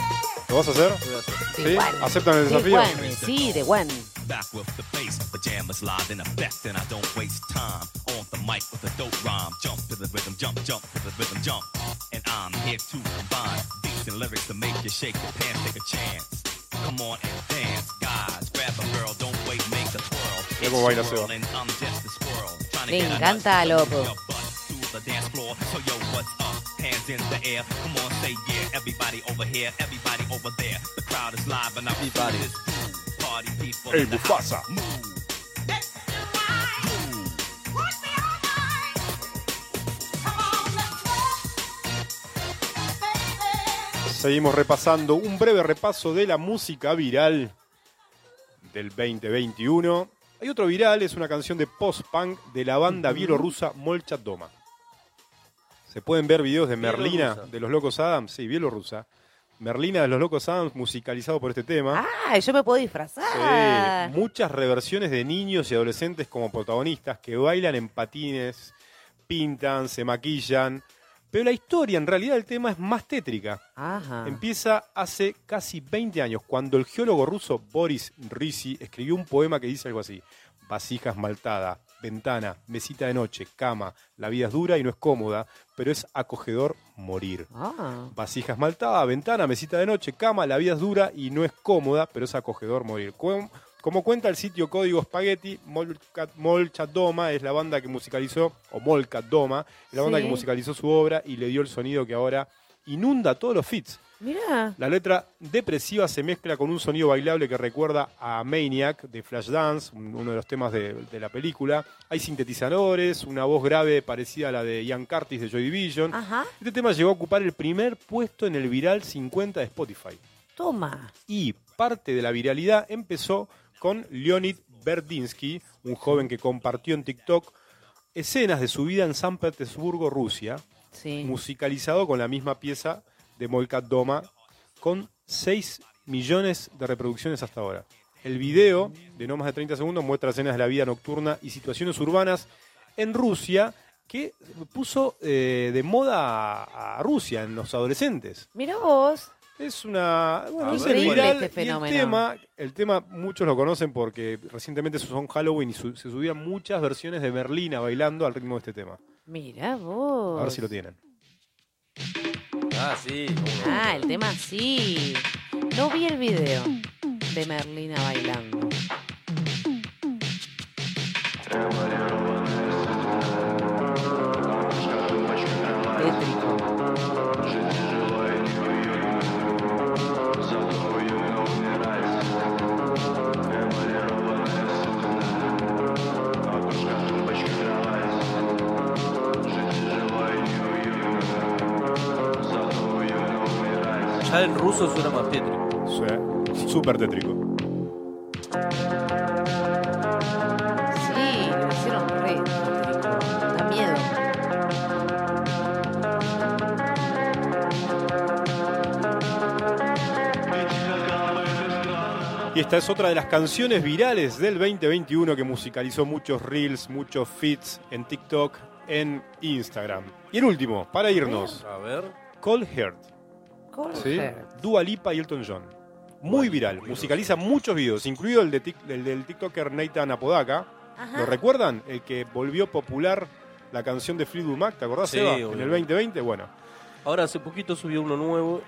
¿Lo vas a hacer? Lo voy a hacer. ¿Sí? De one. ¿Aceptan el De desafío? Sí, de one. Back with the bass, pajamas live in effect, and I don't waste time. On the mic with a dope rhyme, jump to the rhythm, jump, jump to the rhythm, jump. And I'm here to combine beats and lyrics to make you shake your pants, take a chance. Come on and dance, guys, grab a girl, don't wait, make a twirl. Mira cómo baila Seba. And I'm just a squirrel, trying to Le get a encanta a Loco. your butt to the dance floor. So yo, what's up? Hands in the air, come on, say yeah. Everybody over here, everybody over there. The crowd is live and I'm Everybody. this. Party people Ey, in the Mufasa. Move. Seguimos repasando un breve repaso de la música viral del 2021. Hay otro viral, es una canción de post-punk de la banda bielorrusa Molchat Doma. Se pueden ver videos de Merlina de los Locos Adams, sí, bielorrusa. Merlina de los Locos Adams musicalizado por este tema. Ah, yo me puedo disfrazar. Sí, muchas reversiones de niños y adolescentes como protagonistas que bailan en patines, pintan, se maquillan. Pero la historia, en realidad, del tema es más tétrica. Ajá. Empieza hace casi 20 años, cuando el geólogo ruso Boris Risi escribió un poema que dice algo así. Vasija esmaltada, ventana, mesita de noche, cama. La vida es dura y no es cómoda, pero es acogedor morir. Ah. Vasija esmaltada, ventana, mesita de noche, cama. La vida es dura y no es cómoda, pero es acogedor morir. Como, como cuenta el sitio Código Spaghetti, Molchat Doma es la banda que musicalizó, o Molcat Doma, es la banda Sí. que musicalizó su obra y le dio el sonido que ahora inunda todos los fits. Mira. La letra depresiva se mezcla con un sonido bailable que recuerda a Maniac de Flashdance, un- uno de los temas de, de la película. Hay sintetizadores, una voz grave parecida a la de Ian Curtis de Joy Division. Ajá. Este tema llegó a ocupar el primer puesto en el viral 50 de Spotify. Toma. Y parte de la viralidad empezó con Leonid Berdinsky, un joven que compartió en TikTok escenas de su vida en San Petersburgo, Rusia, Sí. musicalizado con la misma pieza de Molkat Doma, con 6 millones de reproducciones hasta ahora. El video, de no más de 30 segundos, muestra escenas de la vida nocturna y situaciones urbanas en Rusia que puso eh, de moda a, Rusia en los adolescentes. Mira vos. Es una. Bueno, Ah, es viral este fenómeno. el tema, el tema, muchos lo conocen porque recientemente se usó en Halloween y su- se subían muchas versiones de Merlina bailando al ritmo de este tema. Mira vos. A ver si lo tienen. Ah, sí. Ah, el tema sí. No vi el video de Merlina bailando. Ya en ruso suena más tétrico. Suena Súper tétrico. Sí, lo hicieron re. tétrico. Da miedo. Y esta es otra de las canciones virales del 2021 que musicalizó muchos reels, muchos feeds en TikTok, en Instagram. Y el último, para irnos, A ver. Cold Heart. ¿Sí? Dua Lipa y Elton John. Muy viral, musicaliza muchos videos, incluido el, de tic- el del TikToker Nathan Apodaca. Ajá. ¿Lo recuerdan? El que volvió popular la canción de Fleetwood Mac, ¿te acordás, Sí, Eva? En el obviamente. 2020, bueno. Ahora hace poquito subió uno nuevo,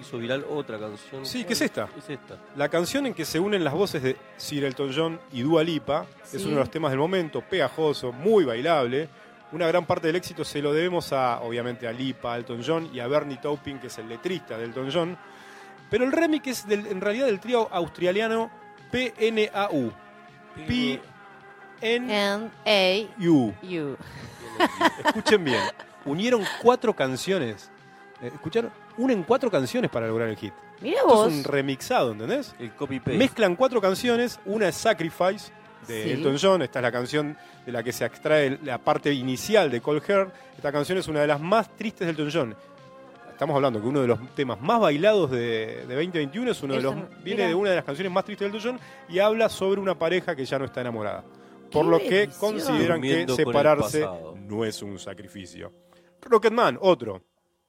hizo viral otra canción. Sí, ¿qué es esta? Es esta. La canción en que se unen las voces de Sir Elton John y Dua Lipa es uno de los temas del momento, pegajoso, muy bailable. Una gran parte del éxito se lo debemos a, obviamente, a Lipa, a Elton John y a Bernie Taupin, que es el letrista de Elton John. Pero el remix es del- en realidad del trío australiano PNAU. P N A U. Escuchen bien. Unieron cuatro canciones. Eh, ¿Escucharon? Unen cuatro canciones para lograr el hit. Mira Esto vos. es un remixado, ¿entendés? El copy-paste. Mezclan cuatro canciones, una es Sacrifice de Sí. Elton John, esta es la canción de la que se extrae la parte inicial de Cold Heart. Esta canción es una de las más tristes de Elton John. Estamos hablando que uno de los temas más bailados de, de 2021 es uno de los viene mira. de una de las canciones más tristes de Elton John y habla sobre una pareja que ya no está enamorada. Por ¡Qué lo que bendición! consideran que Durmiendo separarse no es un sacrificio. Rocketman, otro,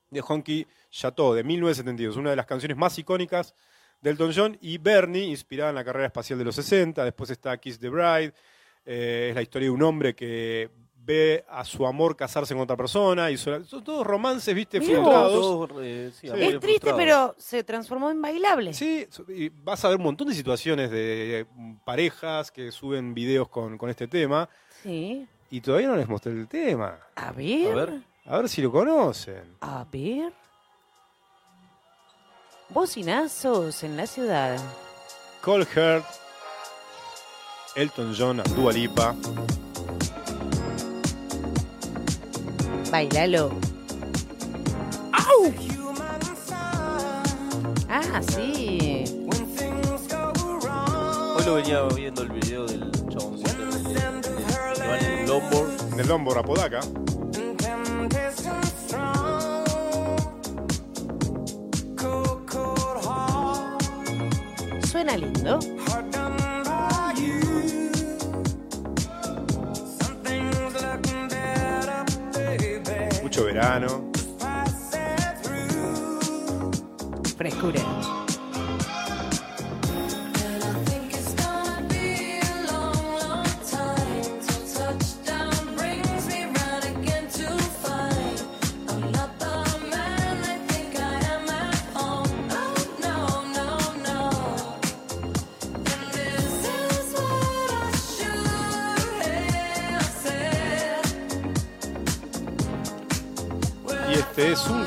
de Honky Chateau, de 1972, una de las canciones más icónicas de Elton John y Bernie, inspirada en la carrera espacial de los 60. Después está Kiss the Bride, eh, es la historia de un hombre que ve a su amor casarse con otra persona. Y son, son todos romances, viste, Mirá frustrados. Todos, eh, sí, Sí. amores Es triste, frustrados. pero se transformó en bailable. Sí, y vas a ver un montón de situaciones de mm, parejas que suben videos con, con este tema. Sí. Y todavía no les mostré el tema. A ver. A ver. A ver si lo conocen. A ver. Bocinazos en la ciudad. Cold Heart, Elton John, Dua Lipa. Bailalo. Ah, sí. Hoy lo venía viendo el video del chaboncito que va en un longboard. En el Lombor Apodaca. Suena lindo. Mucho verano. Frescura.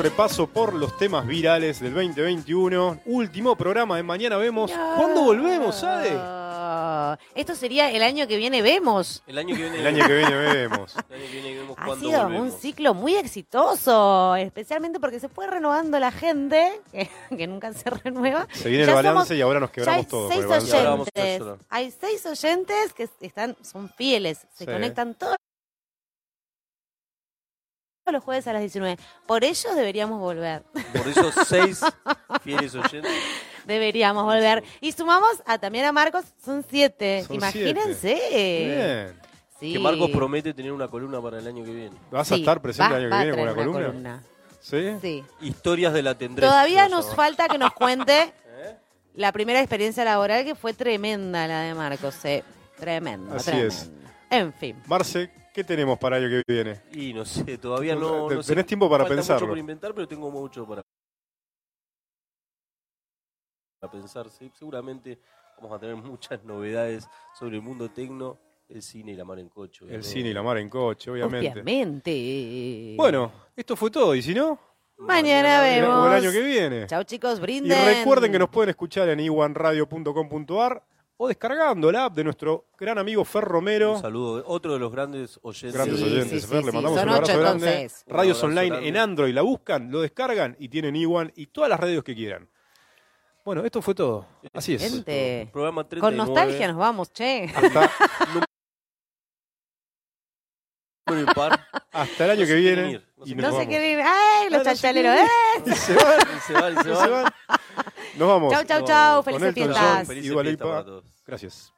Repaso por los temas virales del 2021. Último programa de Mañana Vemos. ¿Cuándo volvemos, Ade? Ah, Esto sería el año que viene vemos. El año que viene. El año que viene vemos. El año que viene vemos Ha sido volvemos. un ciclo muy exitoso, especialmente porque se fue renovando la gente, que, que nunca se renueva. Se viene Ya el balance somos- y ahora nos quebramos todos. seis oyentes. Hay seis oyentes que están, son fieles, se Sí. conectan todos los jueves a las 19. Por ellos deberíamos volver. Por esos seis fieles oyentes. Deberíamos volver. Y sumamos a también a Marcos, son siete. Son Imagínense. Bien. Sí. Que Marcos promete tener una columna para el año que viene. ¿Vas a estar presente va- el año que viene con una columna? ¿Sí? Sí. Historias de la tendrés. Todavía nos falta que nos cuente la primera experiencia laboral que fue tremenda la de Marcos. eh. Tremenda, Así tremenda. es. En fin. Marce, ¿qué tenemos para el año que viene? Y no sé, todavía no. No sé. tenés tiempo para Falta pensarlo. mucho por inventar, pero tengo mucho para. Para pensar, sí. Seguramente vamos a tener muchas novedades sobre el mundo tecno, el cine y la mar en coche. El cine y la mar en coche, obviamente. Obviamente. Bueno, esto fue todo. ¿Y si no? Mañana vemos. el año que viene. Chau chicos, Y brinden. recuerden que nos pueden escuchar en iwanradio.com.ar o descargando la app de nuestro gran amigo Fer Romero. Un saludo. Otro de los grandes oyentes. Grandes Sí, oyentes, sí, Fer, sí, le sí. mandamos Son un abrazo ocho, grande. entonces. Radios abrazo online grande. en Android, la buscan, lo descargan y tienen Iwan y todas las radios que quieran. Bueno, esto fue todo. Así es. Gente, Programa con 39. nostalgia nos vamos, che. Hasta, hasta el año No que viene. ir, no y nos No se ir. ¡Ay, los Ah, no se chalchaleros! quieren ¡Eh! Y se van, Y se van, y se y van. se van. Nos vamos. Chau, chau, chau. Felices fiestas. Felices Gracias.